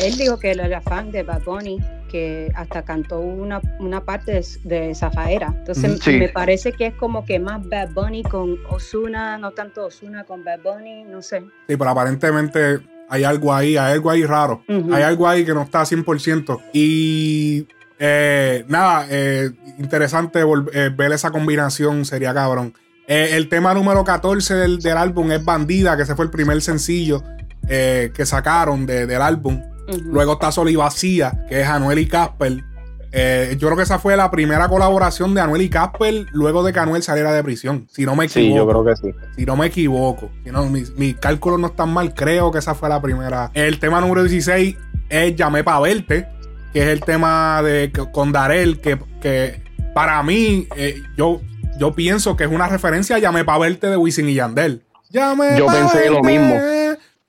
Él dijo que él era fan de Bad Bunny, que hasta cantó una, una parte de, de Zafaera. Entonces, sí. me parece que es como que más Bad Bunny con Osuna, no tanto Osuna con Bad Bunny, no sé. Sí, pero aparentemente hay algo ahí, hay algo ahí raro. Hay algo ahí que no está 100%. Y eh, nada, eh, interesante eh, ver esa combinación, sería cabrón. Eh, el tema número 14 del, del álbum es Bandida, que ese fue el primer sencillo eh, que sacaron de- del álbum. Luego está Sola y Vacía, que es Anuel y Casper. Eh, yo creo que esa fue la primera colaboración de Anuel y Casper luego de que Anuel saliera de prisión. Si no me equivoco. Sí, yo creo que sí. Si no me equivoco. Si no, mis, mis cálculos no están mal, creo que esa fue la primera. El tema número 16 es Llamé pa' verte, que es el tema de con Darel, que, que para mí, eh, yo, yo pienso que es una referencia a Llamé pa' verte de Wisin y Yandel. Llamé Yo pensé lo mismo.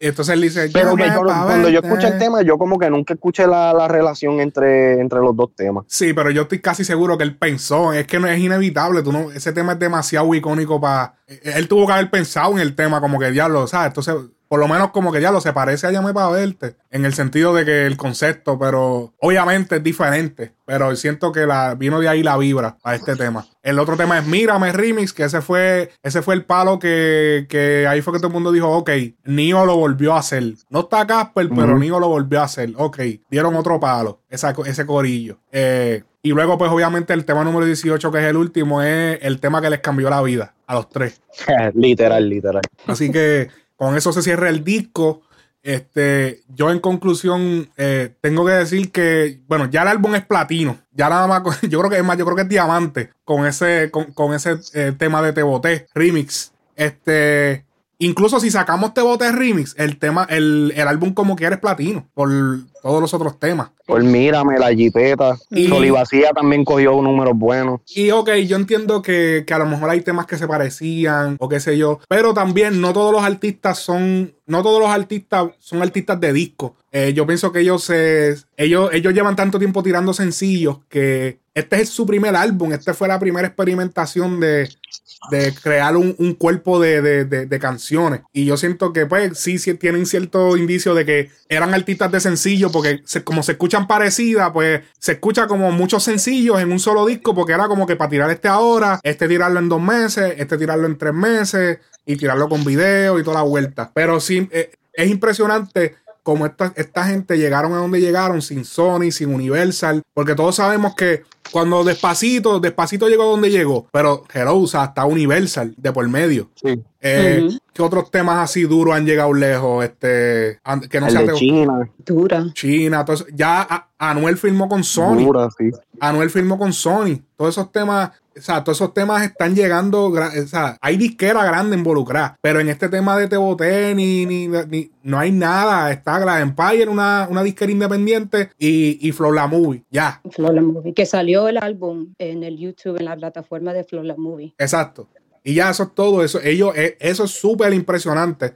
Entonces él dice, Pero que "Llamé yo- pa' cuando yo verte". escuché el tema, yo como que nunca escuché la, la relación entre, entre los dos temas. Sí, pero yo estoy casi seguro que él pensó. Es que no es inevitable. Tú no, ese tema es demasiado icónico para. Él tuvo que haber pensado en el tema, como que diablo, ¿sabes? Entonces, por lo menos como que ya lo se parece a Llame para verte. En el sentido de que el concepto, pero obviamente es diferente. Pero siento que la, vino de ahí la vibra a este tema. El otro tema es Mírame Remix, que ese fue, ese fue el palo que, que ahí fue que todo el mundo dijo, ok, Nio lo volvió a hacer. No está Casper, pero. Nio lo volvió a hacer. Ok, dieron otro palo, esa- ese corillo. Eh, y luego, pues obviamente el tema número 18, que es el último, es el tema que les cambió la vida a los tres. literal, literal. Así que con eso se cierra el disco. Este, yo en conclusión eh, tengo que decir que, bueno, ya el álbum es platino. Ya nada más, yo creo que es más, yo creo que es diamante con ese, con, con ese eh, tema de Te Boté remix. Este, incluso si sacamos Te Boté remix, el tema, el, el álbum como quiera es platino por todos los otros temas. Por mírame, la jipeta. Y- Solivacía también cogió números buenos. Y ok, yo entiendo que, que a lo mejor hay temas que se parecían o qué sé yo, pero también no todos los artistas son, no todos los artistas son artistas de disco. Eh, yo pienso que ellos se, ellos, ellos llevan tanto tiempo tirando sencillos que este es su primer álbum, esta fue la primera experimentación de, de crear un, un cuerpo de, de- de- de canciones. Y yo siento que, pues, sí, sí tienen cierto indicio de que eran artistas de sencillo, porque como se escuchan parecidas, pues se escucha como muchos sencillos en un solo disco, porque era como que para tirar este ahora, este tirarlo en dos meses, este tirarlo en tres meses, y tirarlo con video y toda la vuelta. Pero sí, eh, es impresionante como esta, esta gente llegaron a donde llegaron sin Sony, sin Universal, porque todos sabemos que cuando Despacito, Despacito llegó a donde llegó, pero Hello, o sea, está Universal de por medio. Sí. Eh. ¿Qué otros temas así duros han llegado lejos? Este, que no el sea de China. Dura. China, eso. ya a- Anuel firmó con Sony. Dura, sí. Anuel firmó con Sony. Todos esos temas, o sea, todos esos temas están llegando, o sea, hay disquera grande involucrada, pero en este tema de Te Boté ni, ni, ni- no hay nada. Está la Empire, una, una disquera independiente, y, y Flow La Movie, ya, Flow La Movie, que salió el álbum en el YouTube, en la plataforma de Flow La Movie. exacto. Y ya eso es todo, eso, ellos, eh, eso es súper impresionante.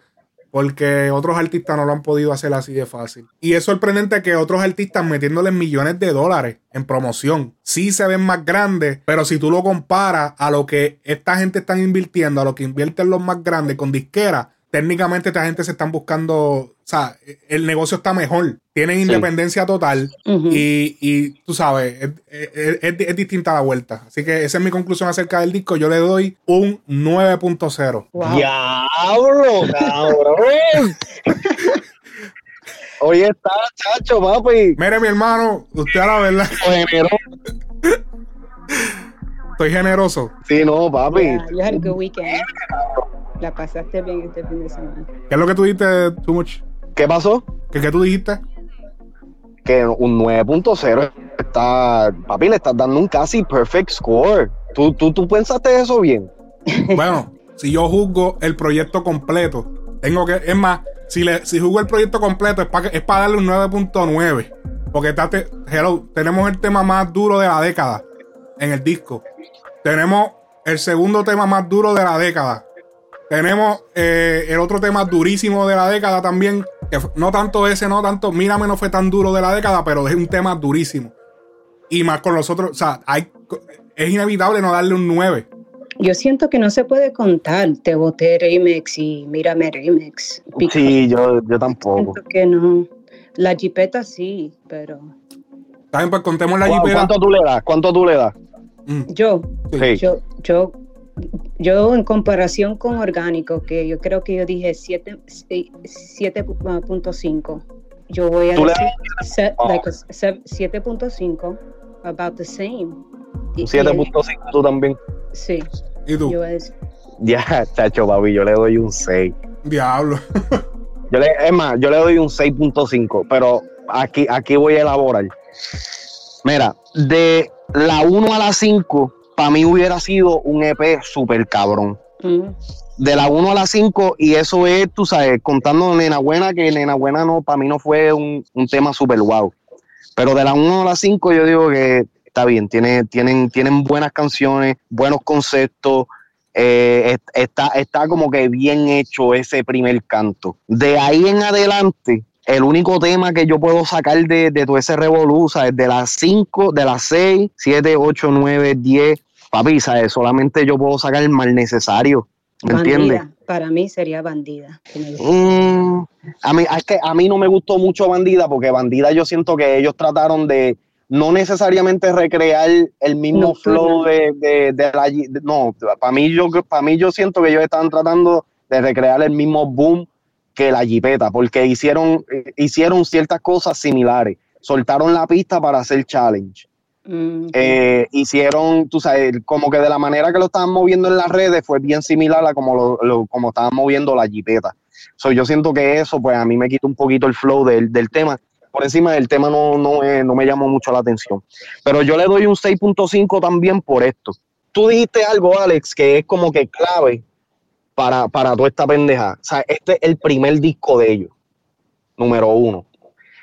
Porque otros artistas no lo han podido hacer así de fácil. Y es sorprendente que otros artistas metiéndole millones de dólares en promoción sí se ven más grandes, pero si tú lo comparas a lo que esta gente está invirtiendo, a lo que invierten los más grandes con disquera, técnicamente esta gente se están buscando, o sea, el negocio está mejor, tienen independencia total y, tú sabes, es, distinta la vuelta. Así que esa es mi conclusión acerca del disco. Yo le doy un 9.0. ¡Diablo, cabrón! Oye, está, chacho, papi. Mire, mi hermano, usted a la verdad. Estoy generoso. Sí, no, papi. you had a good weekend. La pasaste bien este fin de semana. ¿Qué es lo que tú dijiste, Too Much? ¿Qué pasó? ¿Qué, qué tú dijiste? Que un 9.0 está. Papi, le estás dando un casi perfect score. ¿Tú, tú, tú pensaste eso bien? Bueno, si yo juzgo el proyecto completo, tengo que. Es más, si, le, si juzgo el proyecto completo, es para es para darle un 9.9. Porque estate, hello, tenemos el tema más duro de la década en el disco. Tenemos el segundo tema más duro de la década. Tenemos eh, el otro tema durísimo de la década también. Que no tanto ese, no tanto. Mírame, no fue tan duro de la década, pero es un tema durísimo. Y más con los otros. O sea, hay, es inevitable no darle un 9. Yo siento que no se puede contar Te boté remix y Mírame remix. Sí, yo, yo tampoco. Siento que no. La jipeta sí, pero. También pues contemos la jipeta. ¿Cuánto tú le das? ¿Cuánto tú le das? Mm. Yo, yo, yo yo en comparación con orgánico, que yo creo que yo dije 7.5, yo voy a decir 7.5, about the same. 7.5 tú también. Sí. ¿Y tú? Ya, chacho, papi, yo le doy un 6. Diablo. yo le, es más, yo le doy un 6.5, pero aquí, aquí voy a elaborar. Mira, de la 1 a la 5 para mí hubiera sido un EP súper cabrón. De la 1 a la 5, y eso es, tú sabes, contando Nena Buena, que Nena Buena no, para mí no fue un, tema súper guau. Pero de la 1 a la 5 yo digo que está bien, tiene, tienen, tienen buenas canciones, buenos conceptos, eh, está, está como que bien hecho ese primer canto. De ahí en adelante, el único tema que yo puedo sacar de, de todo ese revolú, es de las 5, de las 6, 7, 8, 9, 10, papi, ¿sabes? Solamente yo puedo sacar el mal necesario. ¿Me entiendes? Para mí sería bandida. Mm, a, mí, es que a mí no me gustó mucho bandida porque bandida yo siento que ellos trataron de no necesariamente recrear el mismo flow de, de, la... no, para mí, yo, para mí yo siento que ellos estaban tratando de recrear el mismo boom que la jipeta, porque hicieron, eh, hicieron ciertas cosas similares. Soltaron la pista para hacer challenge. Mm, eh, hicieron, tú sabes, como que de la manera que lo estaban moviendo en las redes fue bien similar a como, lo, como estaban moviendo la jipeta. So, yo siento que eso, pues a mí me quita un poquito el flow del, tema. Por encima del tema no, no, no me llamó mucho la atención. Pero yo le doy un 6.5 también por esto. Tú dijiste algo, Alex, que es como que clave para, para toda esta pendeja. O sea, este es el primer disco de ellos, número uno.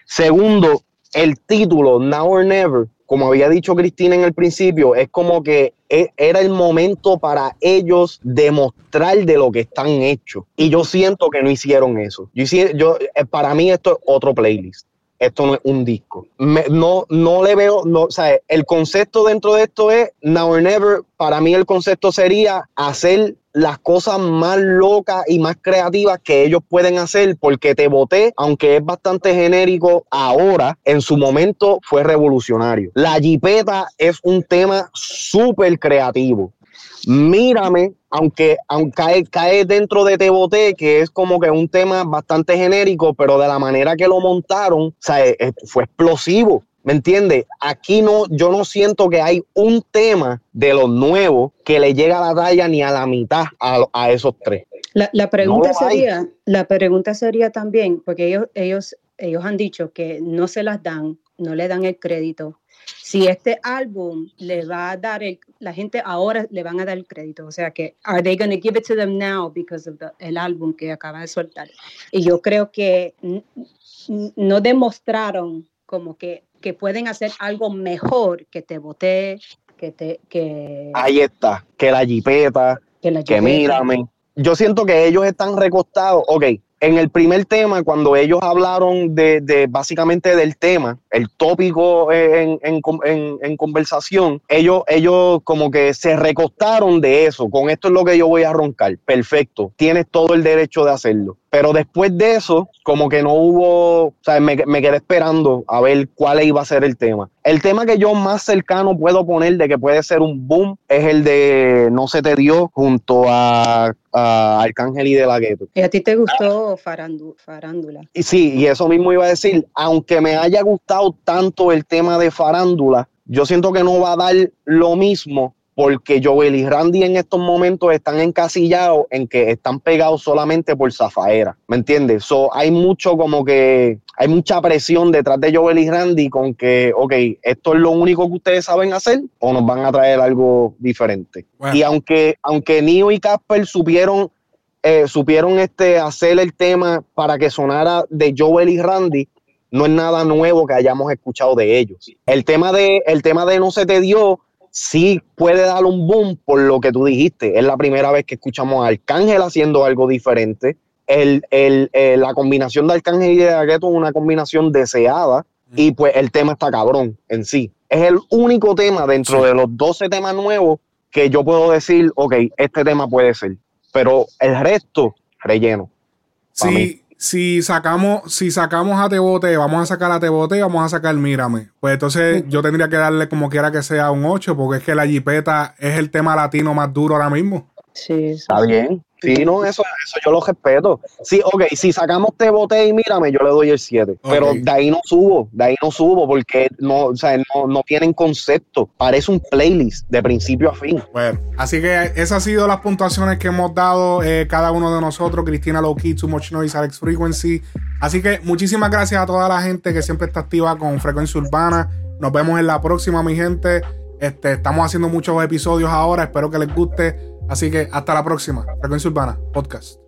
Segundo, el título, Now or Never, como había dicho Cristina en el principio, es como que e, era el momento para ellos demostrar de lo que están hechos. Y yo siento que no hicieron eso. Yo, yo, eh, para mí esto es otro playlist. Esto no es un disco. no, no le veo, no, o sea, el concepto dentro de esto es Now or Never. Para mí el concepto sería hacer las cosas más locas y más creativas que ellos pueden hacer porque te voté, aunque es bastante genérico ahora, en su momento fue revolucionario. La jipeta es un tema súper creativo. Mírame, aunque, aunque cae, dentro de Te Boté, que es como que un tema bastante genérico, pero de la manera que lo montaron, o sea, fue explosivo. ¿Me entiendes? Aquí no, yo no siento que hay un tema de los nuevos que le llega a la talla ni a la mitad a, esos tres. La, pregunta sería, la pregunta sería también, porque ellos, ellos, ellos han dicho que no se las dan, no le dan el crédito. Si este álbum le va a dar el, la gente ahora le van a dar el crédito, o sea que are they going to give it to them now because of el álbum que acaba de soltar? Y yo creo que no demostraron como que que pueden hacer algo mejor que te boté, que te... Que, Ahí está, que la jipeta, que, la que mírame. Yo siento que ellos están recostados, ok, en el primer tema, cuando ellos hablaron de, básicamente del tema, el tópico en, en, conversación, ellos, ellos como que se recostaron de eso. Con esto es lo que yo voy a roncar. Perfecto, tienes todo el derecho de hacerlo. Pero después de eso, como que no hubo, o sea, me, me, quedé esperando a ver cuál iba a ser el tema. El tema que yo más cercano puedo poner de que puede ser un boom es el de No se te dio junto a, Arcángel y de la Gueto. ¿Y a ti te gustó Farándula? Y sí, y eso mismo iba a decir, aunque me haya gustado tanto el tema de Farándula, yo siento que no va a dar lo mismo porque Joel y Randy en estos momentos están encasillados en que están pegados solamente por Zafaera, ¿me entiendes? So, hay mucho como que, hay mucha presión detrás de Joel y Randy con que, ok, esto es lo único que ustedes saben hacer o nos van a traer algo diferente. Y aunque, aunque Neo y Casper supieron, eh, supieron este, hacer el tema para que sonara de Joel y Randy, no es nada nuevo que hayamos escuchado de ellos. El tema de, el tema de No se te dio sí puede dar un boom por lo que tú dijiste. Es la primera vez que escuchamos a Arcángel haciendo algo diferente. El, eh, la combinación de Arcángel y de Agueto es una combinación deseada y pues el tema está cabrón en sí. Es el único tema dentro de los 12 temas nuevos que yo puedo decir, ok, este tema puede ser. Pero el resto, relleno. Sí, si sacamos, si sacamos a Tebote, vamos a sacar a Tebote y vamos a sacar Mírame. Pues entonces yo tendría que darle como quiera que sea un 8, porque es que la jipeta es el tema latino más duro ahora mismo. Sí, está bien. Sí, no, eso, eso yo lo respeto. Sí, ok, si sacamos te bote y mírame, yo le doy el 7. Pero de ahí no subo, de ahí no subo porque no, o sea, no, no, tienen concepto. Parece un playlist de principio a fin. Bueno, así que esas han sido las puntuaciones que hemos dado eh, cada uno de nosotros. Cristina Lowkey, Too Much Noise, Alex Frequency. Así que muchísimas gracias a toda la gente que siempre está activa con Frecuencia Urbana. Nos vemos en la próxima, mi gente. Este, estamos haciendo muchos episodios ahora. Espero que les guste. Así que hasta la próxima. Frecuencia Urbana, podcast.